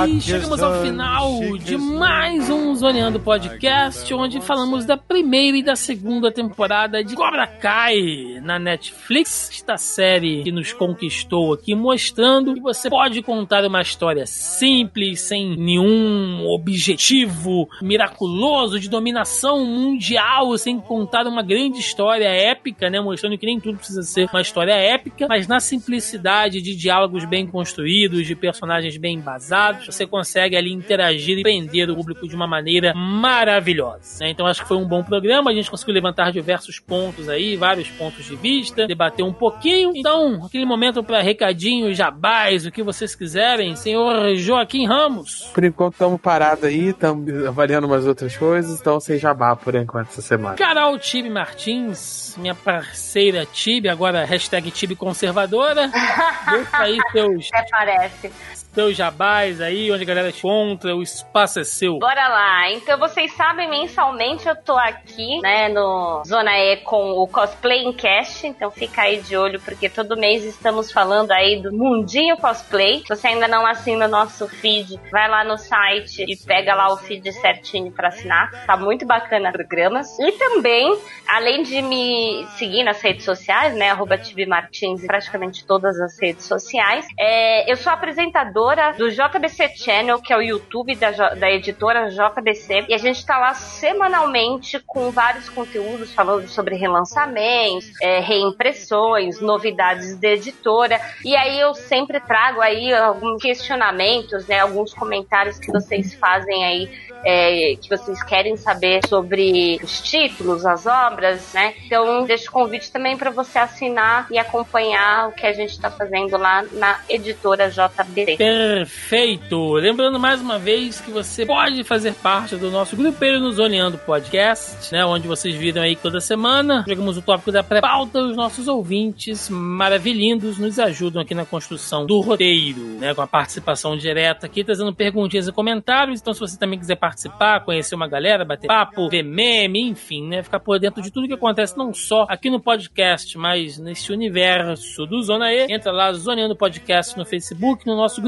E chegamos ao final de mais um Zoneando Podcast, onde falamos da primeira e da segunda temporada de Cobra Kai na Netflix. Esta série que nos conquistou aqui, mostrando que você pode contar uma história simples, sem nenhum objetivo miraculoso de dominação mundial, sem contar uma grande história épica, né? Mostrando que nem tudo precisa ser uma história épica, mas na simplicidade de diálogos bem construídos, de personagens bem embasados você consegue ali interagir e prender o público de uma maneira maravilhosa. Né? Então acho que foi um bom programa, a gente conseguiu levantar diversos pontos aí, vários pontos de vista, debater um pouquinho. Então, aquele momento para recadinho, jabás, o que vocês quiserem, senhor Joaquim Ramos. Por enquanto estamos parados aí, estamos avaliando umas outras coisas, então sem jabá por enquanto essa semana. Carol Tibe Martins, minha parceira Tibe, agora hashtag Tibe Conservadora. Deixa aí seus... Até parece seus jabás aí, onde a galera te encontra, o espaço é seu. Bora lá. Então vocês sabem, mensalmente eu tô aqui, né, no Zona E com o Cosplay em Cast, então fica aí de olho, porque todo mês estamos falando aí do Mundinho Cosplay. Se você ainda não assina o nosso feed, vai lá no site e pega lá o feed certinho para assinar. Tá muito bacana programas. E também, além de me seguir nas redes sociais, né, arroba Martins praticamente todas as redes sociais, é, eu sou apresentadora criadora do JBC Channel, que é o YouTube da, da editora JBC, e a gente está lá semanalmente com vários conteúdos falando sobre relançamentos, é, reimpressões, novidades da editora. E aí eu sempre trago aí alguns questionamentos, né, alguns comentários que vocês fazem aí é, que vocês querem saber sobre os títulos, as obras, né? Então, deixo o convite também para você assinar e acompanhar o que a gente está fazendo lá na editora JB. Perfeito! Lembrando mais uma vez que você pode fazer parte do nosso grupeiro no Zoneando Podcast, né? Onde vocês viram aí toda semana. Jogamos o tópico da pré-pauta os nossos ouvintes maravilhindos nos ajudam aqui na construção do roteiro, né? Com a participação direta aqui, trazendo perguntinhas e comentários. Então, se você também quiser participar, conhecer uma galera, bater papo, ver meme, enfim, né? Ficar por dentro de tudo que acontece, não só aqui no podcast, mas nesse universo do Zona E. Entra lá, Zoneando Podcast no Facebook, no nosso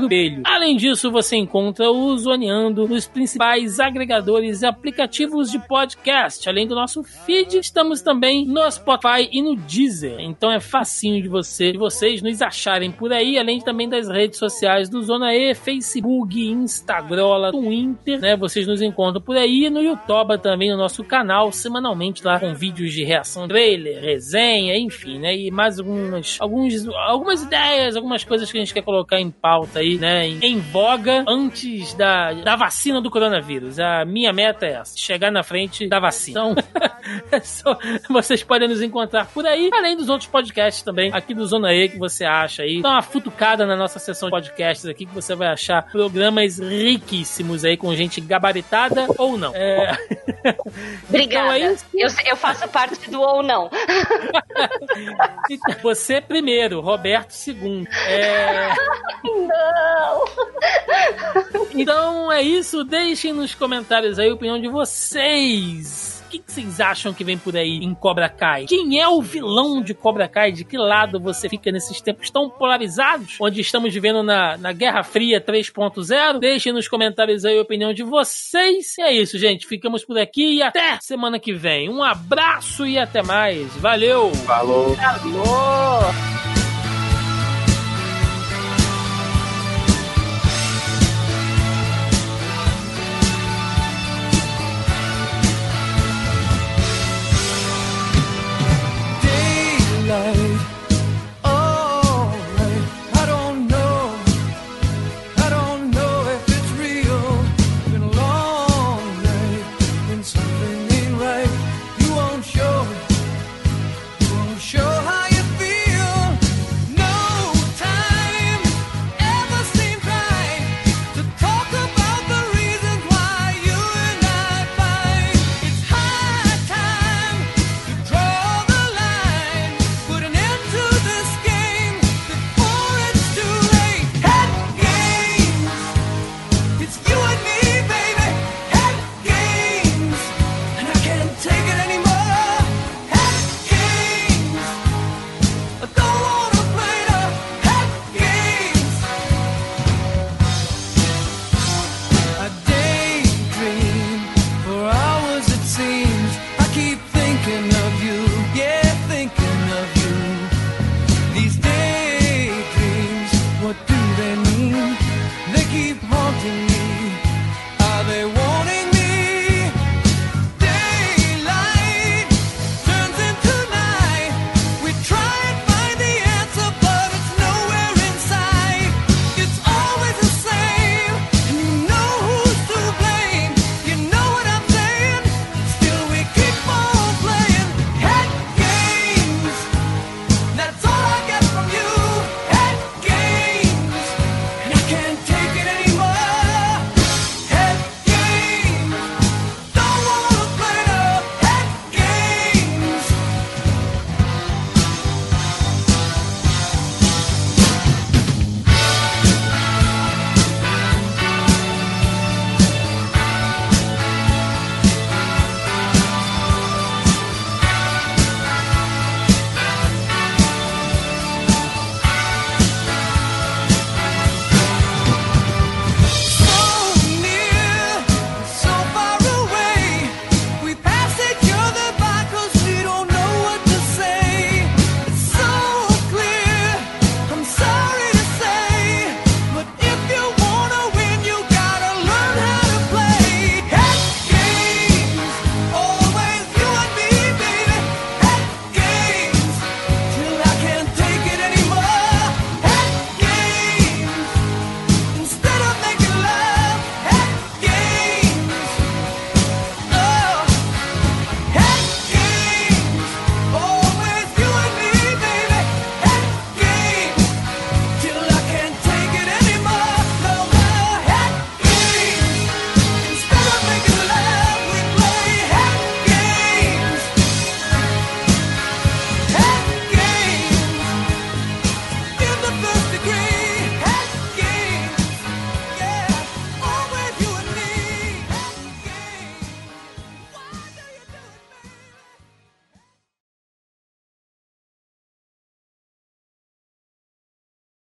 Além disso, você encontra o Zoneando nos principais agregadores e aplicativos de podcast. Além do nosso feed, estamos também no Spotify e no Deezer. Então é facinho de você, de vocês nos acharem por aí, além também das redes sociais do Zona E, Facebook, Instagram, Twitter, né? Vocês nos encontram por aí no YouTube também, no nosso canal, semanalmente lá com vídeos de reação, trailer, resenha, enfim, né? E mais algumas, alguns, algumas ideias, algumas coisas que a gente quer colocar em pauta aí, né? Em, voga antes da, da vacina do coronavírus. A minha meta é essa, chegar na frente da vacina. Então, é só, vocês podem nos encontrar por aí, além dos outros podcasts também, aqui do Zona E, que você acha aí. Dá uma futucada na nossa sessão de podcasts aqui, que você vai achar programas riquíssimos aí, com gente gabaritada ou não. É... Obrigada. Então é eu, eu faço parte do ou não. Então, você primeiro, Roberto segundo. É... Não! Então é isso. Deixem nos comentários aí a opinião de vocês o que, que, vocês acham que vem por aí em Cobra Kai? Quem é o vilão de Cobra Kai? De que lado você fica nesses tempos tão polarizados? Onde estamos vivendo na, na Guerra Fria 3.0? Deixem nos comentários aí a opinião de vocês. E é isso, gente. Ficamos por aqui e até semana que vem. Um abraço e até mais. Valeu! Falou! Falou!